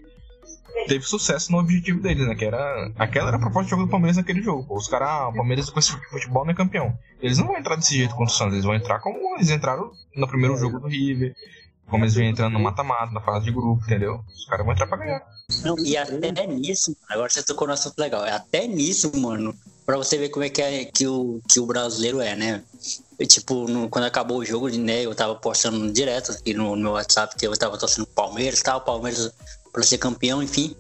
Teve sucesso no objetivo deles, né? Que era. Aquela era a proposta de jogo do Palmeiras naquele jogo. Os caras, ah, o Palmeiras com esse futebol não é campeão. Eles não vão entrar desse jeito contra o Santos, eles vão entrar como eles entraram no primeiro jogo do River. Como eles vêm entrando no mata-mata, na fase de grupo, entendeu? Os caras vão entrar pra ganhar. Não, e até nisso, agora você tocou no assunto legal. É até nisso, mano, pra você ver como é que, é, que, o, que o brasileiro é, né? tipo, no, quando acabou o jogo, né, eu tava postando direto aqui no, no meu WhatsApp que eu tava torcendo Palmeiras tal, Palmeiras pra ser campeão, enfim.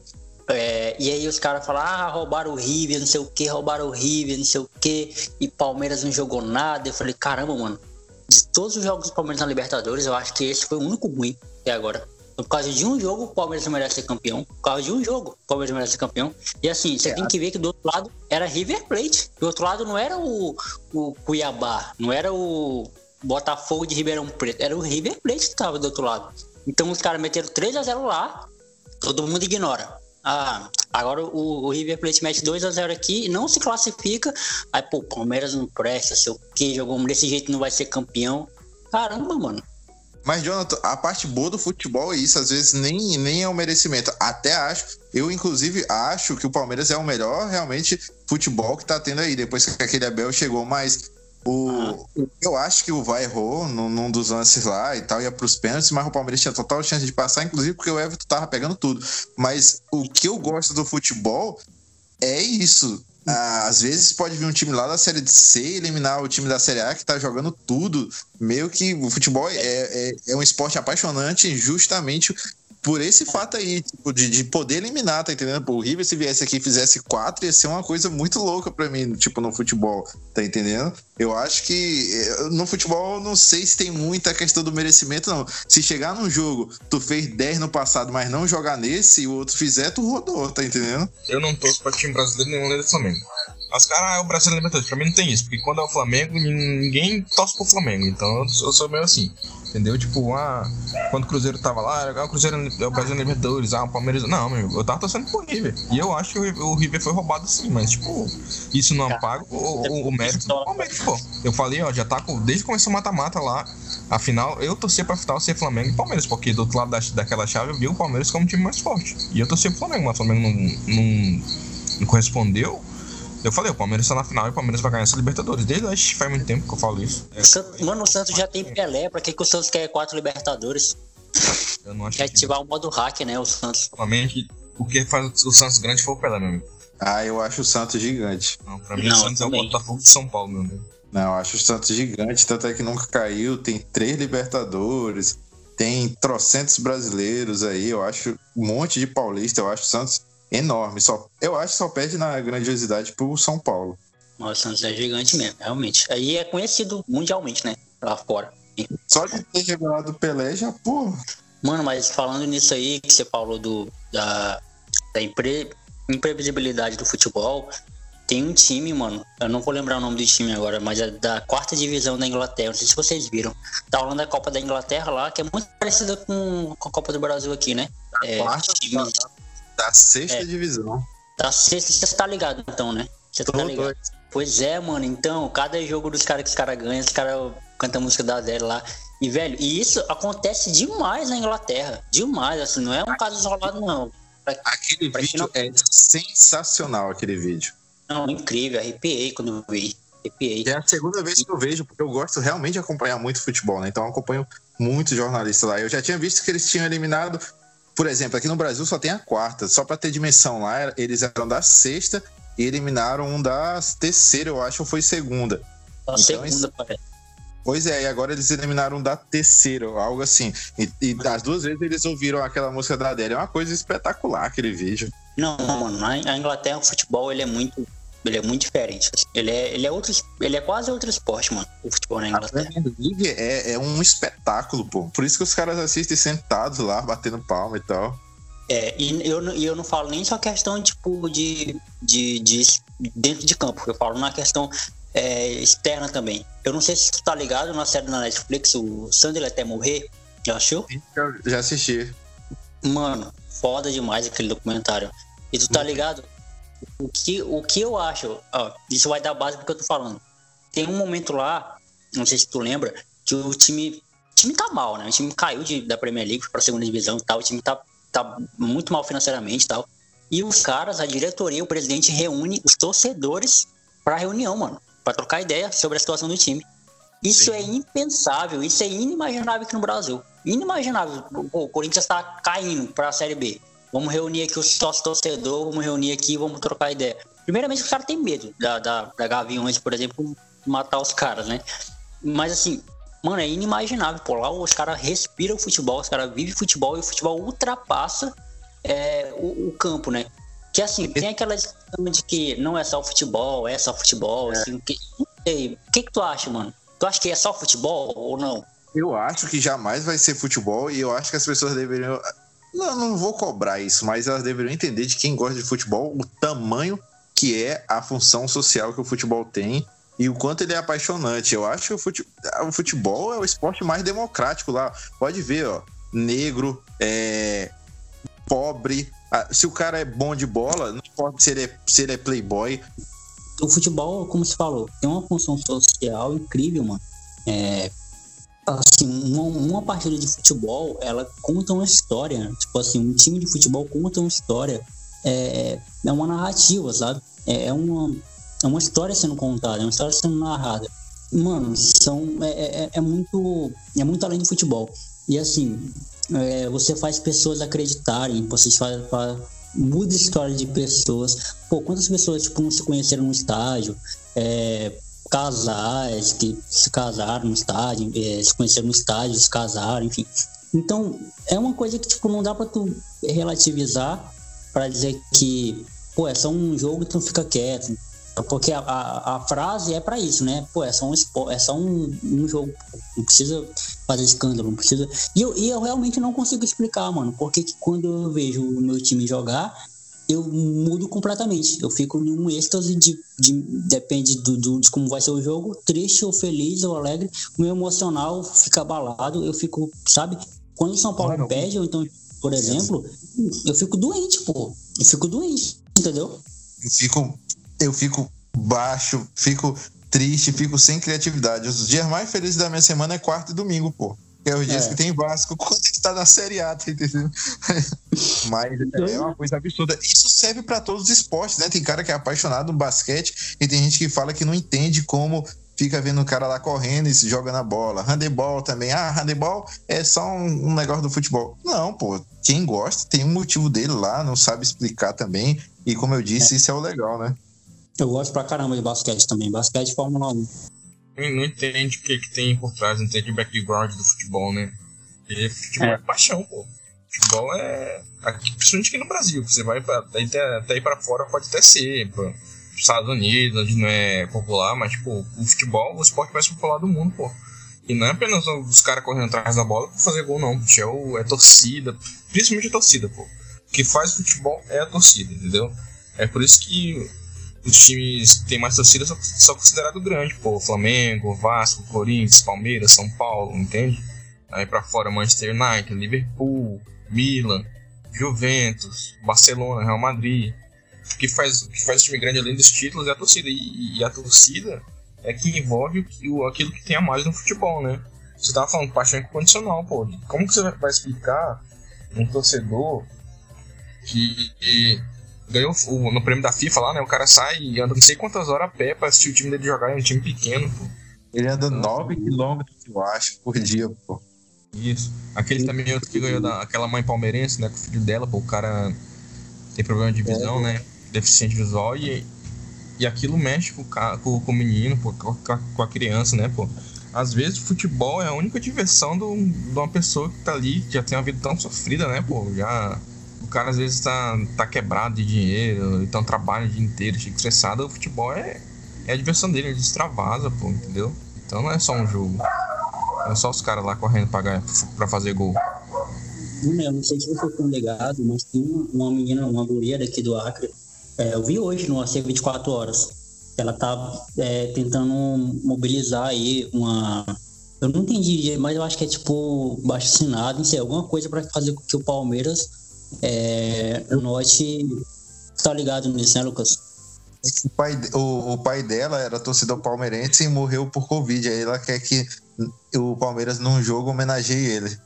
É, e aí os caras falaram, ah, roubaram o River, não sei o que, roubaram o River, não sei o que, e Palmeiras não jogou nada. Eu falei, caramba, mano, de todos os jogos do Palmeiras na Libertadores, eu acho que esse foi o único ruim até agora. Por causa de um jogo, o Palmeiras merece ser campeão. Por causa de um jogo, o Palmeiras merece ser campeão. E assim, você é. tem que ver que do outro lado era River Plate. Do outro lado não era o, o Cuiabá, não era o Botafogo de Ribeirão Preto, era o River Plate que estava do outro lado. Então os caras meteram 3 a 0 lá, todo mundo ignora. Ah, agora o, o River Plate mete 2 a 0 aqui e não se classifica. Aí, pô, Palmeiras não presta, sei o que, jogou desse jeito não vai ser campeão. Caramba, mano. Mas, Jonathan, a parte boa do futebol é isso, às vezes nem, nem é um merecimento. Até acho, eu inclusive acho que o Palmeiras é o melhor realmente futebol que tá tendo aí, depois que aquele Abel chegou, mas o, ah. eu acho que o Vai errou num, num, dos lances lá e tal, ia pros pênaltis, mas o Palmeiras tinha total chance de passar, inclusive porque o Everton tava pegando tudo. Mas o que eu gosto do futebol é isso. Ah, às vezes pode vir um time lá da Série C eliminar o time da Série A que tá jogando tudo. Meio que o futebol é, é, é um esporte apaixonante justamente por esse fato aí, tipo, de, de poder eliminar, tá entendendo? Pô, o River, se viesse aqui e fizesse quatro, ia ser uma coisa muito louca para mim, tipo, no futebol, tá entendendo? Eu acho que eh, no futebol, não sei se tem muita questão do merecimento, não. Se chegar num jogo, tu fez 10 no passado, mas não jogar nesse, e o outro fizer, tu rodou, tá entendendo? Eu não torço pra time brasileiro nenhum do Flamengo. Os caras, ah, o Brasil é Libertadores. Pra mim não tem isso, porque quando é o Flamengo, ninguém torce pro Flamengo. Então eu sou meio assim. Entendeu? Tipo, ah, quando o Cruzeiro tava lá, ah, o Cruzeiro é o Brasil é Libertadores, ah, o Palmeiras. Não, meu, eu tava torcendo pro River. E eu acho que o, River foi roubado sim, mas, tipo, isso não apaga o, o, o mérito do Palmeiras, pô. Eu falei, ó, já tá com. Desde que começou o mata-mata lá, afinal, eu torcia pra final ser Flamengo e Palmeiras, porque do outro lado da, daquela chave eu vi o Palmeiras como um time mais forte. E eu torcia pro Flamengo, mas o Flamengo não, não, não correspondeu. Eu falei, o Palmeiras está na final e o Palmeiras vai ganhar essa Libertadores. Desde que faz muito tempo que eu falo isso. É, mano, o Santos já tem Pelé, pra que, que o Santos quer quatro Libertadores? Eu não acho quer ativar que... o modo hack, né, o Santos. Realmente, o que faz o Santos grande foi o Pelé, meu amigo. Ah, eu acho o Santos gigante. Não, pra mim não, o Santos é o Botafogo de São Paulo, meu amigo. Não, eu acho o Santos gigante, tanto é que nunca caiu, tem três Libertadores, tem trocentos brasileiros aí, eu acho um monte de paulista, eu acho o Santos enorme. Só, eu acho que só perde na grandiosidade pro São Paulo. o Santos é gigante mesmo, realmente. Aí é conhecido mundialmente, né? Lá fora. Só de ter revelado o Pelé já, pô. Mano, mas falando nisso aí, que você falou do, da, da impre, imprevisibilidade do futebol, tem um time, mano. Eu não vou lembrar o nome do time agora, mas é da quarta divisão da Inglaterra. Não sei se vocês viram. Tá rolando a Copa da Inglaterra lá, que é muito parecida com, com a Copa do Brasil aqui, né? É, quarta, times, da sexta é. divisão. Da sexta, você tá ligado então, né? Você tá ligado. Pois é, mano. Então, cada jogo dos caras que os caras ganham, os caras cantam a música da Adele lá. E, velho, e isso acontece demais na Inglaterra. Demais, assim, não é um caso isolado, não. Pra, aquele pra vídeo é sensacional, aquele vídeo. Não, incrível, arrepiei quando eu vi. Arrepiei. É a segunda vez que eu vejo, porque eu gosto realmente de acompanhar muito futebol, né? Então eu acompanho muitos jornalistas lá. Eu já tinha visto que eles tinham eliminado por exemplo, aqui no Brasil só tem a quarta. Só para ter dimensão lá, eles eram da sexta e eliminaram um da terceira, eu acho, ou foi segunda. A então, segunda, parece. Pois é, e agora eles eliminaram da terceira, algo assim. E, e das duas vezes eles ouviram aquela música da Adele. É uma coisa espetacular aquele vídeo. Não, mano, na Inglaterra o futebol ele é muito ele é muito diferente. Ele é, ele é outro, ele é quase outro esporte, mano. O futebol na Inglaterra. A League é, é um espetáculo, pô. Por isso que os caras assistem sentados lá, batendo palma e tal. É, e eu, eu não falo nem só questão tipo, de, de, de dentro de campo, eu falo na questão é, externa também. Eu não sei se tu tá ligado na série da Netflix, o Sandler até morrer. Já achou? Eu já assisti. Mano, foda demais aquele documentário. E tu tá ligado? O que, o que eu acho, ó, isso vai dar base porque eu tô falando. Tem um momento lá, não sei se tu lembra, que o time, o time tá mal, né? O time caiu de, da Premier League para a segunda divisão e tal, o time tá, tá muito mal financeiramente e tal. E os caras, a diretoria, o presidente reúne os torcedores para reunião, mano, para trocar ideia sobre a situação do time. Isso Sim. é impensável, isso é inimaginável aqui no Brasil. Inimaginável. o Corinthians está caindo para a Série B. Vamos reunir aqui os sócios torcedor, vamos reunir aqui, vamos trocar ideia. Primeiramente, os caras têm medo da, da, da Gaviões, por exemplo, matar os caras, né? Mas assim, mano, é inimaginável. Pô, lá os caras respiram o futebol, os caras vivem futebol e o futebol ultrapassa é, o, o, campo, né? Que assim, tem aquela discussão de que não é só o futebol, é só futebol. É. Assim, que, o que, que tu acha, mano? Tu acha que é só futebol ou não? Eu acho que jamais vai ser futebol e eu acho que as pessoas deveriam não, não vou cobrar isso, mas elas deveriam entender de quem gosta de futebol o tamanho que é a função social que o futebol tem e o quanto ele é apaixonante. Eu acho que o futebol, é o esporte mais democrático lá. Pode ver, ó, negro, é, pobre. Se o cara é bom de bola, não importa se ele é, se ele é playboy. O futebol, como se falou, tem uma função social incrível, mano. É, assim, uma, uma partida de futebol, ela conta uma história. Tipo assim, um time de futebol conta uma história. É, é uma narrativa, sabe? É, é uma, é uma história sendo contada, é uma história sendo narrada. Mano, são, é, é, é muito, é muito além do futebol. E assim, é, você faz pessoas acreditarem, você faz, faz, muda a história de pessoas. Pô, quantas pessoas tipo, não se conheceram no estádio? É, casais que se casaram no estádio, é, se conheceram no estádio, se casaram, enfim. Então, é uma coisa que, tipo, não dá pra tu relativizar para dizer que, pô, é só um jogo, então fica quieto. Porque a, a, a frase é para isso, né? Pô, é só um, é só um, um jogo. Não precisa fazer escândalo, não precisa. E eu, e eu realmente não consigo explicar, mano, porque que quando eu vejo o meu time jogar, eu mudo completamente. Eu fico num êxtase de, de depende do, do, de como vai ser o jogo, triste ou feliz ou alegre. O meu emocional fica abalado, eu fico, sabe? Quando o São Paulo ah, perde, ou então, por exemplo, eu fico doente, pô. Eu fico doente, entendeu? Eu fico, eu fico baixo, fico triste, fico sem criatividade. Os dias mais felizes da minha semana é quarto e domingo, pô que é os dias é. que tem Vasco, quando que tá na Série A, tá entendendo? Mas é uma coisa absurda. Isso serve para todos os esportes, né? Tem cara que é apaixonado no basquete e tem gente que fala que não entende como fica vendo o cara lá correndo e se joga na bola. Handebol também. Ah, handebol é só um, um, negócio do futebol. Não, pô. Quem gosta tem um motivo dele lá, não sabe explicar também. E como eu disse, é. isso é o legal, né? Eu gosto pra caramba de basquete também. Basquete Fórmula 1 não entende o que, que tem por trás, não entende o background do futebol, né? E futebol é, é paixão, pô. Futebol é. Aqui, principalmente aqui no Brasil, você vai pra, até, até ir pra fora pode até ser, pô. Estados Unidos, onde não é popular, mas tipo, o futebol, o esporte mais popular do mundo, pô. E não é apenas os caras correndo atrás da bola pra fazer gol, não. É, é torcida, principalmente a torcida, pô. O que faz futebol é a torcida, entendeu? É por isso que os times que tem mais torcida são, são considerados grandes, pô, Flamengo, Vasco, Corinthians, Palmeiras, São Paulo, entende? Aí para fora Manchester United, Liverpool, Milan, Juventus, Barcelona, Real Madrid. O que faz, o que faz o time grande além dos títulos é a torcida. E, e a torcida é que envolve o, aquilo que tem a mais no futebol, né? Você tava falando paixão incondicional, pô. Como que você vai explicar um torcedor que, que ganhou o, no prêmio da FIFA lá, né? O cara sai e anda não sei quantas horas a pé pra assistir o time dele jogar, é um time pequeno, pô. Ele anda 9 km, eu acho, por dia, pô. Isso. Aquele também outro que ganhou da, aquela mãe palmeirense, né? Com o filho dela, pô, o cara tem problema de visão, é, né? Deficiente visual e, e aquilo mexe com, com, com o menino, pô, com, com a criança, né, pô? Às vezes o futebol é a única diversão do, de uma pessoa que tá ali, que já tem uma vida tão sofrida, né, pô? Já cara às vezes tá, tá quebrado de dinheiro, então trabalha o dia inteiro, fica estressado, o futebol é, é a diversão dele, ele extravasa, pô, entendeu? Então não é só um jogo. Não é só os caras lá correndo pra, pra fazer gol. Eu não sei se você foi ligado, mas tem uma menina, uma guria daqui do Acre. É, eu vi hoje no AC 24 horas. Ela tá é, tentando mobilizar aí uma. Eu não entendi, mas eu acho que é tipo baixo assinado, não sei, alguma coisa para fazer com que o Palmeiras é, o Norte tá ligado nisso, né, Lucas? O pai, o, o pai dela era torcedor palmeirense e morreu por Covid. Aí ela quer que o Palmeiras, num jogo, homenageie ele.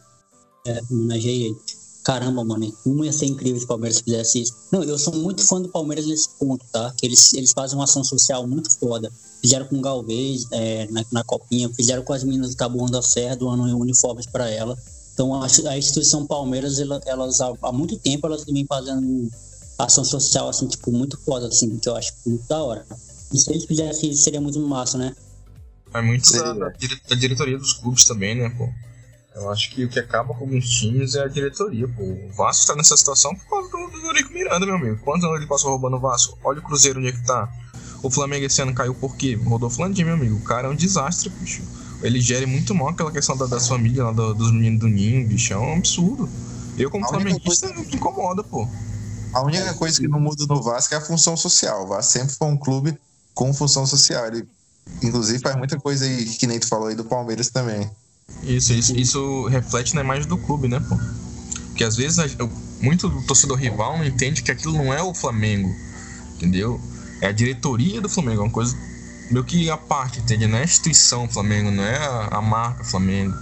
É, homenageie ele. Caramba, mano, como ia ser incrível se o Palmeiras fizesse isso. Não, eu sou muito fã do Palmeiras nesse ponto, tá? Que eles, eles fazem uma ação social muito foda. Fizeram com o Galvez é, na, na copinha, fizeram com as meninas do Tabuão da Serra, doando uniformes para ela. Então a, a instituição Palmeiras, ela, elas há, há, muito tempo elas vêm fazendo ação social assim, tipo, muito foda, assim, que eu acho muito da hora. E se eles fizessem seria muito massa, né? É muito da, da, da, diretoria dos clubes também, né, pô? Eu acho que o que acaba com alguns times é a diretoria, pô. O Vasco tá nessa situação por causa do, do Eurico Miranda, meu amigo. Quantos anos ele passou roubando o Vasco? Olha o Cruzeiro onde é que tá. O Flamengo esse ano caiu por quê? Rodolfo Landim, meu amigo. O cara é um desastre, bicho ele gere muito mal aquela questão da, das famílias lá, do, dos meninos do ninho, bicho, é um absurdo. Eu, como flamenguista, coisa... me incomoda, pô. A única coisa que não muda no Vasco é a função social. O Vasco sempre foi um clube com função social. Ele, inclusive, faz muita coisa aí, que nem tu falou aí do Palmeiras também. Isso, isso, isso reflete na imagem do clube, né, pô? Porque às vezes muito torcedor rival não entende que aquilo não é o Flamengo, entendeu? É a diretoria do Flamengo, é uma coisa meio que a parte, entende? Não é a instituição Flamengo, não é a, a marca Flamengo.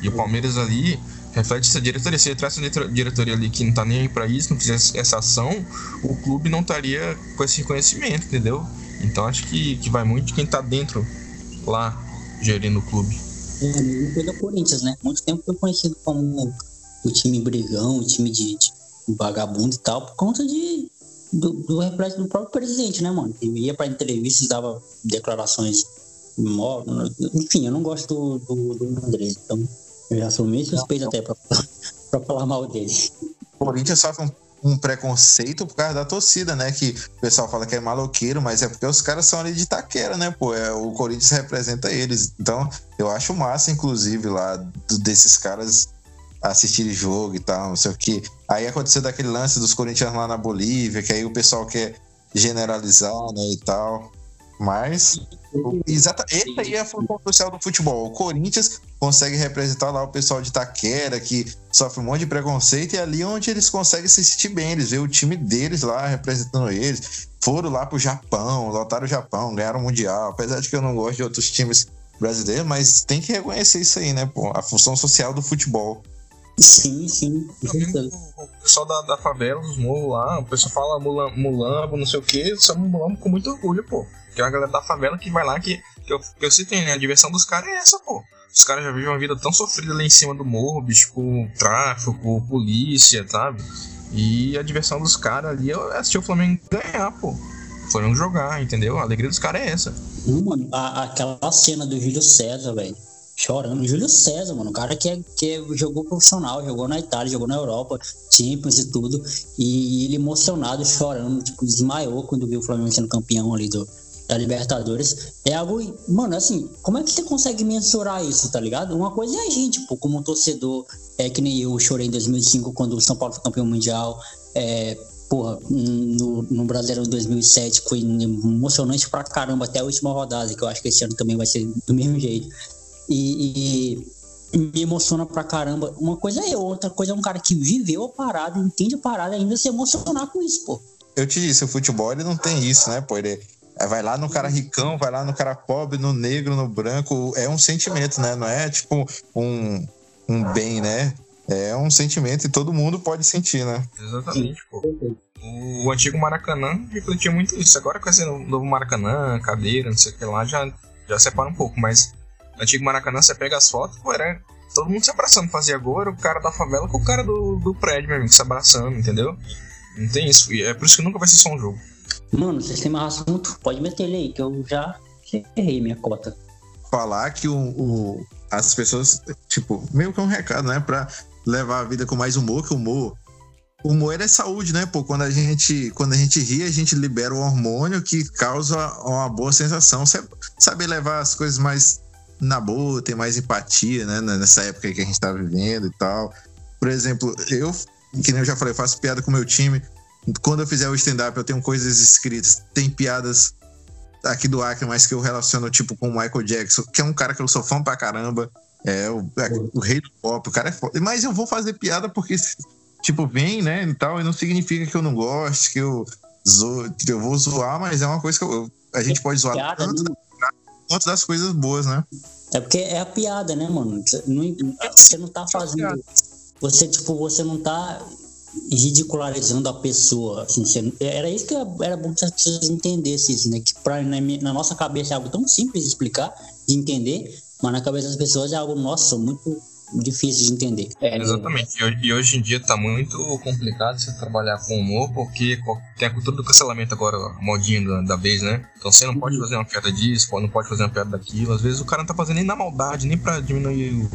E o Palmeiras ali reflete essa diretoria. Se ele tivesse uma diretoria ali que não tá nem aí pra isso, não fizesse essa ação, o clube não estaria com esse reconhecimento, entendeu? Então acho que, que vai muito de quem tá dentro lá gerindo o clube. É, mesma coisa Corinthians, né? Muito tempo foi conhecido como o time brigão, o time de, de vagabundo e tal, por conta de do, do reflexo do próprio presidente, né, mano? Ele ia para entrevistas, dava declarações. Enfim, eu não gosto do, do, do Andrés, então eu já sou meio suspeito até para falar mal dele. O Corinthians sofre um, um, preconceito por causa da torcida, né? Que o pessoal fala que é maloqueiro, mas é porque os caras são ali de Itaquera, né, pô? É, o Corinthians representa eles. Então, eu acho massa, inclusive, lá do, desses caras assistir jogo e tal, não sei o que. Aí aconteceu daquele lance dos corintianos lá na Bolívia, que aí o pessoal quer generalizar, né, e tal. Mas, exata, essa aí é a função social do futebol. O Corinthians consegue representar lá o pessoal de Taquera, que sofre um monte de preconceito, e é ali onde eles conseguem se sentir bem. Eles veem o time deles lá representando eles. Foram lá pro Japão, lotaram o Japão, ganharam o Mundial. Apesar de que eu não gosto de outros times brasileiros, mas tem que reconhecer isso aí, né, pô? A função social do futebol. Sim, sim. O, o pessoal da, da favela, dos morros lá, o pessoal fala mulambo, não sei o que, somos mulambo com muito orgulho, pô. Que é uma galera da favela que vai lá, que, que, eu, que eu citei, né? A diversão dos caras é essa, pô. Os caras já vivem uma vida tão sofrida lá em cima do morro, bicho, com tráfico, com polícia, sabe? E a diversão dos caras ali é assistir o Flamengo ganhar, pô. Flamengo jogar, entendeu? A alegria dos caras é essa. Não, mano, a, aquela cena do Júlio César, velho chorando. Júlio César, mano, o cara que, é, que é, jogou profissional, jogou na Itália, jogou na Europa, Champions e tudo. E ele emocionado, chorando, tipo, desmaiou quando viu o Flamengo sendo campeão ali do, da Libertadores. É algo, mano, assim, como é que você consegue mensurar isso, tá ligado? Uma coisa é a gente, pô, como um torcedor, é que nem eu chorei em 2005 quando o São Paulo foi campeão mundial. É, porra, no, no Brasileiro 2007 foi emocionante pra caramba até a última rodada, que eu acho que esse ano também vai ser do mesmo jeito e, e me emociona pra caramba. Uma coisa é outra coisa é um cara que viveu a parada, entende a parada, ainda se emocionar com isso, pô. Eu te disse, o futebol ele não tem isso, né, pô? Ele é, vai lá no cara ricão, vai lá no cara pobre, no negro, no branco. É um sentimento, né? Não é tipo um, um bem, né? É um sentimento e todo mundo pode sentir, né? Exatamente, pô. O antigo Maracanã refletia muito isso. Agora com esse novo Maracanã, cadeira, não sei o que lá, já, já separa um pouco. Mas antigo Maracanã, você pega as fotos, pô, era todo mundo se abraçando. Fazia agora o cara da favela com o cara do, do prédio, meu amigo, se abraçando, entendeu? Não tem isso. E é por isso que nunca vai ser só um jogo. Mano, vocês têm mais assunto? Pode meter ele aí, que eu já errei minha cota. Falar que o, o, as pessoas, tipo, meio que um recado, né? Pra levar a vida com mais humor, que o humor. O humor é saúde, né? Pô, quando a gente, quando a gente ri, a gente libera um hormônio que causa uma boa sensação. Saber levar as coisas mais na boa, ter mais empatia, né? Nessa época que a gente tá vivendo e tal. Por exemplo, eu, que nem eu já falei, faço piada com o meu time. Quando eu fizer o stand-up, eu tenho coisas escritas. Tem piadas aqui do Acre, mas que eu relaciono, tipo, com o Michael Jackson, que é um cara que eu sou fã pra caramba. É o, é, o rei do pop, o cara é foda. Mas eu vou fazer piada porque, tipo, vem, né, e tal, e não significa que eu não goste, que eu, zo... eu vou zoar, mas é uma coisa que eu, a gente pode zoar piada, tanto, quanto das coisas boas, né? É porque é a piada, né, mano? Você não tá fazendo. Você, tipo, você não tá ridicularizando a pessoa. Assim, você, era isso que era bom que as pessoas entendessem, assim, né? Que pra, na, na, nossa cabeça é algo tão simples de explicar, de entender, mas na cabeça das pessoas é algo, nossa, muito difícil de entender. É, Exatamente. E hoje em dia tá muito complicado você trabalhar com humor, porque tem a cultura do cancelamento agora, a modinha da, da vez, né? Então você não pode uhum. fazer uma piada disso, não pode fazer uma piada daquilo. Às vezes o cara não tá fazendo nem na maldade, nem pra diminuir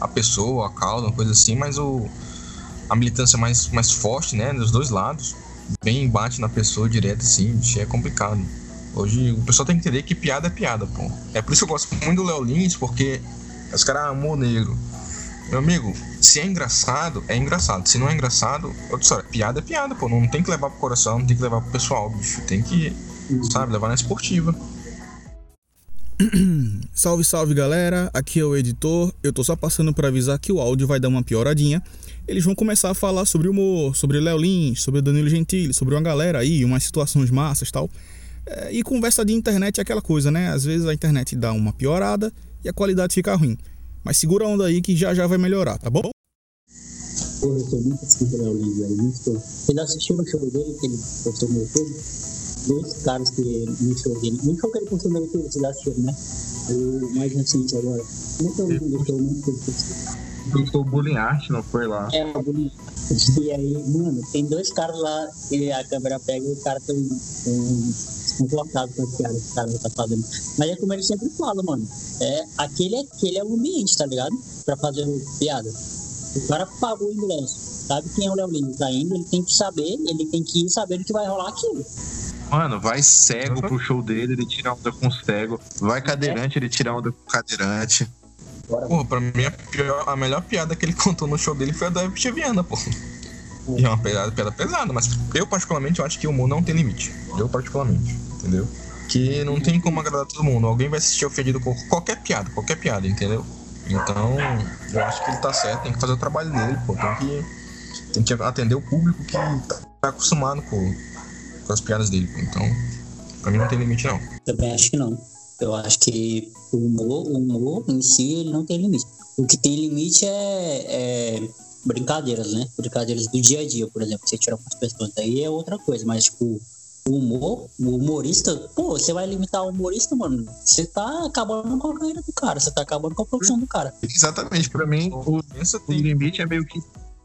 a pessoa, a causa, uma coisa assim, mas o, a militância mais, mais forte, né? Dos dois lados, bem bate na pessoa direto, assim, é complicado. Hoje o pessoal tem que entender que piada é piada, pô. É por isso que eu gosto muito do Léo Lins, porque os caras amor negro. Meu amigo, se é engraçado, é engraçado. Se não é engraçado, outra história. Piada é piada, pô. Não tem que levar pro coração, não tem que levar pro pessoal, bicho. Tem que, sabe, levar na esportiva. salve, salve galera, aqui é o editor. Eu tô só passando para avisar que o áudio vai dar uma pioradinha. Eles vão começar a falar sobre humor, sobre Léo Lins, sobre Danilo Gentili, sobre uma galera aí, umas situações massas tal. É, e conversa de internet é aquela coisa, né? Às vezes a internet dá uma piorada e a qualidade fica ruim. Mas segura a onda aí que já já vai melhorar, tá bom? Porra, eu tô muito fã do Léo velho. Muito Vocês assistiram o show dele que ele postou no YouTube? Dois caras que no show dele. No show que ele postou no YouTube, vocês assistiram, né? O mais recente agora. Como é que é o nome do show? Não foi o Bullying Art, não foi lá? É, o Bullying E aí, mano, tem dois caras lá que a câmera pega e o cara tem um confortável com as piadas que o cara tá fazendo. Mas é como ele sempre fala, mano. É, aquele, aquele é o ambiente, tá ligado? Pra fazer piada. O cara pagou o ingresso, sabe quem é o Léo Lins tá indo, ele tem que saber, ele tem que ir sabendo que vai rolar aquilo. Mano, vai cego pro show dele, ele tira onda com cego. Vai cadeirante, ele tira onda com cadeirante. Porra, pra mim a, pior, a melhor piada que ele contou no show dele foi a da Eptia Viana, pô. E é uma piada, piada pesada, mas eu particularmente eu acho que o humor não tem limite. Eu particularmente, entendeu? Que não tem como agradar todo mundo. Alguém vai se sentir ofendido com qualquer piada, qualquer piada, entendeu? Então, eu acho que ele tá certo, tem que fazer o trabalho dele, pô. Tem que, tem que atender o público que tá acostumado com, com as piadas dele, pô. Então, pra mim não tem limite, não. Também acho que não. Eu acho que o humor, o humor em si, ele não tem limite. O que tem limite é, é brincadeiras, né? Brincadeiras do dia a dia, por exemplo. Você tirar algumas pessoas daí é outra coisa, mas, tipo, o humor, o humorista, pô, você vai limitar o humorista, mano. Você tá acabando com a carreira do cara, você tá acabando com a profissão do cara. Exatamente, pra mim, o, o limite é meio que.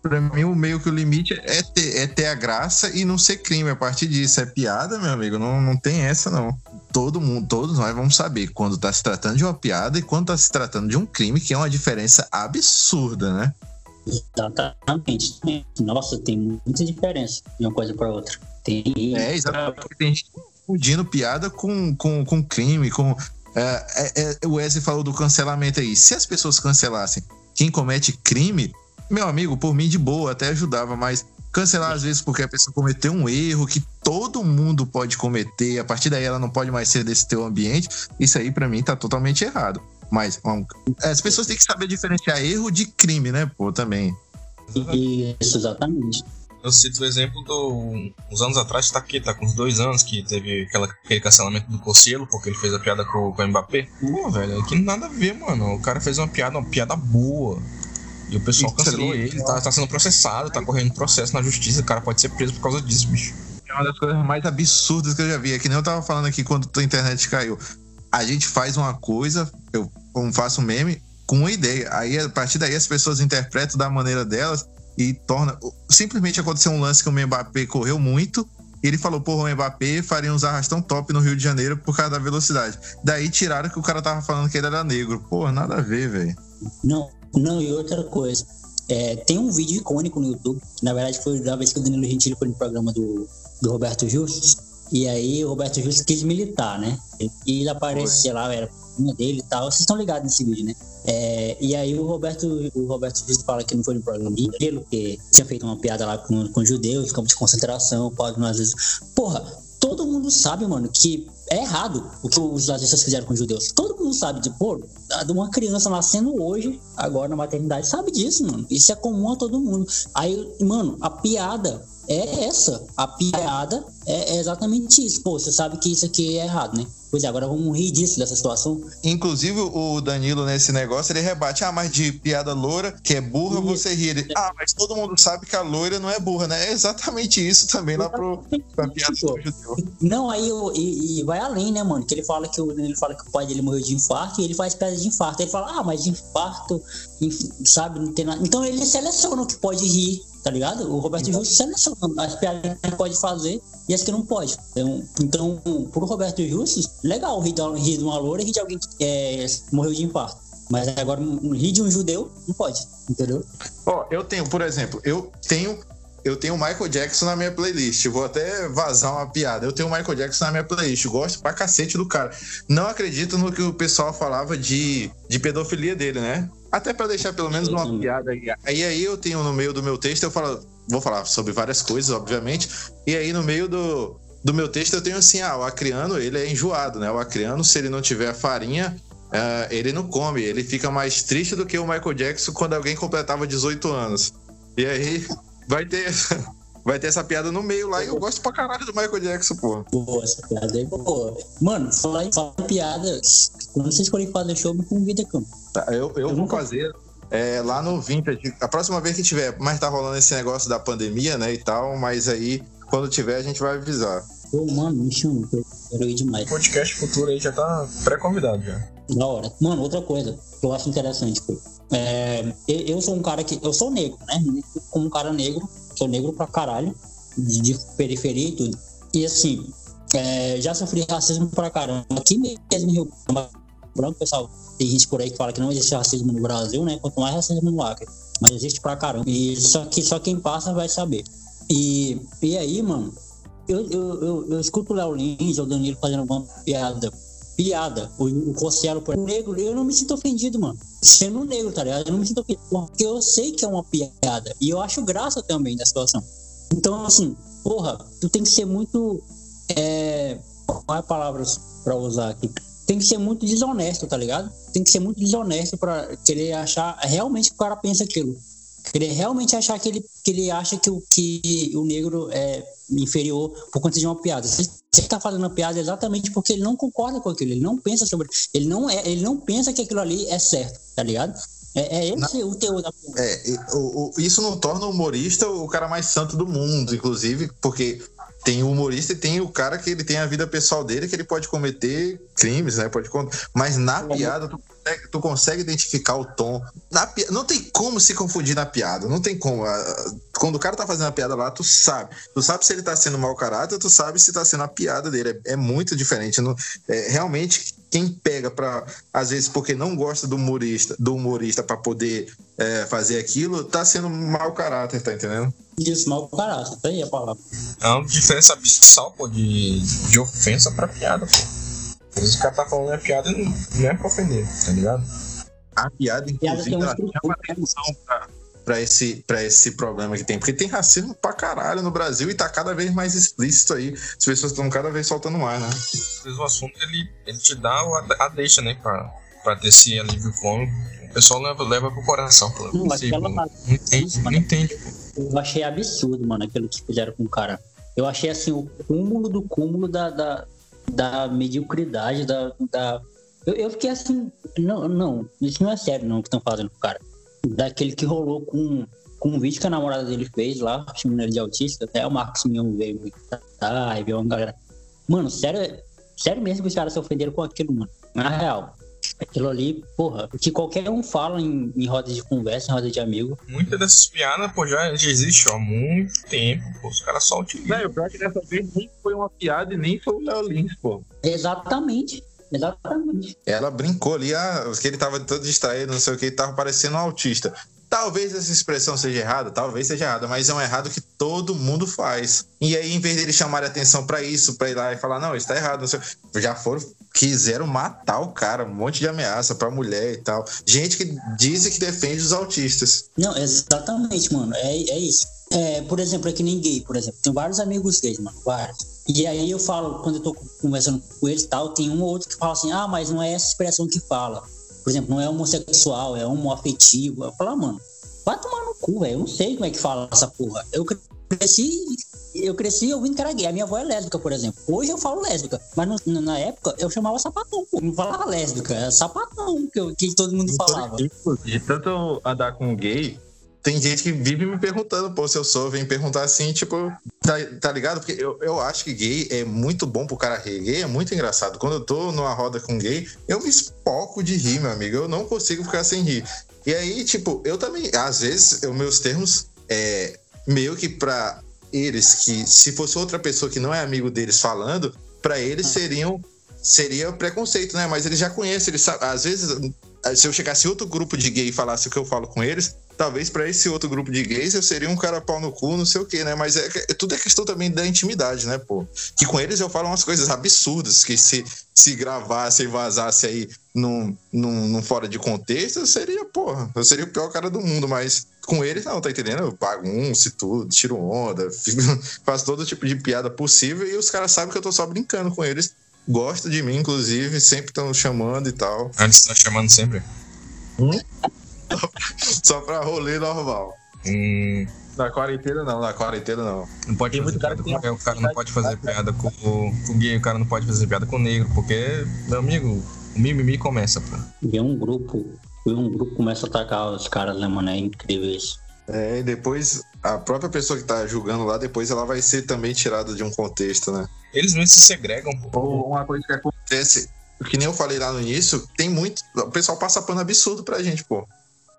Pra mim, o meio que o limite é ter, é ter a graça e não ser crime. A partir disso, é piada, meu amigo. Não, não tem essa, não. Todo mundo, todos nós vamos saber quando tá se tratando de uma piada e quando tá se tratando de um crime, que é uma diferença absurda, né? Exatamente. Nossa, tem muita diferença de uma coisa para outra. Tem. É, exatamente. Tem gente confundindo piada com, com, com crime, com. É, é, é, o Wesley falou do cancelamento aí. Se as pessoas cancelassem quem comete crime, meu amigo, por mim de boa, até ajudava, mas cancelar às vezes porque a pessoa cometeu um erro que todo mundo pode cometer, a partir daí ela não pode mais ser desse teu ambiente, isso aí para mim tá totalmente errado. Mas um, as pessoas têm que saber diferenciar erro de crime, né, pô, também. Isso, exatamente. Eu cito o exemplo do. Uns anos atrás, tá aqui, tá com uns dois anos que teve aquela, aquele cancelamento do Cocielo, porque ele fez a piada com, com o Mbappé. Pô, velho, aqui não nada a ver, mano. O cara fez uma piada, uma piada boa. E o pessoal cancelou ele, tá, tá sendo processado, tá correndo processo na justiça, o cara pode ser preso por causa disso, bicho. É uma das coisas mais absurdas que eu já vi. É que nem eu tava falando aqui quando a internet caiu. A gente faz uma coisa, eu faço um meme, com uma ideia. Aí, a partir daí, as pessoas interpretam da maneira delas e torna. Simplesmente aconteceu um lance que o Mbappé correu muito. E ele falou, porra, o Mbappé faria uns arrastão top no Rio de Janeiro por causa da velocidade. Daí tiraram que o cara tava falando que ele era negro. Porra, nada a ver, velho. Não, não, e outra coisa. É, tem um vídeo icônico no YouTube, na verdade foi da vez que o Danilo Gentili foi no programa do, do Roberto Justus. E aí o Roberto Justus quis militar, né? E ele aparece, sei lá, era dele e tal. Vocês estão ligados nesse vídeo, né? É, e aí o Roberto, o Roberto Justo fala que não foi no programa dele, porque tinha feito uma piada lá com, com judeus, campos de concentração, pode às vezes. Porra, todo mundo sabe, mano, que é errado o que os nazistas fizeram com os judeus. Todo mundo sabe, de, pô, uma criança nascendo hoje, agora na maternidade, sabe disso, mano. Isso é comum a todo mundo. Aí, mano, a piada é essa. A piada é, exatamente isso. Pô, você sabe que isso aqui é errado, né? Pois é, agora vamos rir disso, dessa situação. Inclusive, o Danilo, nesse negócio, ele rebate: ah, mas de piada loura, que é burra, você ri. Ele, ah, mas todo mundo sabe que a loira não é burra, né? É exatamente isso também lá pro, pra piada do judeu. Não, aí e, e, vai além, né, mano? Que ele fala que, o, ele fala que o pai dele morreu de infarto e ele faz piada de infarto. Ele fala, ah, mas de infarto, sabe, não tem nada. Então ele seleciona o que pode rir tá ligado? O Roberto então, Justo seleciona as piadas que pode fazer e as que não pode. Então, então pro Roberto Justo, legal rir de, rir de uma loura e rir de alguém que é, morreu de infarto. Mas agora, rir de um judeu, não pode, entendeu? Ó, oh, eu tenho, por exemplo, eu tenho eu tenho o Michael Jackson na minha playlist. Vou até vazar uma piada. Eu tenho o Michael Jackson na minha playlist. Gosto pra cacete do cara. Não acredito no que o pessoal falava de, de pedofilia dele, né? Até para deixar pelo menos uma piada aí. Aí aí eu tenho no meio do meu texto, eu falo, vou falar sobre várias coisas, obviamente. E aí no meio do, do meu texto eu tenho assim, ah, o acriano, ele é enjoado, né? O acriano, se ele não tiver farinha, uh, ele não come. Ele fica mais triste do que o Michael Jackson quando alguém completava 18 anos. E aí vai ter vai ter essa piada no meio lá e eu gosto pra caralho do Michael Jackson, pô. Boa, essa piada é boa. Mano, falar em falar piada, quando vocês forem fazer show, me convida, cara. Tá, eu, eu, eu vou nunca... fazer é, lá no Vintage. A próxima vez que tiver, mas tá rolando esse negócio da pandemia, né, e tal, mas aí, quando tiver, a gente vai avisar. Pô, mano, me chama, eu quero ir demais. O podcast futuro aí já tá pré-convidado já. Da hora. Mano, outra coisa que eu acho interessante, pô. É, eu sou um cara que. Eu sou negro, né? Como um cara negro, sou negro pra caralho, de, de periferia e tudo. E assim, é, já sofri racismo pra caramba. Aqui mesmo Rio Branco, pessoal, tem gente por aí que fala que não existe racismo no Brasil, né? Quanto mais racismo no Acre. Mas existe pra caramba. E só, que, só quem passa vai saber. E, e aí, mano, eu, eu, eu, eu escuto o Léo Lins ou o Danilo fazendo alguma piada piada. O, o por negro, eu não me sinto ofendido, mano. Sendo negro, tá ligado? Eu não me sinto ofendido. Porque eu sei que é uma piada. E eu acho graça também da situação. Então, assim, porra, tu tem que ser muito. É, qual é a palavra pra usar aqui? Tem que ser muito desonesto, tá ligado? Tem que ser muito desonesto pra querer achar realmente que o cara pensa aquilo. Querer realmente achar que ele, que ele acha que o, que o negro é inferior por conta de uma piada. Você está fazendo uma piada exatamente porque ele não concorda com aquilo, ele não pensa sobre. Ele não, é, ele não pensa que aquilo ali é certo, tá ligado? É, é esse não, o teor da É, o, o, isso não torna o humorista o cara mais santo do mundo, inclusive, porque tem o humorista e tem o cara que ele tem a vida pessoal dele, que ele pode cometer crimes, né? Pode, mas na piada, tu consegue, tu consegue identificar o tom. Na, não tem como se confundir na piada, não tem como. Quando o cara tá fazendo a piada lá, tu sabe. Tu sabe se ele tá sendo mau caráter, tu sabe se tá sendo a piada dele. É, é muito diferente. Não, é, realmente, quem pega para às vezes porque não gosta do humorista, do humorista para poder é, fazer aquilo, tá sendo mau caráter, tá entendendo? Isso, mau caráter, tá aí a palavra. É uma diferença abissal, pô, de, de ofensa pra piada, pô. Às vezes o cara tá falando a piada não é pra ofender, tá ligado? A piada, inclusive, ela chama atenção pra, pra, esse, pra esse problema que tem. Porque tem racismo pra caralho no Brasil e tá cada vez mais explícito aí. As pessoas estão cada vez soltando mais, né? Às vezes o assunto ele, ele te dá a, a deixa, né? Pra, pra ter esse alívio cômico. O pessoal leva, leva pro coração. Pô. Não, não, sei, não entende, não entende. Eu achei absurdo, mano, aquilo que fizeram com o cara. Eu achei assim o cúmulo do cúmulo da, da, da mediocridade, da. da... Eu, eu, fiquei assim, não, não, isso não é sério não que estão fazendo com o cara. Daquele que rolou com, com um vídeo que a namorada dele fez lá, chamando ele de autista, até o Marcos Mion veio me e viu uma galera. Mano, sério, sério mesmo que os caras se ofenderam com aquilo, mano. Na real. Aquilo ali, porra, que qualquer um fala em, em rodas de conversa, em roda de amigo. Muitas dessas piadas, pô, já, já existe há muito tempo, pô. Os caras só utilizam. Não, o pior que dessa vez nem foi uma piada e nem foi o Léo Lins, pô. Exatamente. Exatamente. Ela brincou ali, ah, que ele tava todo distraído, não sei o que, tava parecendo um autista. Talvez essa expressão seja errada, talvez seja errada, mas é um errado que todo mundo faz. E aí, em vez dele chamar a atenção para isso, para ir lá e falar, não, isso tá errado, já foram, quiseram matar o cara, um monte de ameaça pra mulher e tal. Gente que diz que defende os autistas. Não, exatamente, mano, é, é isso. É, por exemplo, é que nem gay, por exemplo. Tem vários amigos gays, mano, vários. E aí eu falo, quando eu tô conversando com eles e tal, tem um ou outro que fala assim, ah, mas não é essa expressão que fala. Por exemplo, não é homossexual, é homoafetivo. Eu falo, ah, mano, vai tomar no cu, velho. Eu não sei como é que fala essa porra. Eu cresci, eu cresci ouvindo gay. A minha avó é lésbica, por exemplo. Hoje eu falo lésbica, mas no, na época eu chamava sapatão, pô. Não falava lésbica, era sapatão que, eu, que todo mundo falava. De tanto andar com gay, tem gente que vive me perguntando, pô, se eu sou, vem perguntar assim, tipo, tá, tá ligado? Porque eu, eu acho que gay é muito bom pro cara rir. Gay é muito engraçado. Quando eu tô numa roda com gay, eu me espoco de rir, meu amigo. Eu não consigo ficar sem rir. E aí, tipo, eu também, às vezes, os meus termos, é, meio que pra eles, que se fosse outra pessoa que não é amigo deles falando, para eles seriam seria preconceito, né? Mas eles já conhecem, eles sabem, às vezes se eu chegasse outro grupo de gay e falasse o que eu falo com eles, talvez para esse outro grupo de gays eu seria um cara pau no cu, não sei o quê, né? Mas é, é, tudo é questão também da intimidade, né, pô? Que com eles eu falo umas coisas absurdas, que se, se gravasse e vazasse aí num, num, num fora de contexto, eu seria, porra, eu seria o pior cara do mundo, mas com eles não, tá entendendo? Eu bagunço e tudo, tiro onda, fico, faço todo tipo de piada possível e os caras sabem que eu tô só brincando com eles gosta de mim, inclusive, sempre estão chamando e tal. Antes estão chamando sempre? Hum? Só pra rolê normal. Hum. Na quarentena não, na quarentena não. Não pode fazer piada com o cara não pode fazer piada com o gay, o cara não pode fazer piada com o negro, porque, meu amigo, o mimimi começa, pô. Vê um grupo, vê um grupo começa a atacar os caras, né, mano? É incrível isso. É, e depois a própria pessoa que tá julgando lá, depois ela vai ser também tirada de um contexto, né? Eles não se segregam, pô. Ou uma coisa que acontece, que nem eu falei lá no início, tem muito. O pessoal passa pano absurdo pra gente, pô.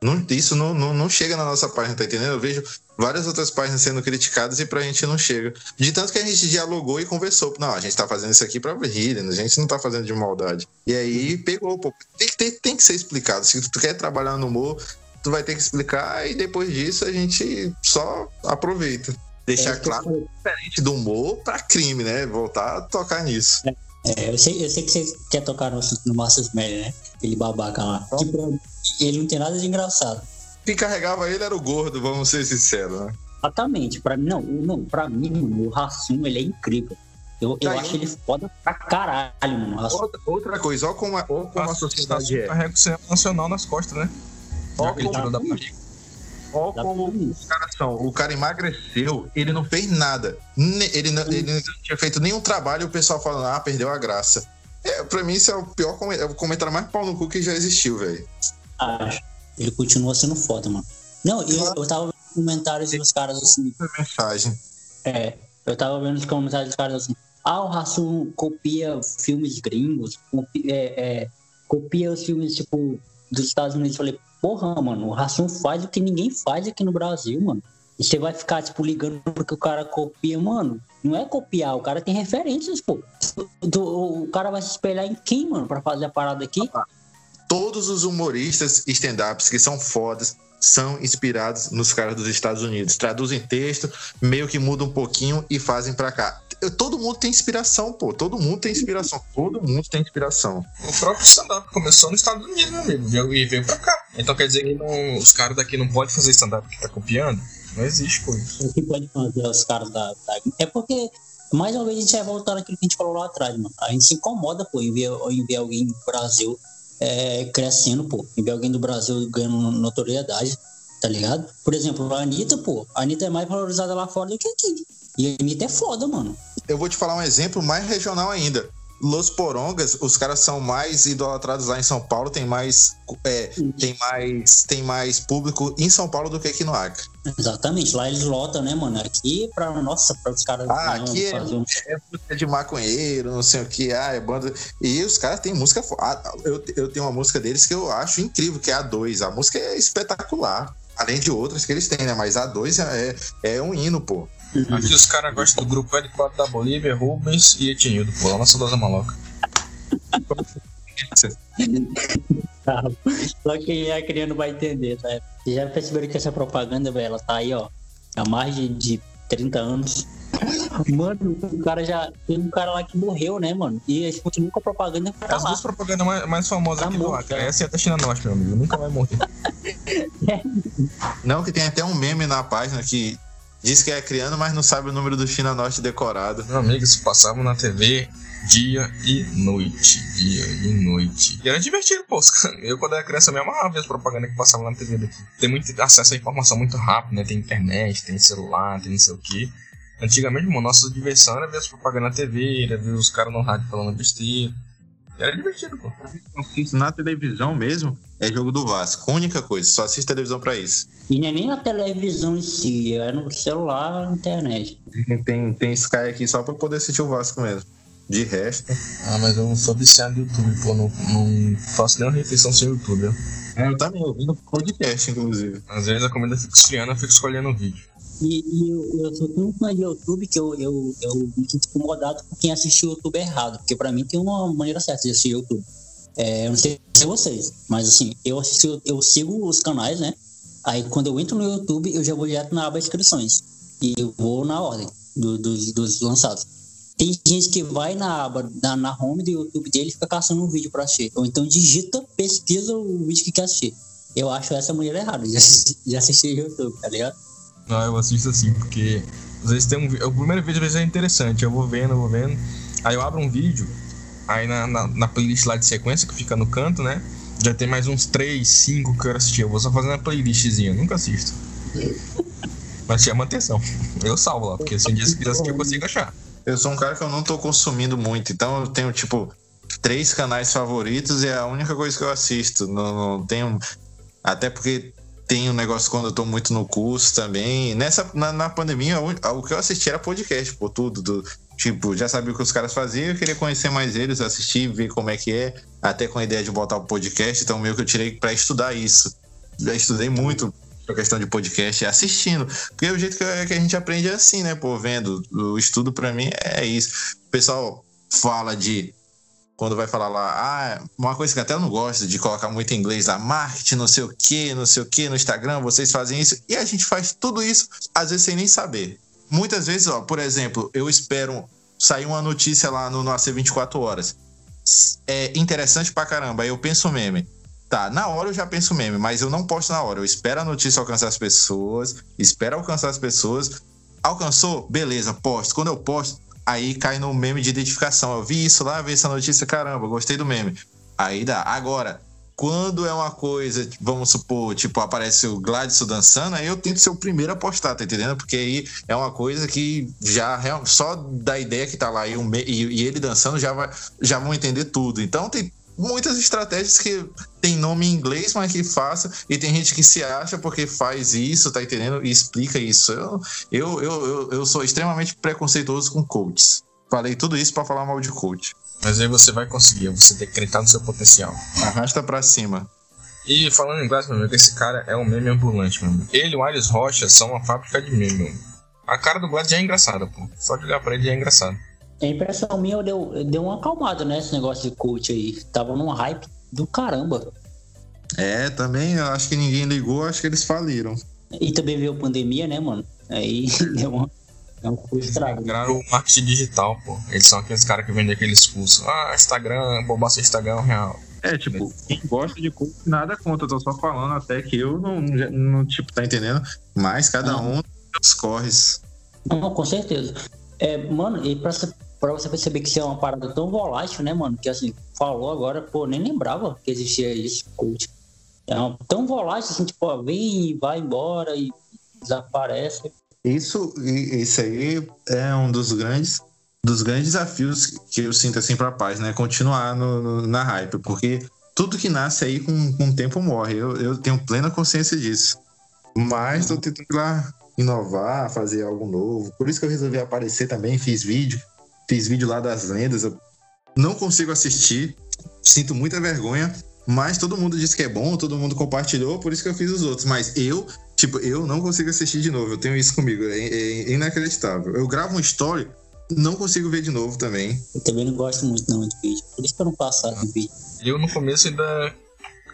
Não, isso não, não, não, chega na nossa página, tá entendendo? Eu vejo várias outras páginas sendo criticadas e pra gente não chega. De tanto que a gente dialogou e conversou. Não, a gente tá fazendo isso aqui pra rir, né? a gente não tá fazendo de maldade. E aí pegou, pô. Tem, tem, tem que ser explicado. Se tu quer trabalhar no humor, tu vai ter que explicar e depois disso a gente só aproveita. Deixar é, claro, diferente do humor para crime, né? Voltar a tocar nisso. É, É, eu sei, eu sei que você quer tocar no, no Marcus né? Aquele babaca lá. Tipo, ele não tem nada de engraçado. Quem carregava ele era o gordo, vamos ser sinceros, né? Exatamente. Pra mim, não, não, pra mim, mano, o Rassum, ele é incrível. Eu, eu Tá acho ele foda pra caralho, mano. Outra, outra coisa, olha como, a- como a sociedade é. carrega o cinema nacional nas costas, né? Olha como, tirou da olha como os caras são. O cara emagreceu, ele não fez nada. Ele não, ele não tinha feito nenhum trabalho e o pessoal falando, ah, perdeu a graça. É, pra mim, isso é o pior comen- é o comentário mais pau no cu que já existiu, velho. Acho. Ele continua sendo foda, mano. Não, eu, eu tava vendo comentários dos caras assim. Mensagem. É, eu tava vendo os comentários dos caras assim. Ah, o Rassum copia filmes gringos, copi- é, é, copia os filmes, tipo, dos Estados Unidos. Eu falei, porra, mano, o Rassum faz o que ninguém faz aqui no Brasil, mano. E você vai ficar, tipo, ligando porque o cara copia, mano. Não é copiar, o cara tem referências, pô. Do- o cara vai se espelhar em quem, mano, pra fazer a parada aqui? Todos os humoristas stand-ups que são fodas são inspirados nos caras dos Estados Unidos. Traduzem texto, meio que mudam um pouquinho e fazem pra cá. Eu- Todo mundo tem inspiração, pô. Todo mundo tem inspiração. Todo mundo tem inspiração. O próprio stand-up começou nos Estados Unidos, meu amigo, veio- e veio pra cá. Então quer dizer que não- os caras daqui não podem fazer stand-up que tá copiando? Não existe coisa. O que pode fazer os caras da, da- É porque, mais uma vez, a gente vai voltar naquilo que a gente falou lá atrás, mano. A gente se incomoda, pô, em ver, em ver alguém do Brasil é, crescendo, pô. Em ver alguém do Brasil ganhando notoriedade, tá ligado? Por exemplo, a Anitta, pô. A Anitta é mais valorizada lá fora do que aqui. E a Anitta é foda, mano. Eu vou te falar um exemplo mais regional ainda. Los Porongas, os caras são mais idolatrados lá em São Paulo, tem mais, é, tem mais, tem mais público em São Paulo do que aqui no Acre. Exatamente. Lá eles lotam, né, mano? Aqui, pra, nossa, pra os caras Ah, não, aqui é, um é de maconheiro, não sei o que, ah, é banda. E os caras têm música. ah, eu, eu tenho uma música deles que eu acho incrível, que é a 2. A música é espetacular. Além de outras que eles têm, né? Mas a 2 é, é um hino, pô. Aqui os caras gostam do grupo L4 da Bolívia, Rubens e Etinildo, pô, lá na Saudosa Maloca. Só que a criança não vai entender, tá? Vocês já perceberam que essa propaganda, velho, ela tá aí, ó, há mais de, de 30 anos. Mano, o cara já. Tem um cara lá que morreu, né, mano? E eles continuam com a propaganda tá As lá. duas propagandas mais, mais famosas Tá aqui do morto, Acre. cara. Essa é a da China Norte, meu amigo. Nunca vai morrer. Não, que tem até um meme na página que diz que é criando, mas não sabe o número do China Norte decorado. Meu amigo, isso passava na TV dia e noite. Dia e noite. E era divertido, pô. Eu, quando era criança, me amarrava as propagandas que passavam na TV. Tem muito acesso à informação muito rápido, né? Tem internet, tem celular, tem não sei o que. Antigamente, mano, nossa diversão era ver as propagandas na TV, era ver os caras no rádio falando besteira. Era divertido, pô. Assisto Na televisão mesmo é jogo do Vasco. Única coisa, só assisto televisão pra isso. E não é nem na televisão em si, é no celular, na internet. Tem, tem Sky aqui só pra poder assistir o Vasco mesmo. De resto. Ah, mas eu sou viciado no YouTube, pô. Não, não faço nenhuma refeição sem YouTube. Eu. É, eu também ouvindo podcast, inclusive. Às vezes a comida fica esfriando, eu fico escolhendo o vídeo. E, e eu, eu sou tão fã de YouTube que eu, eu, eu me sinto incomodado com quem assistiu o YouTube errado. Porque pra mim tem uma maneira certa de assistir YouTube. É, eu não sei se é vocês, mas assim, eu, assisti, eu sigo os canais, né? Aí quando eu entro no YouTube, eu já vou direto na aba inscrições. E eu vou na ordem do- dos, dos lançados. Tem gente que vai na aba, na, na home do YouTube dele e fica caçando um vídeo pra assistir. Ou então digita, pesquisa o vídeo que quer assistir. Eu acho essa maneira errada de assistir, de assistir YouTube, tá ligado? Não, eu assisto assim, porque às vezes tem um O primeiro vídeo às vezes é interessante, eu vou vendo, eu vou vendo. Aí eu abro um vídeo, aí na, na, na playlist lá de sequência que fica no canto, né? Já tem mais uns 3, 5 que eu quero assistir. Eu vou só fazendo a playlistzinha, nunca assisto. Mas chama atenção. Eu salvo lá, porque se um dia você quiser assistir, eu consigo achar. Eu sou um cara que eu não tô consumindo muito, então eu tenho, tipo, três canais favoritos e é a única coisa que eu assisto. Não, não tenho. Até porque tem um negócio quando eu tô muito no curso também. Nessa, na, na pandemia, o, o que eu assisti era podcast, pô, tudo. Do, tipo, já sabia o que os caras faziam, eu queria conhecer mais eles, assistir, ver como é que é. Até com a ideia de botar o podcast, então meio que eu tirei pra estudar isso. Já estudei muito a questão de podcast assistindo. Porque o jeito que, que a gente aprende é assim, né? Pô, vendo. O estudo pra mim é isso. O pessoal fala de. Quando vai falar lá, ah, uma coisa que até eu não gosto de colocar muito em inglês lá, marketing, não sei o que, não sei o que, no Instagram, vocês fazem isso. E a gente faz tudo isso, às vezes sem nem saber. Muitas vezes, ó, por exemplo, eu espero saiu uma notícia lá no, no AC 24 Horas. É interessante pra caramba. Aí eu penso meme. Tá, na hora eu já penso meme, mas eu não posto na hora. Eu espero a notícia alcançar as pessoas, espero alcançar as pessoas. Alcançou? Beleza, posto. Quando eu posto, aí cai no meme de identificação. Eu vi isso lá, vi essa notícia, caramba, gostei do meme. Aí dá. Agora, quando é uma coisa, vamos supor, tipo, aparece o Gladson dançando, aí eu tento ser o primeiro a postar, tá entendendo? Porque aí é uma coisa que já só da ideia que tá lá e, e, ele dançando já, vai, já vão entender tudo. Então tem muitas estratégias que tem nome em inglês, mas que faça, e tem gente que se acha porque faz isso, tá entendendo? E explica isso. Eu, eu, eu, eu, sou extremamente preconceituoso com coaches. Falei tudo isso para falar mal de coach. Mas aí você vai conseguir, você tem que acreditar no seu potencial. Arrasta pra cima. E falando em inglês, meu amigo, esse cara é um meme ambulante, meu amigo. Ele e o Ares Rocha são uma fábrica de meme, meu amigo. A cara do Glad já é engraçada, pô. Só de olhar pra ele já é engraçado. A impressão minha deu, deu uma acalmada, né? Esse negócio de coach aí. Tava num hype do caramba. É, também, eu acho que ninguém ligou, acho que eles faliram. E também veio a pandemia, né, mano? Aí deu uma. É um estrago. Migraram o marketing digital, pô. Eles são aqueles caras que vendem aqueles cursos. Ah, Instagram, bombaça Instagram real. É, tipo, quem gosta de curso, nada contra. Eu tô só falando até que eu não, não tipo, tá entendendo? Mas cada não. um os corres. Não, com certeza. É, mano, e pra, pra você perceber que isso é uma parada tão volátil, né, mano? Que assim, falou agora, pô, nem lembrava que existia isso, coach. É tão volátil, assim, tipo, ó, vem e vai embora e desaparece. Isso, isso aí é um dos grandes, dos grandes desafios que eu sinto assim para paz, né? Continuar no, no, na hype, porque tudo que nasce aí com, com o tempo morre. Eu, eu tenho plena consciência disso. Mas estou tentando lá inovar, fazer algo novo. Por isso que eu resolvi aparecer também, fiz vídeo, fiz vídeo lá das lendas. Eu não consigo assistir, sinto muita vergonha, mas todo mundo disse que é bom, todo mundo compartilhou, por isso que eu fiz os outros. Mas eu Tipo, eu não consigo assistir de novo, eu tenho isso comigo, é, é inacreditável. Eu gravo uma story, não consigo ver de novo também. Eu também não gosto muito não de vídeo, por isso que eu não passo de vídeo. Eu no começo ainda,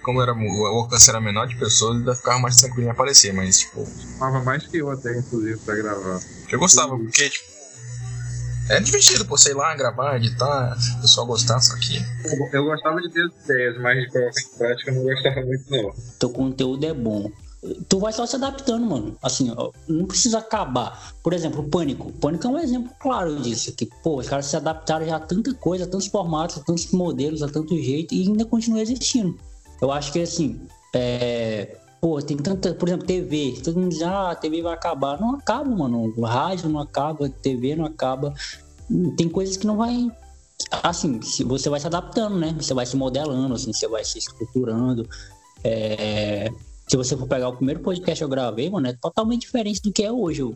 como era, o alcance era menor de pessoas, ainda ficava mais tranquilo em aparecer, mas tipo... Falava mais que eu até, inclusive, pra gravar. Eu gostava, porque tipo, é divertido, pô, sei lá, gravar, editar, o pessoal gostar, só que. Eu, eu gostava de ter ideias, mas de colocar em prática eu não gostava muito, não. Teu conteúdo é bom tu vai só se adaptando, mano. Assim, não precisa acabar. Por exemplo, o Pânico. O Pânico é um exemplo claro disso. Que, pô, os caras se adaptaram já a tanta coisa, a tantos formatos, a tantos modelos, a tanto jeito, e ainda continua existindo. Eu acho que, assim, é... Pô, tem tanta... Por exemplo, TV. Todo mundo diz, ah, TV vai acabar. Não acaba, mano. Rádio não acaba, TV não acaba. Tem coisas que não vai... Assim, você vai se adaptando, né? Você vai se modelando, assim, você vai se estruturando. É se você for pegar o primeiro podcast que eu gravei, mano, é totalmente diferente do que é hoje. O,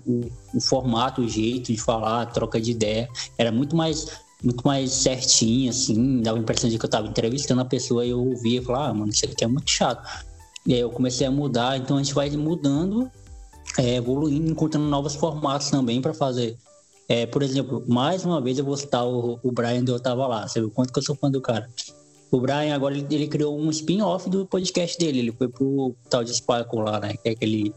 o, formato, o jeito de falar, a troca de ideia. Era muito mais muito mais certinho, assim, dava a impressão de que eu tava entrevistando a pessoa e eu ouvia e falava, ah, mano, isso aqui é muito chato. Eu comecei a mudar, então a gente vai mudando, é, evoluindo, encontrando novos formatos também para fazer. É, por exemplo, mais uma vez eu vou citar o, o Brian do Eu Tava Lá, você viu quanto que eu sou fã do cara. O Brian agora ele, ele criou um spin-off do podcast dele. Ele foi pro tal de Sparkle lá, né? Que é aquele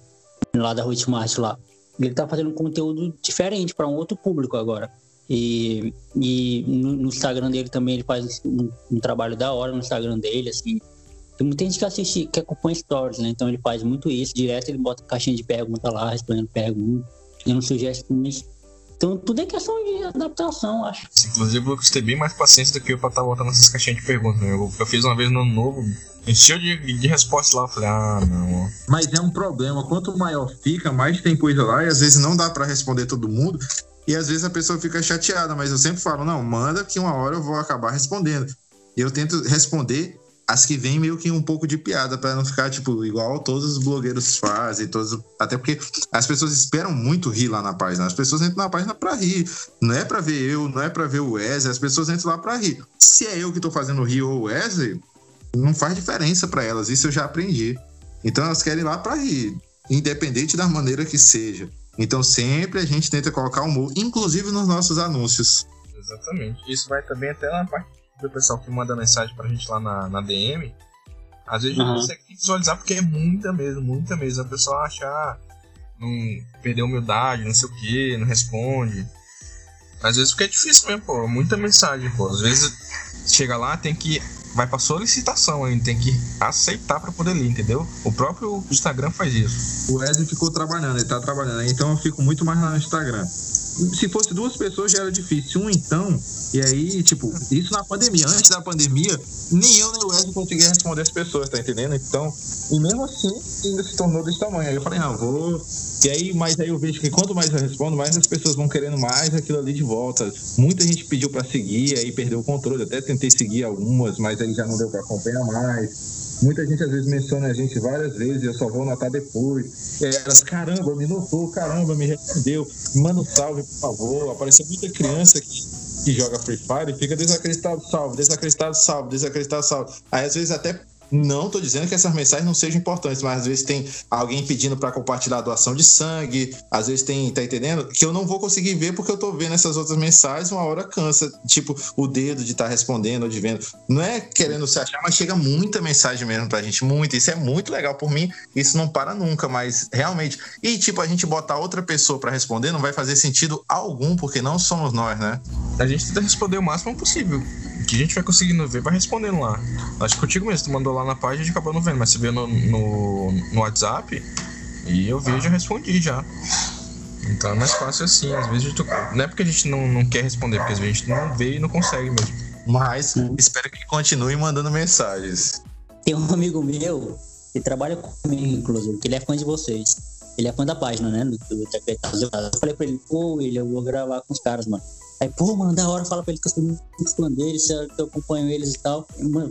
lá da Ruth Mart lá. Ele tá fazendo um conteúdo diferente para um outro público agora. E, e no, no, Instagram dele também ele faz um, um, trabalho da hora no Instagram dele, assim. Tem muita gente que assiste, que acompanha stories, né? Então ele faz muito isso. Direto ele bota caixinha de pergunta lá, respondendo perguntas, dando sugestões. Então tudo é questão de adaptação, acho. Inclusive o Lucas tem bem mais paciência do que eu pra estar tá botando essas caixinhas de perguntas. Né? Eu, eu, fiz uma vez no novo, encheu de, de respostas lá, eu falei, ah, não. Mas é um problema, quanto maior fica, mais tem coisa lá, e às vezes não dá para responder todo mundo. E às vezes a pessoa fica chateada, mas eu sempre falo, não, manda que uma hora eu vou acabar respondendo. E eu tento responder as que vêm meio que um pouco de piada, para não ficar, tipo, igual todos os blogueiros fazem, todos. Até porque as pessoas esperam muito rir lá na página. As pessoas entram na página para rir. Não é para ver eu, não é para ver o Wesley, as pessoas entram lá para rir. Se é eu que tô fazendo rir ou o Wesley, não faz diferença para elas. Isso eu já aprendi. Então elas querem ir lá para rir, independente da maneira que seja. Então sempre a gente tenta colocar humor, inclusive nos nossos anúncios. Exatamente. Isso vai também até na parte do pessoal que manda mensagem pra gente lá na, na DM, às vezes uhum. não consegue visualizar porque é muita mesmo, muita mesmo. A pessoa acha, ah, não perdeu humildade, não sei o que, não responde. Às vezes porque é difícil mesmo, pô. Muita mensagem, pô. Às vezes chega lá, tem que. Vai pra solicitação ainda, tem que aceitar pra poder ler, entendeu? O próprio Instagram faz isso. O Ed ficou trabalhando, ele tá trabalhando, então eu fico muito mais lá no Instagram. Se fosse duas pessoas já era difícil. Um então, e aí, tipo, isso na pandemia. Antes da pandemia, nem eu nem o Ed conseguia responder as pessoas, tá entendendo? Então, e mesmo assim, ainda se tornou desse tamanho. Aí eu falei, não, vou e aí, mas aí eu vejo que quanto mais eu respondo, mais as pessoas vão querendo mais aquilo ali de volta. Muita gente pediu para seguir, aí perdeu o controle. Até tentei seguir algumas, mas aí já não deu para acompanhar mais. Muita gente às vezes menciona a gente várias vezes, eu só vou notar depois. Elas, caramba, me notou, caramba, me respondeu. Manda um salve, por favor. Apareceu muita criança que, que joga Free Fire e fica desacreditado, salve, desacreditado, salve, desacreditado, salve. Aí às vezes até não estou dizendo que essas mensagens não sejam importantes, mas às vezes tem alguém pedindo para compartilhar doação de sangue, às vezes tem, tá entendendo? Que eu não vou conseguir ver porque eu estou vendo essas outras mensagens, uma hora cansa, tipo, o dedo de estar tá respondendo ou de vendo. Não é querendo se achar, mas chega muita mensagem mesmo pra gente, muita. Isso é muito legal por mim, isso não para nunca, mas realmente. E tipo, a gente botar outra pessoa para responder não vai fazer sentido algum, porque não somos nós, né? A gente tenta responder o máximo possível que a gente vai conseguindo ver, vai respondendo lá. Acho que contigo mesmo, tu mandou lá na página, a gente acabou não vendo, mas você veio no, no, no WhatsApp e eu vi e já respondi já. Então é mais fácil assim, às vezes gente, não é porque a gente não, não quer responder, porque às vezes a gente não vê e não consegue mesmo. Mas espero que continue mandando mensagens. Tem um amigo meu que trabalha comigo, inclusive, que ele é fã de vocês. Ele é fã da página, né? Do, do, do Eu falei pra ele, pô, ele, eu vou gravar com os caras, mano. Aí, pô, mano, da hora, fala pra ele que eu sou muito fã deles, que eu acompanho eles e tal.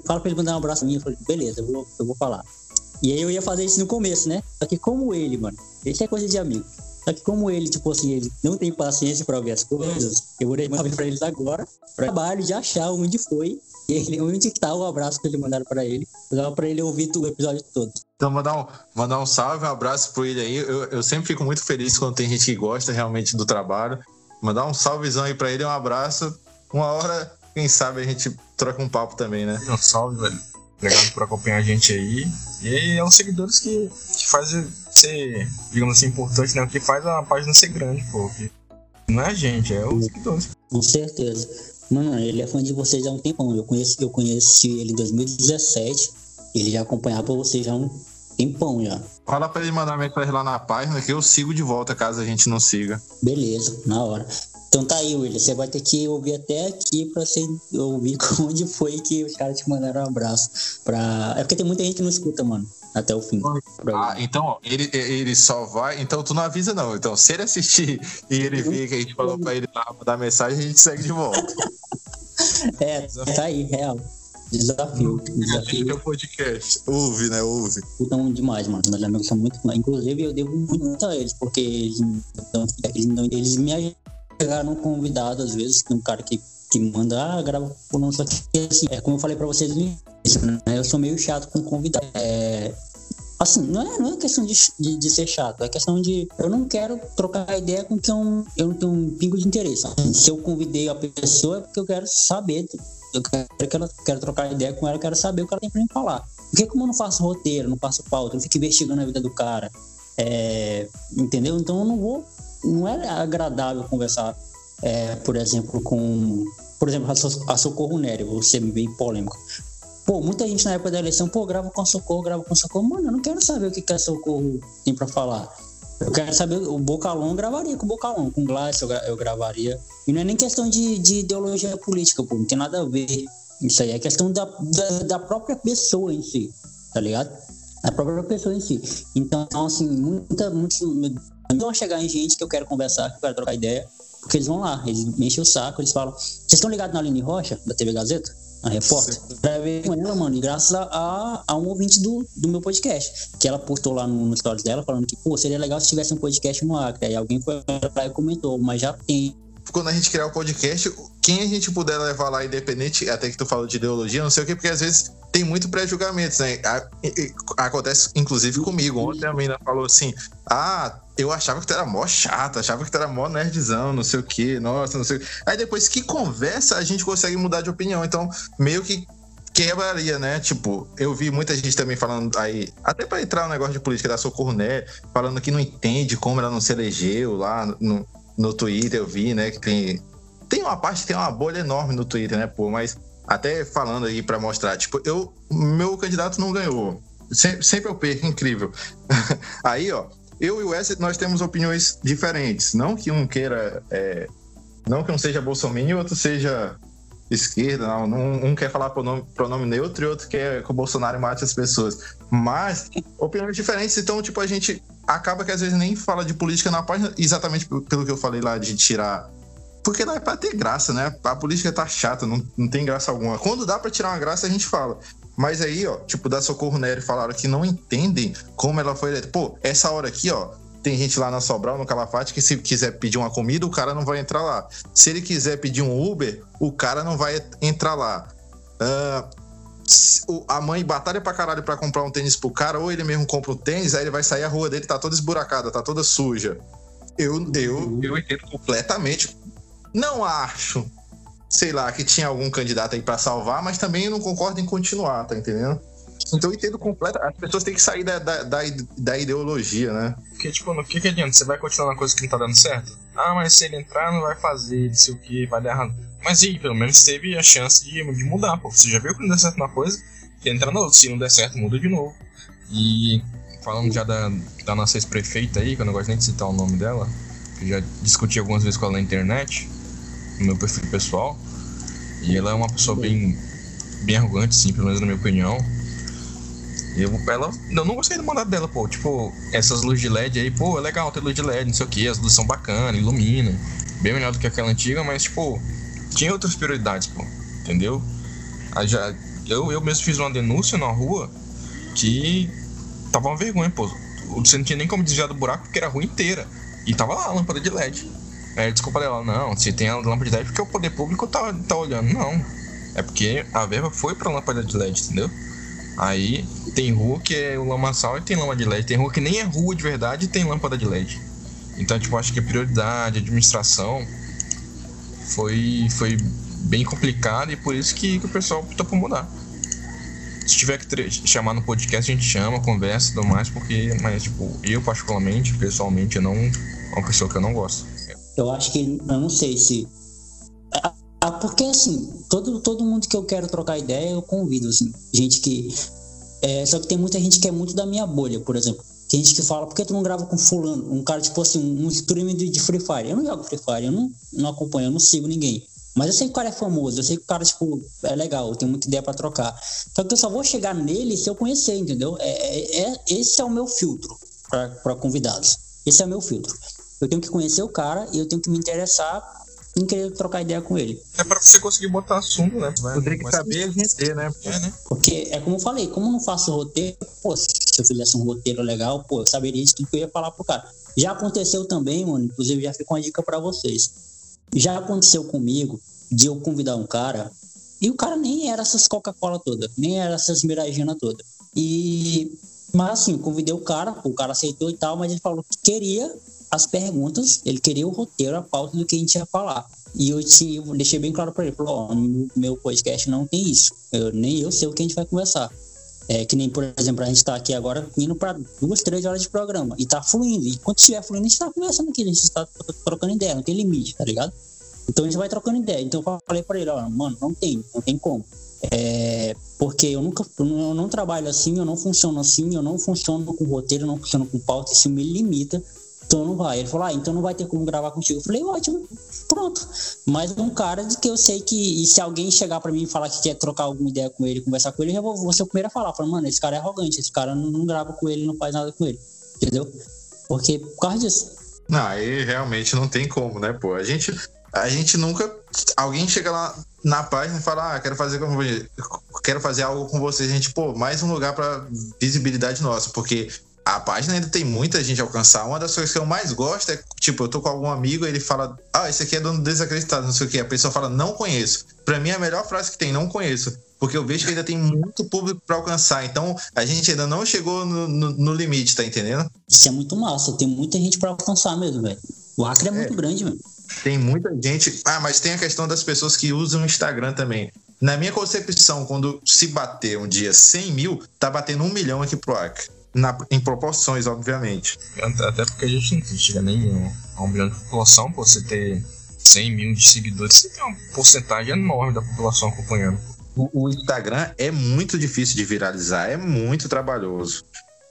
Fala pra ele mandar um abraço a mim. Eu falei, beleza, eu vou, eu vou falar. E aí eu ia fazer isso no começo, né? Só que como ele, mano, isso é coisa de amigo. Só que como ele, tipo assim, ele não tem paciência pra ouvir as coisas, eu vou mandar pra eles agora, pra trabalho de achar onde foi, e ele, onde tá o abraço que ele mandaram pra ele, pra ele ouvir o episódio todo. Então, mandar um, mandar um salve, um abraço pro ele aí. Eu, eu sempre fico muito feliz quando tem gente que gosta realmente do trabalho. Mandar um salvezão aí pra ele, um abraço. Uma hora, quem sabe a gente troca um papo também, né? Um salve, velho. Obrigado por acompanhar a gente aí. E é os seguidores que, que fazem ser, digamos assim, importante, né? Que faz a página ser grande, pô. Não é a gente, é os seguidores. Com certeza. Mano, ele é fã de vocês há um tempão. Eu conheço, eu conheci ele em 2017. Ele já acompanhava vocês há um tempão já. Fala pra ele mandar mensagem lá na página que eu sigo de volta caso a gente não siga. Beleza, na hora. Então tá aí, William. Você vai ter que ouvir até aqui pra você ouvir onde foi que os caras te mandaram um abraço. Pra... É porque tem muita gente que não escuta, mano. Até o fim. Ah, então, ele, ele só vai. Então tu não avisa, não. Então, se ele assistir e ele ver que a gente falou pra ele lá mandar mensagem, a gente segue de volta. é, tá aí, real. Desafio. Desafio. É o podcast. Ouve, né? Ouve. Então, demais, mano. Meus amigos são muito. Inclusive, eu devo muito a eles, porque eles, eles, eles me ajudaram convidado, às vezes, um cara que, que manda, ah, grava por não, só que assim, é como eu falei pra vocês no início, né? Eu sou meio chato com convidado. É, assim, não é, não é questão de, de, de, ser chato, é questão de eu não quero trocar ideia com quem eu, eu não tenho um pingo de interesse. Se eu convidei a pessoa é porque eu quero saber eu quero, quero, quero trocar ideia com ela, quero saber o que ela tem pra me falar. Porque como eu não faço roteiro, não faço pauta, não fico investigando a vida do cara, é, entendeu? Então eu não vou. Não é agradável conversar, é, por exemplo, com. Por exemplo, a Socorro Nery, vou ser bem polêmico. Pô, muita gente na época da eleição, pô, grava com Socorro, grava com Socorro. Mano, eu não quero saber o que, que a Socorro tem pra falar. Eu quero saber, o Bocalon gravaria com o Bocalon, com o Glass eu, eu, gravaria. E não é nem questão de, de, ideologia política, pô, não tem nada a ver. Isso aí é questão da, da, da, própria pessoa em si, tá ligado? Da própria pessoa em si. Então, assim, muita, muitos vão chegar em gente que eu quero conversar, que eu quero trocar ideia, porque eles vão lá, eles me enchem o saco, eles falam, vocês estão ligados na Aline Rocha, da TV Gazeta? A repórter, pra ver com ela, mano, e graças a, a um ouvinte do, do meu podcast, que ela postou lá no, no stories dela, falando que, pô, seria legal se tivesse um podcast no Acre. Aí alguém foi lá e comentou, mas já tem. Quando a gente criar o podcast, quem a gente puder levar lá independente, até que tu falou de ideologia, não sei o que, porque às vezes tem muito pré-julgamento, né? Acontece, inclusive, comigo. Ontem a menina falou assim: ah, eu achava que tu era mó chata, achava que tu era mó nerdzão, não sei o que, nossa, não sei o que. Aí depois que conversa, a gente consegue mudar de opinião. Então, meio que quebraria, né? Tipo, eu vi muita gente também falando aí, até para entrar no negócio de política da Socorro Né, falando que não entende como ela não se elegeu lá no, no Twitter, eu vi, né? Que tem Tem uma parte que tem uma bolha enorme no Twitter, né, pô? Mas até falando aí para mostrar, tipo, eu, meu candidato não ganhou. Sempre, sempre eu perco, incrível. aí, ó, eu e o Wesley, nós temos opiniões diferentes. Não que um queira. É, não que um seja Bolsonaro e outro seja esquerda, não. Um, quer falar pronome, pronome neutro e outro quer que o Bolsonaro mate as pessoas. Mas, opiniões diferentes, então, tipo, a gente acaba que às vezes nem fala de política na página, exatamente pelo que eu falei lá de tirar. Porque não é pra ter graça, né? A política tá chata, não, não tem graça alguma. Quando dá para tirar uma graça, a gente fala. Mas aí, ó, tipo, da Socorro Nery falaram que não entendem como ela foi eleita. Pô, essa hora aqui, ó, tem gente lá na Sobral, no Calafate, que se quiser pedir uma comida, o cara não vai entrar lá. Se ele quiser pedir um Uber, o cara não vai entrar lá. Uh, a mãe batalha pra caralho pra comprar um tênis pro cara, ou ele mesmo compra um tênis, aí ele vai sair, a rua dele tá toda esburacada, tá toda suja. Eu, eu, eu entendo completamente. Não acho sei lá, que tinha algum candidato aí para salvar, mas também não concordo em continuar, tá entendendo? Então eu entendo completo. As pessoas têm que sair da, da, da, da ideologia, né? Porque, tipo, no que, que adianta? Você vai continuar na coisa que não tá dando certo? Ah, mas se ele entrar, não vai fazer, não sei o que, vai dar errado. Mas aí, pelo menos teve a chance de, de mudar, pô. Você já viu que não deu certo na coisa, que entra no outro. Se não der certo, muda de novo. E falando já da, da nossa ex-prefeita aí, que eu não gosto nem de citar o nome dela, que já discuti algumas vezes com ela na internet no meu perfil pessoal. E ela é uma pessoa bem, bem arrogante, sim, pelo menos na minha opinião. Eu, ela, eu não gostei do mandato dela, pô. Tipo, essas luzes de LED aí, pô, é legal ter luz de LED, não sei o que, as luzes são bacanas, ilumina. Bem melhor do que aquela antiga, mas, tipo, tinha outras prioridades, pô. Entendeu? Aí já, eu, eu mesmo fiz uma denúncia na rua que tava uma vergonha, pô. Você não tinha nem como desviar do buraco porque era a rua inteira. E tava lá a lâmpada de LED. É, desculpa dela, não, se tem a lâmpada de LED porque o poder público tá, tá olhando. Não. É porque a verba foi pra lâmpada de LED, entendeu? Aí tem rua que é o lamaçal e tem lâmpada de LED. Tem rua que nem é rua de verdade e tem lâmpada de LED. Então, tipo, acho que a prioridade, a administração foi, foi bem complicada e por isso que, que o pessoal optou por mudar. Se tiver que chamar no podcast, a gente chama, conversa e tudo mais, porque, mas, tipo, eu particularmente, pessoalmente, eu não. É uma pessoa que eu não gosto. Eu acho que, eu não sei se. Ah, ah, porque assim, todo, todo mundo que eu quero trocar ideia, eu convido, assim. Gente que. É, só que tem muita gente que é muito da minha bolha, por exemplo. Tem gente que fala, por que tu não grava com fulano? Um cara, tipo assim, um, streamer de, Free Fire. Eu não jogo Free Fire, eu não, não acompanho, eu não sigo ninguém. Mas eu sei que o cara é famoso, eu sei que o cara, tipo, é legal, tenho muita ideia para trocar. Só que eu só vou chegar nele se eu conhecer, entendeu? É, é, é esse é o meu filtro para convidados. Esse é o meu filtro. Eu tenho que conhecer o cara e eu tenho que me interessar em querer trocar ideia com ele. É para você conseguir botar assunto, né? Vai, tem que saber vender, né? É, né? Porque é como eu falei, como eu não faço roteiro, pô, se eu fizesse um roteiro legal, pô, eu saberia tudo que eu ia falar pro cara. Já aconteceu também, mano, inclusive já fica uma dica para vocês. Já aconteceu comigo de eu convidar um cara e o cara nem era essas Coca-Cola toda, nem era essas Miragina toda. E mas assim, eu convidei o cara, o cara aceitou e tal, mas ele falou que queria as perguntas, ele queria o roteiro, a pauta do que a gente ia falar. E eu, te, eu deixei bem claro para ele, falou, oh, meu podcast não tem isso. Eu, nem eu sei o que a gente vai conversar. É que nem, por exemplo, a gente está aqui agora indo para duas, três horas de programa e tá fluindo. E quando estiver fluindo, a gente está conversando aqui, a gente está trocando ideia, não tem limite, tá ligado? Então a gente vai trocando ideia. Então eu falei para ele, ó, mano, não tem, não tem como. É, porque eu nunca eu não trabalho assim, eu não funciono assim, eu não funciono com roteiro, eu não funciono com pauta, isso me limita então não vai. Ele falou, ah, então não vai ter como gravar contigo. Eu falei, ótimo, pronto. Mas um cara de que eu sei que se alguém chegar para mim e falar que quer trocar alguma ideia com ele, conversar com ele, eu vou ser o primeiro a falar. Falei, mano, esse cara é arrogante, esse cara não, não grava com ele, não faz nada com ele. Entendeu? Porque por causa disso. Não, aí realmente não tem como, né, pô? A gente, a gente nunca. Alguém chega lá na página e fala, ah, quero fazer com quero fazer algo com vocês. A gente, pô, mais um lugar para visibilidade nossa, porque a página ainda tem muita gente a alcançar. Uma das coisas que eu mais gosto é, tipo, eu tô com algum amigo e ele fala, ah, esse aqui é dono desacreditado, não sei o que. A pessoa fala, não conheço. Pra mim, é a melhor frase que tem, não conheço. Porque eu vejo que ainda tem muito público para alcançar. Então, a gente ainda não chegou no, no, no, limite, tá entendendo? Isso é muito massa. Tem muita gente para alcançar mesmo, velho. O Acre é, é muito grande, velho. Tem muita gente. Ah, mas tem a questão das pessoas que usam o Instagram também. Na minha concepção, quando se bater um dia 100 mil, tá batendo um milhão aqui pro Acre na, em proporções, obviamente. Até porque a gente não chega nem a um milhão de população, pô, você ter 100 mil de seguidores, você tem uma porcentagem enorme da população acompanhando. O, o Instagram é muito difícil de viralizar, é muito trabalhoso.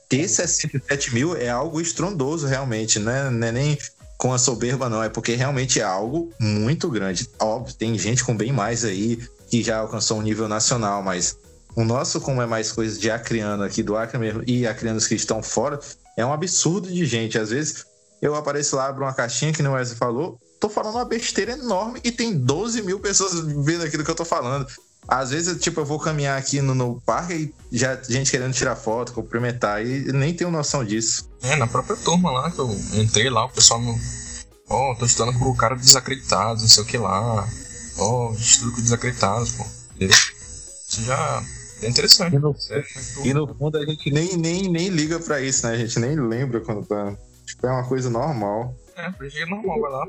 Ter 67 mil é algo estrondoso, realmente, né? Não é nem com a soberba, não. É porque realmente é algo muito grande. Óbvio, tem gente com bem mais aí que já alcançou um nível nacional, mas o nosso, como é mais coisa de acriano aqui do Acre mesmo, e acrianos que estão fora, é um absurdo de gente. Às vezes eu apareço lá, abro uma caixinha, que o Wesley falou, tô falando uma besteira enorme e tem 12 mil pessoas vendo aquilo que eu tô falando. Às vezes, tipo, eu vou caminhar aqui no, no parque e já gente querendo tirar foto, cumprimentar, e nem tenho noção disso. É, na própria turma lá, que eu entrei lá, o pessoal não. Ó, oh, tô estudando com o cara desacreditado, não sei o que lá. Ó, oh, estudo com desacreditados, pô. Isso já é interessante. E no, e no, fundo a gente nem, nem, nem liga pra isso, né? A gente nem lembra quando tá. Tipo, é uma coisa normal. É, pra gente é normal, vai lá.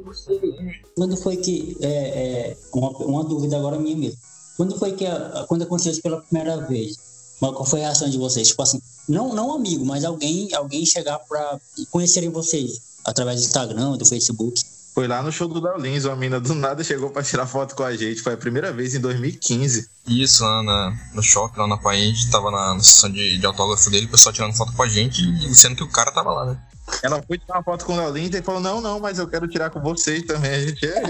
Quando foi que. É, é, uma, uma dúvida agora minha mesmo quando foi que a, quando aconteceu isso pela primeira vez? Qual foi a reação de vocês? Tipo assim, não, não amigo, mas alguém, alguém chegar para conhecerem vocês através do Instagram, do Facebook. Foi lá no show do Léo Lins, uma mina do nada chegou para tirar foto com a gente. Foi a primeira vez em 2015. Isso, lá na, no shopping, lá na gente tava na, na sessão de, de, autógrafo dele, o pessoal tirando foto com a gente, sendo que o cara tava lá, né? Ela foi tirar uma foto com o Léo Lins e falou: Não, não, mas eu quero tirar com vocês também. A gente é.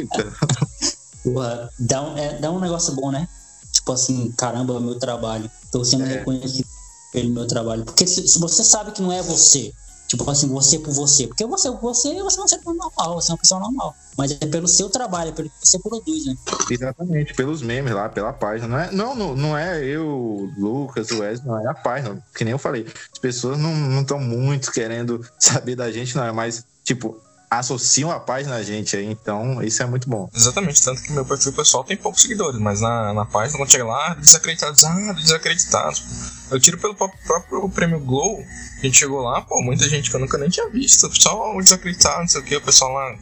Porra, dá um, é, dá um negócio bom, né? Tipo assim, caramba, meu trabalho. Tô sendo é. reconhecido pelo meu trabalho. Porque se, se, você sabe que não é você, tipo assim, você por você. Porque você por você, você é um normal, você é uma pessoa normal. Mas é pelo seu trabalho, é pelo que você produz, né? Exatamente, pelos memes lá, pela página. Não é, não, não é eu, Lucas, o Wesley, não, é a página. Que nem eu falei. As pessoas não estão muito querendo saber da gente, não. É mais, tipo, associam a página a gente aí, então isso é muito bom. Exatamente, tanto que meu perfil pessoal tem poucos seguidores, mas na, na página, quando chega lá, desacreditados, ah, desacreditados. Eu tiro pelo próprio prêmio Glow, a gente chegou lá, pô, muita gente que eu nunca nem tinha visto, só desacreditado, não sei o que, o pessoal lá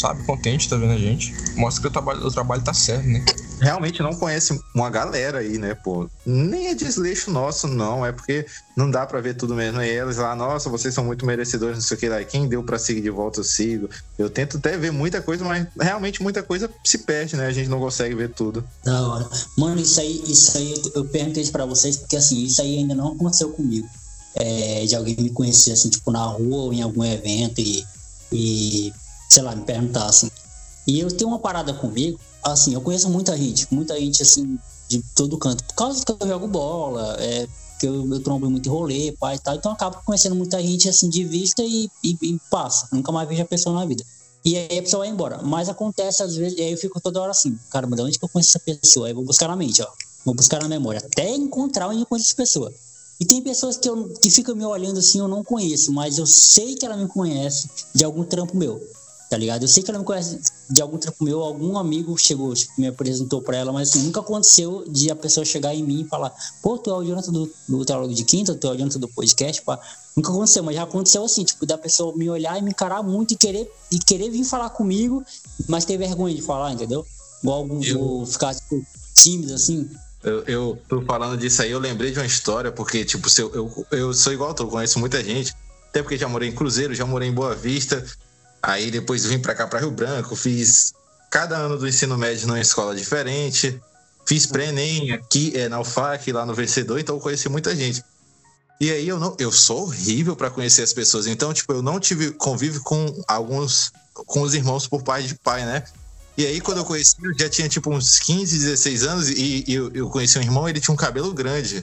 sabe, contente, tá vendo a gente. Mostra que o trabalho, o trabalho tá certo, né? Realmente não conhece uma galera aí, né, pô? Nem é desleixo nosso, não. É porque não dá para ver tudo mesmo. E eles lá, nossa, vocês são muito merecedores, não sei o que lá. Quem deu para seguir de volta, eu sigo. Eu tento até ver muita coisa, mas realmente muita coisa se perde, né? A gente não consegue ver tudo. Da hora. Mano, isso aí, isso aí eu perguntei para vocês, porque assim, isso aí ainda não aconteceu comigo. É, de alguém me conhecer, assim, tipo, na rua ou em algum evento e, e sei lá, me perguntassem. E eu tenho uma parada comigo, assim, eu conheço muita gente, muita gente, assim, de todo canto. Por causa que eu jogo bola, é, que eu, eu trombo muito rolê, pai e tal. Então eu acabo conhecendo muita gente, assim, de vista e, e, e passa. Nunca mais vejo a pessoa na vida. E aí a pessoa vai embora. Mas acontece às vezes, e aí eu fico toda hora assim, caramba, de onde que eu conheço essa pessoa? Aí eu vou buscar na mente, ó. Vou buscar na memória, até encontrar onde eu conheço essa pessoa. E tem pessoas que, eu, que ficam me olhando assim, eu não conheço, mas eu sei que ela me conhece de algum trampo meu tá ligado? Eu sei que ela me conhece de algum trampo meu, algum amigo chegou, tipo, me apresentou pra ela, mas nunca aconteceu de a pessoa chegar em mim e falar, pô, tu é o Jonathan do, do Teólogo de Quinta, tu é o Jonathan do podcast, pá. Nunca aconteceu, mas já aconteceu assim, tipo, da pessoa me olhar e me encarar muito e querer, e querer vir falar comigo, mas ter vergonha de falar, entendeu? Igual alguns eu... ficar, tipo, tímido, assim. Eu, eu tô falando disso aí, eu lembrei de uma história, porque, tipo, eu, eu, eu sou igual tu, conheço muita gente, até porque já morei em Cruzeiro, já morei em Boa Vista, Aí depois vim para cá, para Rio Branco, fiz cada ano do ensino médio numa escola diferente. Fiz pré-ENEM aqui é, na UFAC, lá no vencedor, então eu conheci muita gente. E aí eu não, eu sou horrível para conhecer as pessoas. Então, tipo, eu não tive convívio com alguns com os irmãos por pai de pai, né? E aí quando eu conheci, eu já tinha tipo uns 15, 16 anos e, e eu, eu conheci um irmão, ele tinha um cabelo grande.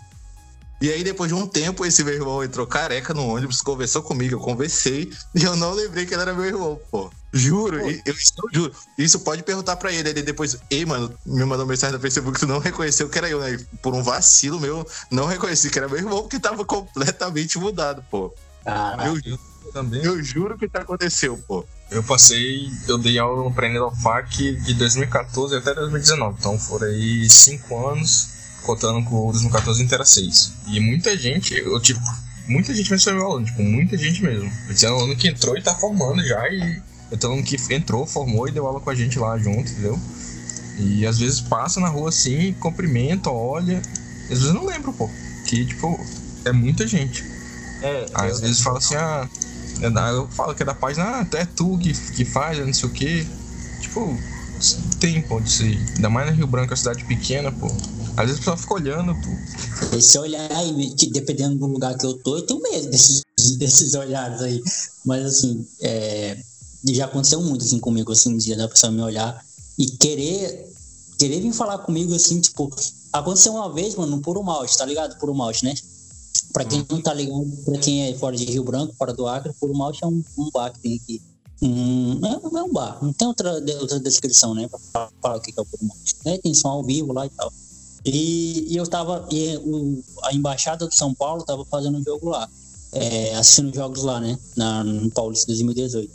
E aí, depois de um tempo, esse meu irmão entrou careca no ônibus, conversou comigo, eu conversei, e eu não lembrei que ele era meu irmão, pô. Juro, pô. eu juro. Isso pode perguntar pra ele. Ele depois, ei, mano, me mandou mensagem no Facebook, tu não reconheceu que era eu, né? Por um vacilo meu, não reconheci que era meu irmão, porque tava completamente mudado, pô. Ah, eu, juro, também. eu juro que isso aconteceu, pô. Eu passei, eu dei aula no Prêmio FAC de 2014 até 2019, então foram aí cinco anos contando com o 2014 inteira 6. E muita gente, eu tipo, muita gente vai ser meu aluno, tipo, muita gente mesmo. Tinha um aluno que entrou e tá formando já, e eu tenho um que entrou, formou e deu aula com a gente lá junto, entendeu? E às vezes passa na rua assim, cumprimenta, olha. Às vezes não lembro, pô. Que, tipo, é muita gente. É, às vezes fala assim, ah. É eu falo que é da página, ah, até tu que, que faz, não sei o quê. Tipo, tem, pô, disso aí. Ainda mais no Rio Branco, é uma cidade pequena, pô. Às vezes a pessoa fica olhando, pô. Esse olhar aí, dependendo do lugar que eu tô, eu tenho medo desses, desses olhares aí. Mas assim, é, já aconteceu muito assim comigo, assim, de da pessoa me olhar e querer, querer vir falar comigo, assim, tipo, aconteceu uma vez, mano, no Puro Malte, tá ligado? Puro Malte, né? Pra quem não tá ligado, pra quem é fora de Rio Branco, fora do Acre, Puro Malte é um, um bar que tem aqui. Um, é, um bar, não tem outra, outra descrição, né? Pra falar o que é o Puro Malte. É, tem som ao vivo lá e tal. E, e eu tava. E o, a embaixada de São Paulo tava fazendo um jogo lá. É, assistindo jogos lá, né? Na, no Paulista 2018.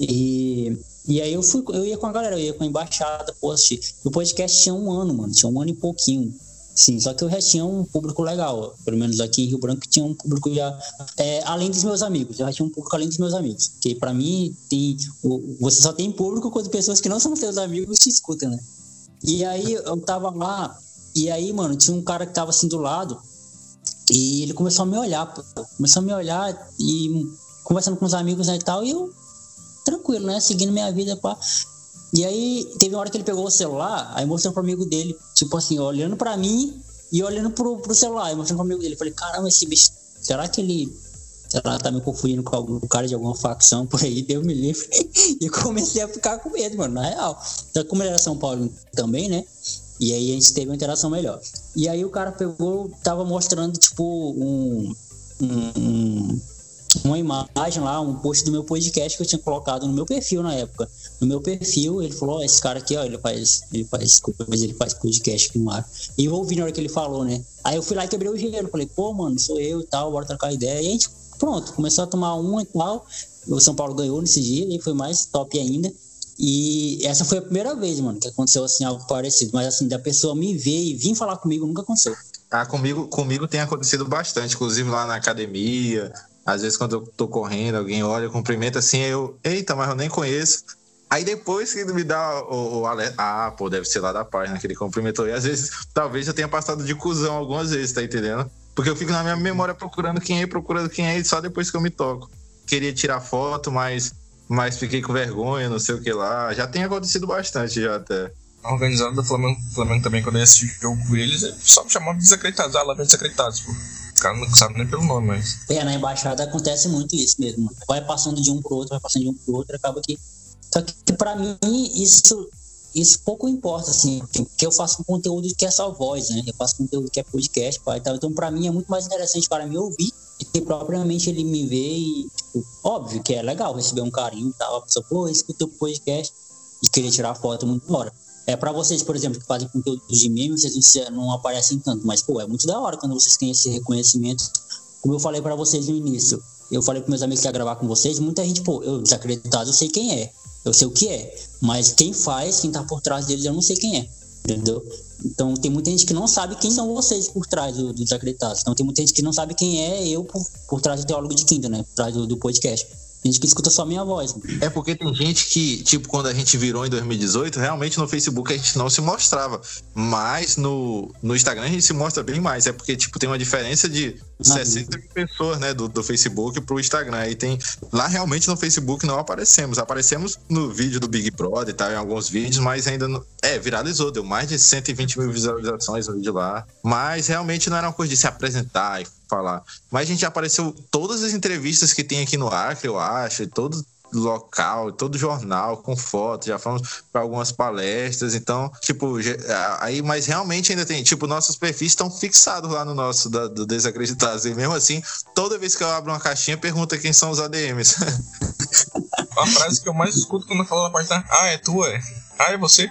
E, e aí eu fui, eu ia com a galera, eu ia com a embaixada, pô, assistir. O podcast tinha um ano, mano. Tinha um ano e pouquinho. Sim, só que eu já tinha um público legal. Pelo menos aqui em Rio Branco tinha um público já. É, além dos meus amigos. Eu já tinha um público além dos meus amigos. Porque pra mim, tem, você só tem público quando pessoas que não são seus amigos te escutam, né? E aí eu tava lá, e aí, mano, tinha um cara que tava assim do lado, e ele começou a me olhar, pô. Começou a me olhar e conversando com os amigos né, e tal, e eu, tranquilo, né? Seguindo minha vida, pá. E aí, teve uma hora que ele pegou o celular, aí mostrou pro amigo dele, tipo assim, olhando pra mim e olhando pro, pro celular, e mostrando pro amigo dele. Eu falei, caramba, esse bicho, será que ele lá, tá me confundindo com algum cara de alguma facção por aí, deu me livre. e comecei a ficar com medo, mano, na real. Então, como ele era São Paulo também, né? E aí a gente teve uma interação melhor. E aí o cara pegou, tava mostrando, tipo, um, um, uma imagem lá, um post do meu podcast que eu tinha colocado no meu perfil na época. No meu perfil, ele falou, oh, esse cara aqui, ó, ele faz, ele faz, ele faz podcast no ar. E eu ouvi na hora que ele falou, né? Aí eu fui lá e quebrei o gelo, falei, pô, mano, sou eu e tal, bora trocar ideia. E a gente, pronto, começou a tomar um e tal. O São Paulo ganhou nesse dia e foi mais top ainda. E essa foi a primeira vez, mano, que aconteceu assim algo parecido. Mas assim, da pessoa me ver e vir falar comigo nunca aconteceu. Ah, comigo, comigo tem acontecido bastante, inclusive lá na academia. Às vezes, quando eu tô correndo, alguém olha, cumprimenta assim, eu, eita, mas eu nem conheço. Aí depois que me dá o, o alerta, ah, pô, deve ser lá da página que ele cumprimentou. E às vezes, talvez eu tenha passado de cuzão algumas vezes, tá entendendo? Porque eu fico na minha memória procurando quem é, procurando quem é, e só depois que eu me toco. Queria tirar foto, mas mas fiquei com vergonha, não sei o que lá. Já tem acontecido bastante já até. A organizada do Flamengo, Flamengo também, quando eu assisti o jogo com eles, só me chamavam de desacreditados. Ah, lá vem desacreditados, pô. Os caras não sabem nem pelo nome, mas. É, na embaixada acontece muito isso mesmo. Vai passando de um pro outro, vai passando de um pro outro, acaba que. Só que pra mim, isso, isso pouco importa, assim, porque eu faço um conteúdo que é só voz, né? Eu faço conteúdo que é podcast, pai, tal. Então, pra mim, é muito mais interessante para mim ouvir e propriamente ele me vê e, tipo, óbvio que é legal receber um carinho e tal. A pessoa, pô, escutei o podcast e queria tirar foto muito da hora. É para vocês, por exemplo, que fazem conteúdo de meme, vocês não aparecem tanto, mas, pô, é muito da hora quando vocês têm esse reconhecimento. Como eu falei para vocês no início, eu falei para meus amigos que ia gravar com vocês, muita gente, pô, eu desacreditado, eu sei quem é, eu sei o que é, mas quem faz, quem tá por trás deles, eu não sei quem é, entendeu? Então tem muita gente que não sabe quem são vocês por trás do, do. Então tem muita gente que não sabe quem é eu por, por trás do Teólogo de Quinta, né? Por trás do, do podcast gente que escuta só minha voz. É porque tem gente que, tipo, quando a gente virou em 2018, realmente no Facebook a gente não se mostrava. Mas no, no Instagram a gente se mostra bem mais. É porque, tipo, tem uma diferença de 60 mil pessoas, né, do, do Facebook pro Instagram. Aí tem. Lá realmente no Facebook não aparecemos. Aparecemos no vídeo do Big Brother e tal, em alguns vídeos, mas ainda não. É, viralizou, deu mais de 120 mil visualizações no vídeo lá. Mas realmente não era uma coisa de se apresentar e falar. Mas a gente já apareceu todas as entrevistas que tem aqui no Acre, eu acho, todo local, todo jornal com fotos, já fomos para algumas palestras, então, tipo, aí, mas realmente ainda tem, tipo, nossos perfis estão fixados lá no nosso da, do Desacreditados, e mesmo assim, toda vez que eu abro uma caixinha, pergunta quem são os ADMs. A frase que eu mais escuto quando eu falo na página, ah, é tua? Ah, é você?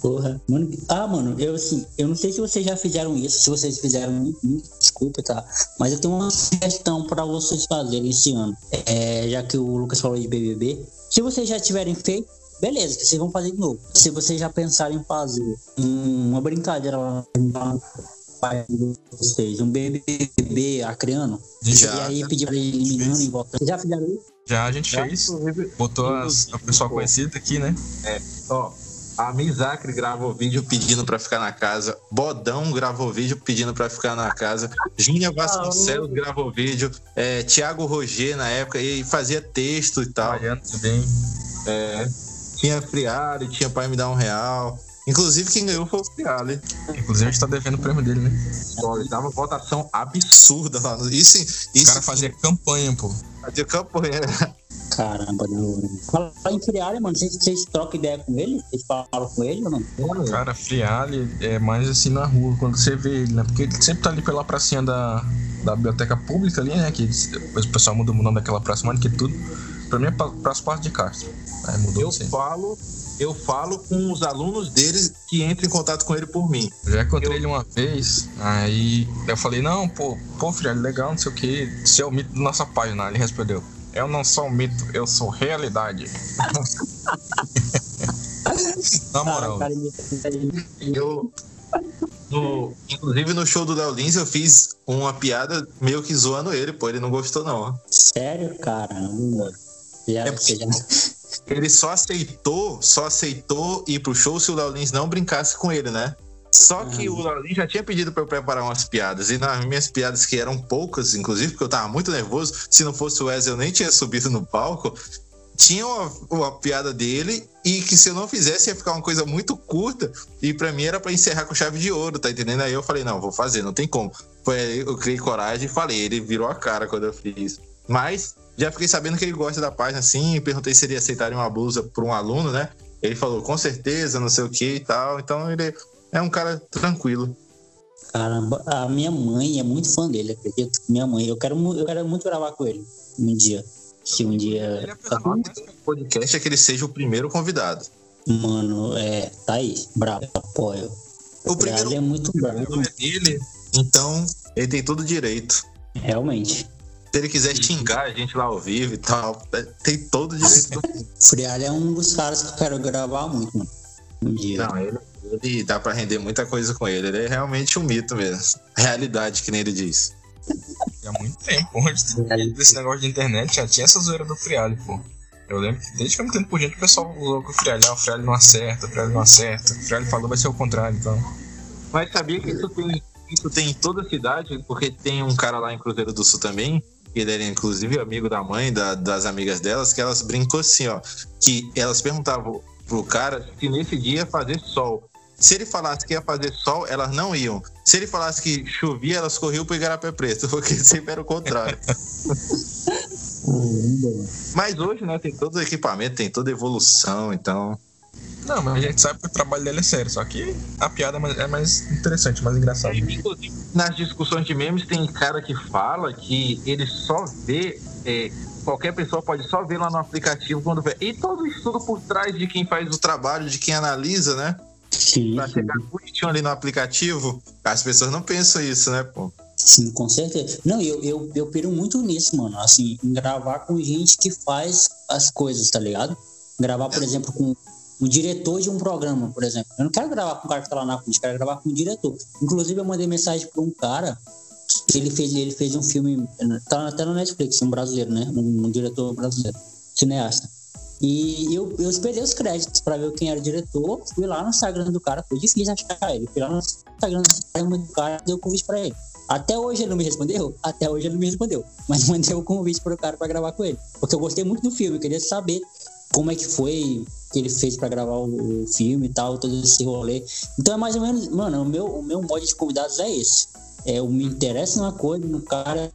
Porra. Mano, ah, mano, eu assim, eu não sei se vocês já fizeram isso, se vocês fizeram, desculpa, tá? Mas eu tenho uma sugestão para vocês fazerem esse ano. É, já que o Lucas falou de BBB. Se vocês já tiverem feito, beleza, vocês vão fazer de novo. Se vocês já pensarem em fazer uma brincadeira lá de vocês, um BBB acriano, já, e aí já. pedir pra ele eliminando em volta. Vocês já fizeram isso? Já, a gente já, fez. Botou as, a pessoa conhecida aqui, né? É, ó a Mizakri gravou vídeo pedindo para ficar na casa. Bodão gravou vídeo pedindo para ficar na casa. Ginha Vasconcelos ah, gravou vídeo. É, Tiago Roger na época e fazia texto e tal. Também. É. Tinha Friari, tinha pai me dar um real. Inclusive, quem ganhou foi o Friari. Inclusive, a gente tá devendo o prêmio dele, né? Pô, ele dava votação absurda lá. Isso, isso O cara fazia campanha, pô. Fazia campanha. Caramba, não. Fala em Friari, mano. Vocês, vocês trocam ideia com ele? Vocês falam com ele ou não? Cara, Friali é mais assim na rua, quando você vê ele, né? Porque ele sempre tá ali pela pracinha da, da biblioteca pública ali, né? Que depois o pessoal muda o nome daquela praça, mano, que tudo. Pra mim é pra- Praça Passo de Castro. Aí mudou Eu assim. falo, eu falo com os alunos deles que entram em contato com ele por mim. Eu já encontrei Eu- ele uma vez, aí eu falei, não, pô, pô, Friali, legal, não sei o que, você é o mito da nossa página. Ele respondeu, eu não sou um mito, eu sou realidade. na moral. Cara ele. Eu, no- inclusive no show do Léo Lins, eu fiz uma piada meio que zoando ele, pô. Ele não gostou, não. Sério, caramba, mano. Já, É porque- já- Ele só aceitou, só aceitou ir pro show se o Léo não brincasse com ele, né? Só que o Léo Lins já tinha pedido pra eu preparar umas piadas. E nas minhas piadas, que eram poucas, inclusive, porque eu tava muito nervoso, se não fosse o Wesley, eu nem tinha subido no palco. Tinha uma, uma piada dele e que se eu não fizesse ia ficar uma coisa muito curta. E pra mim era pra encerrar com chave de ouro, tá entendendo? Aí eu falei, não, vou fazer, não tem como. Foi aí eu criei coragem e falei, ele virou a cara quando eu fiz. Mas já fiquei sabendo que ele gosta da página assim, perguntei se ele aceitaria uma blusa por um aluno, né? Ele falou, com certeza, não sei o que e tal. Então ele é um cara tranquilo. Caramba, a minha mãe é muito fã dele, acredito. Minha mãe, eu quero, eu quero muito gravar com ele um dia. Se um dia. Ele é O podcast é que ele seja o primeiro convidado. Mano, é, tá aí, bravo, apoio. O primeiro Ele é muito bravo, convidado é dele, então ele tem todo direito. realmente. Se ele quiser xingar a gente lá ao vivo e tal, é- tem todo o direito do mundo. Frialha é um dos caras que eu quero gravar muito, mano. Um dia. Não, ele, ele dá pra render muita coisa com ele. Ele é realmente um mito mesmo. Realidade, que nem ele diz. há muito tempo, antes desse negócio de internet, já tinha essa zoeira do Friali, pô. Eu lembro que desde que eu me entendo por gente, o pessoal usou que o Friali, ah, o Friali não acerta, o Friali não acerta. O Friali falou, vai ser o contrário, então. Mas sabia que isso tem, isso tem em toda a cidade? Porque tem um cara lá em Cruzeiro do Sul também, ele era inclusive amigo da mãe, da- das amigas delas, que elas brincou assim, ó. Que elas perguntavam pro cara se nesse dia ia fazer sol. Se ele falasse que ia fazer sol, elas não iam. Se ele falasse que chovia, elas corriam pro Igarapé Preto, porque sempre era o contrário. Mas hoje, né, tem todo o equipamento, tem toda a evolução, então. Não, mas a gente sabe que o trabalho dele é sério, só que a piada é mais- é interessante, mais engraçada. Inclusive, nas discussões de memes, tem cara que fala que ele só vê. é, qualquer pessoa pode só ver lá no aplicativo quando vê. E todo o estudo por trás de quem faz o trabalho, de quem analisa, né? Sim, Pra chegar bonitinho ali no aplicativo. As pessoas não pensam isso, né, pô? sim, com certeza. Não, eu, eu, eu piro muito nisso, mano. Assim, em gravar com gente que faz as coisas, tá ligado? Gravar, por exemplo, com o diretor de um programa, por exemplo. Eu não quero gravar com o cara que tá lá na frente, quero gravar com o diretor. Inclusive, eu mandei mensagem pra um cara que ele fez, ele fez um filme, tá até no Netflix, um brasileiro, né? Um, um diretor brasileiro, cineasta. E eu, eu esperei os créditos pra ver quem era o diretor. Fui lá no Instagram do cara, foi difícil achar ele. Fui lá no Instagram do cara, dei o convite pra ele. Até hoje ele não me respondeu? Até hoje ele não me respondeu. Mas mandei o convite pro cara pra gravar com ele. Porque eu gostei muito do filme, eu queria saber como é que foi que ele fez pra gravar o, filme e tal, todo esse rolê. Então é mais ou menos, mano, o meu, o meu modo de convidados é esse. É, eu me interesso numa coisa, no cara,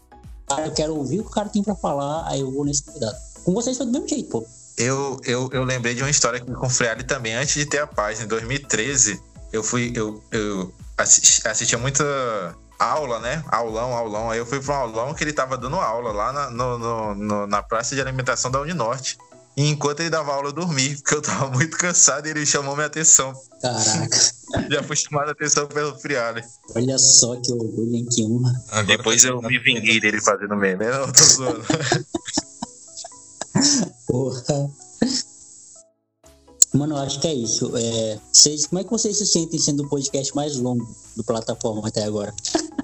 eu quero ouvir o que o cara tem pra falar, aí eu vou nesse convidado. Com vocês foi do mesmo jeito, pô. Eu, eu, eu lembrei de uma história aqui com o Freire também, antes de ter a página, em 2013, eu fui. Eu, eu assisti, assistia muita aula, né? Aulão, aulão. Aí eu fui para um aulão que ele tava dando aula lá na, no, no- no- na praça de alimentação da Uninorte. E enquanto ele dava aula, eu dormi, porque eu tava muito cansado e ele chamou minha atenção. Caraca, Já fui chamado a atenção pelo Friari. olha só que orgulho, hein, que honra. Agora Depois tá eu me vinguei dele fazendo meme. Não, tô zoando. Porra. Mano, eu acho que é isso. É, vocês, como é que vocês se sentem sendo o podcast mais longo do plataforma até agora?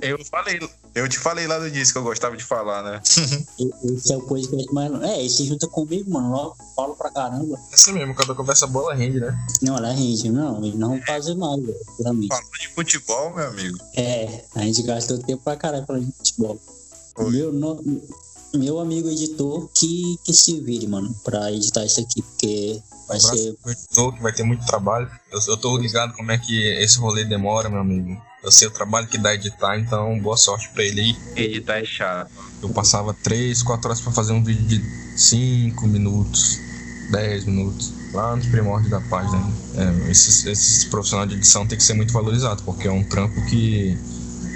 Eu falei, eu te falei lá no início que eu gostava de falar, né? Esse é o podcast mais. É, esse junta comigo, mano. Eu falo pra caramba. Essa mesmo, cada conversa boa ela rende, né? Não, ela rende. Não, eles não vão fazer mais, velho. Falando de futebol, meu amigo. É, a gente gastou tempo pra caralho falando de futebol. Foi. Meu nome. meu amigo editor que, que se vire, mano, pra editar isso aqui, porque vai um ser. editor, que vai ter muito trabalho. Eu, eu tô ligado como é que esse rolê demora, meu amigo. Eu sei o trabalho que dá editar, então boa sorte pra ele aí. Editar é chato. Eu passava 3, 4 horas pra fazer um vídeo de 5 minutos, 10 minutos, lá nos primórdios da página. É, esses, esses profissionais de edição tem que ser muito valorizados, porque é um trampo que,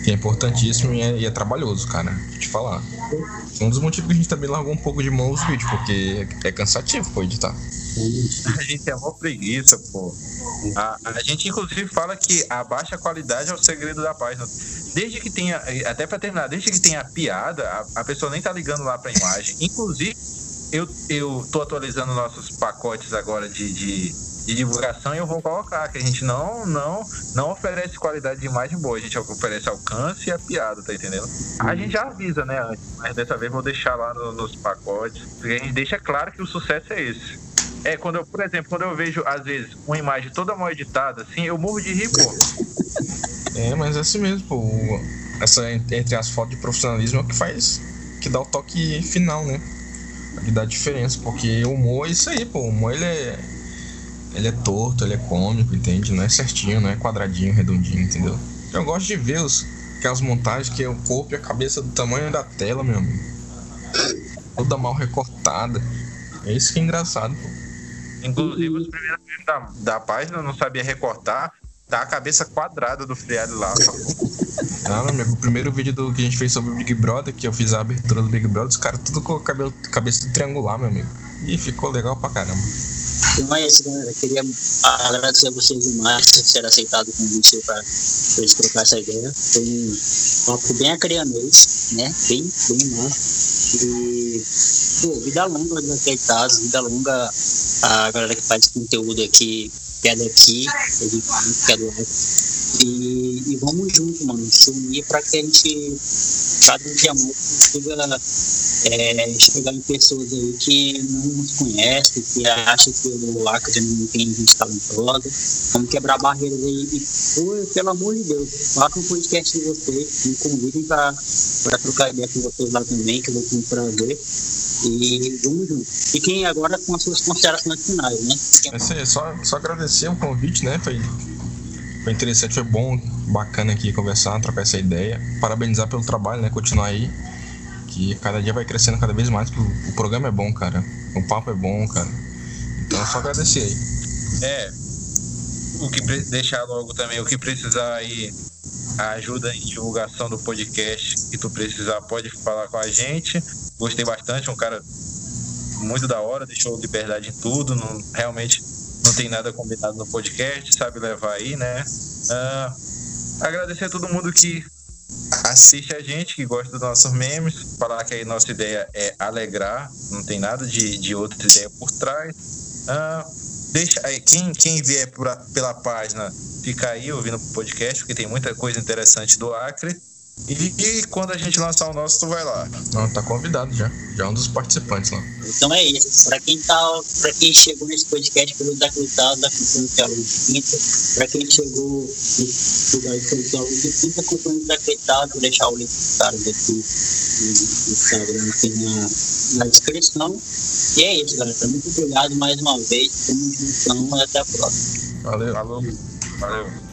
que é importantíssimo e é, e é trabalhoso, cara. Vou te falar. Um dos motivos que a gente também largou um pouco de mão os vídeos, porque é cansativo pô, editar. A gente é mó preguiça, pô. A, a gente, inclusive, fala que a baixa qualidade é o segredo da página. Desde que tenha, até pra terminar, desde que tenha piada, a, a pessoa nem tá ligando lá pra imagem. Inclusive, eu, eu tô atualizando nossos pacotes agora de, de, de divulgação e eu vou colocar que a gente não, não, não oferece qualidade de imagem boa, a gente oferece alcance e a piada, tá entendendo? A gente já avisa, né, antes, mas dessa vez vou deixar lá no, nos pacotes, porque a gente deixa claro que o sucesso é esse. É, quando eu, por exemplo, quando eu vejo, às vezes, uma imagem toda mal editada, assim, eu morro de rir, pô. É, mas é assim mesmo, pô. Essa, entre as fotos de profissionalismo é o que faz, que dá o toque final, né? Que dá a diferença, porque o humor é isso aí, pô. O humor, ele é, ele é torto, ele é cômico, entende? Não é certinho, não é quadradinho, redondinho, entendeu? Eu gosto de ver os, aquelas montagens que é o corpo e a cabeça do tamanho da tela, meu amigo. Toda mal recortada. É isso que é engraçado, pô. Inclusive, os primeiros vídeos da, da página eu não sabia recortar. Tá a cabeça quadrada do friado lá. Ah, meu amigo, o primeiro vídeo do, que a gente fez sobre o Big Brother, que eu fiz a abertura do Big Brother, os caras tudo com a cabelo, cabeça triangular, meu amigo. E ficou legal pra caramba. Então é isso, galera. Queria agradecer a vocês demais por ter aceitado o convite para eles trocar essa ideia. Foi um papo bem acreanês, né? Bem, bem massa. E, pô, vida longa dos acreditados, vida longa a galera que faz conteúdo aqui, que é daqui, que é do e, e vamos junto, mano, se unir para que a gente, cada dia mais, consiga é, chegar em pessoas aí que não nos conhecem, que acham que o Acre não tem gente talentosa. Vamos quebrar barreiras aí. E, por, pelo amor de Deus, façam um podcast de vocês, me convidem para trocar ideia com vocês lá também, que eu vou ter um prazer. E vamos junto. Fiquem agora com as suas considerações finais, né? É isso aí, só, só agradecer o convite, né? Foi, foi interessante, foi bom, bacana aqui conversar, trocar essa ideia. Parabenizar pelo trabalho, né? Continuar aí. Que cada dia vai crescendo cada vez mais. O programa é bom, cara. O papo é bom, cara. Então é só agradecer aí. É. O que deixar logo também, o que precisar aí a ajuda em divulgação do podcast que tu precisar, pode falar com a gente. Gostei bastante, um cara muito da hora, deixou liberdade em tudo, não, realmente não tem nada combinado no podcast, sabe levar aí, né? Uh, agradecer a todo mundo que assiste a gente, que gosta dos nossos memes, falar que aí nossa ideia é alegrar, não tem nada de, de outra ideia por trás. Uh, deixa aí, quem, quem vier por, pela página, fica aí ouvindo o podcast, porque tem muita coisa interessante do Acre. E, e, quando a gente lançar o nosso, tu vai lá. Não, tá convidado já. Já é um dos participantes lá. Então é isso. Pra quem tá. Pra quem chegou nesse podcast pelo Desacreditado, da Cultura Teólogo de Quinta, pra quem chegou de Teólogo de Quinta, acompanha o Desacreditado, vou deixar o link dos caras aqui no Instagram aqui na, na descrição. E é isso, galera. Muito obrigado mais uma vez. Tamo juntão e até a próxima. Valeu. Falou. Valeu.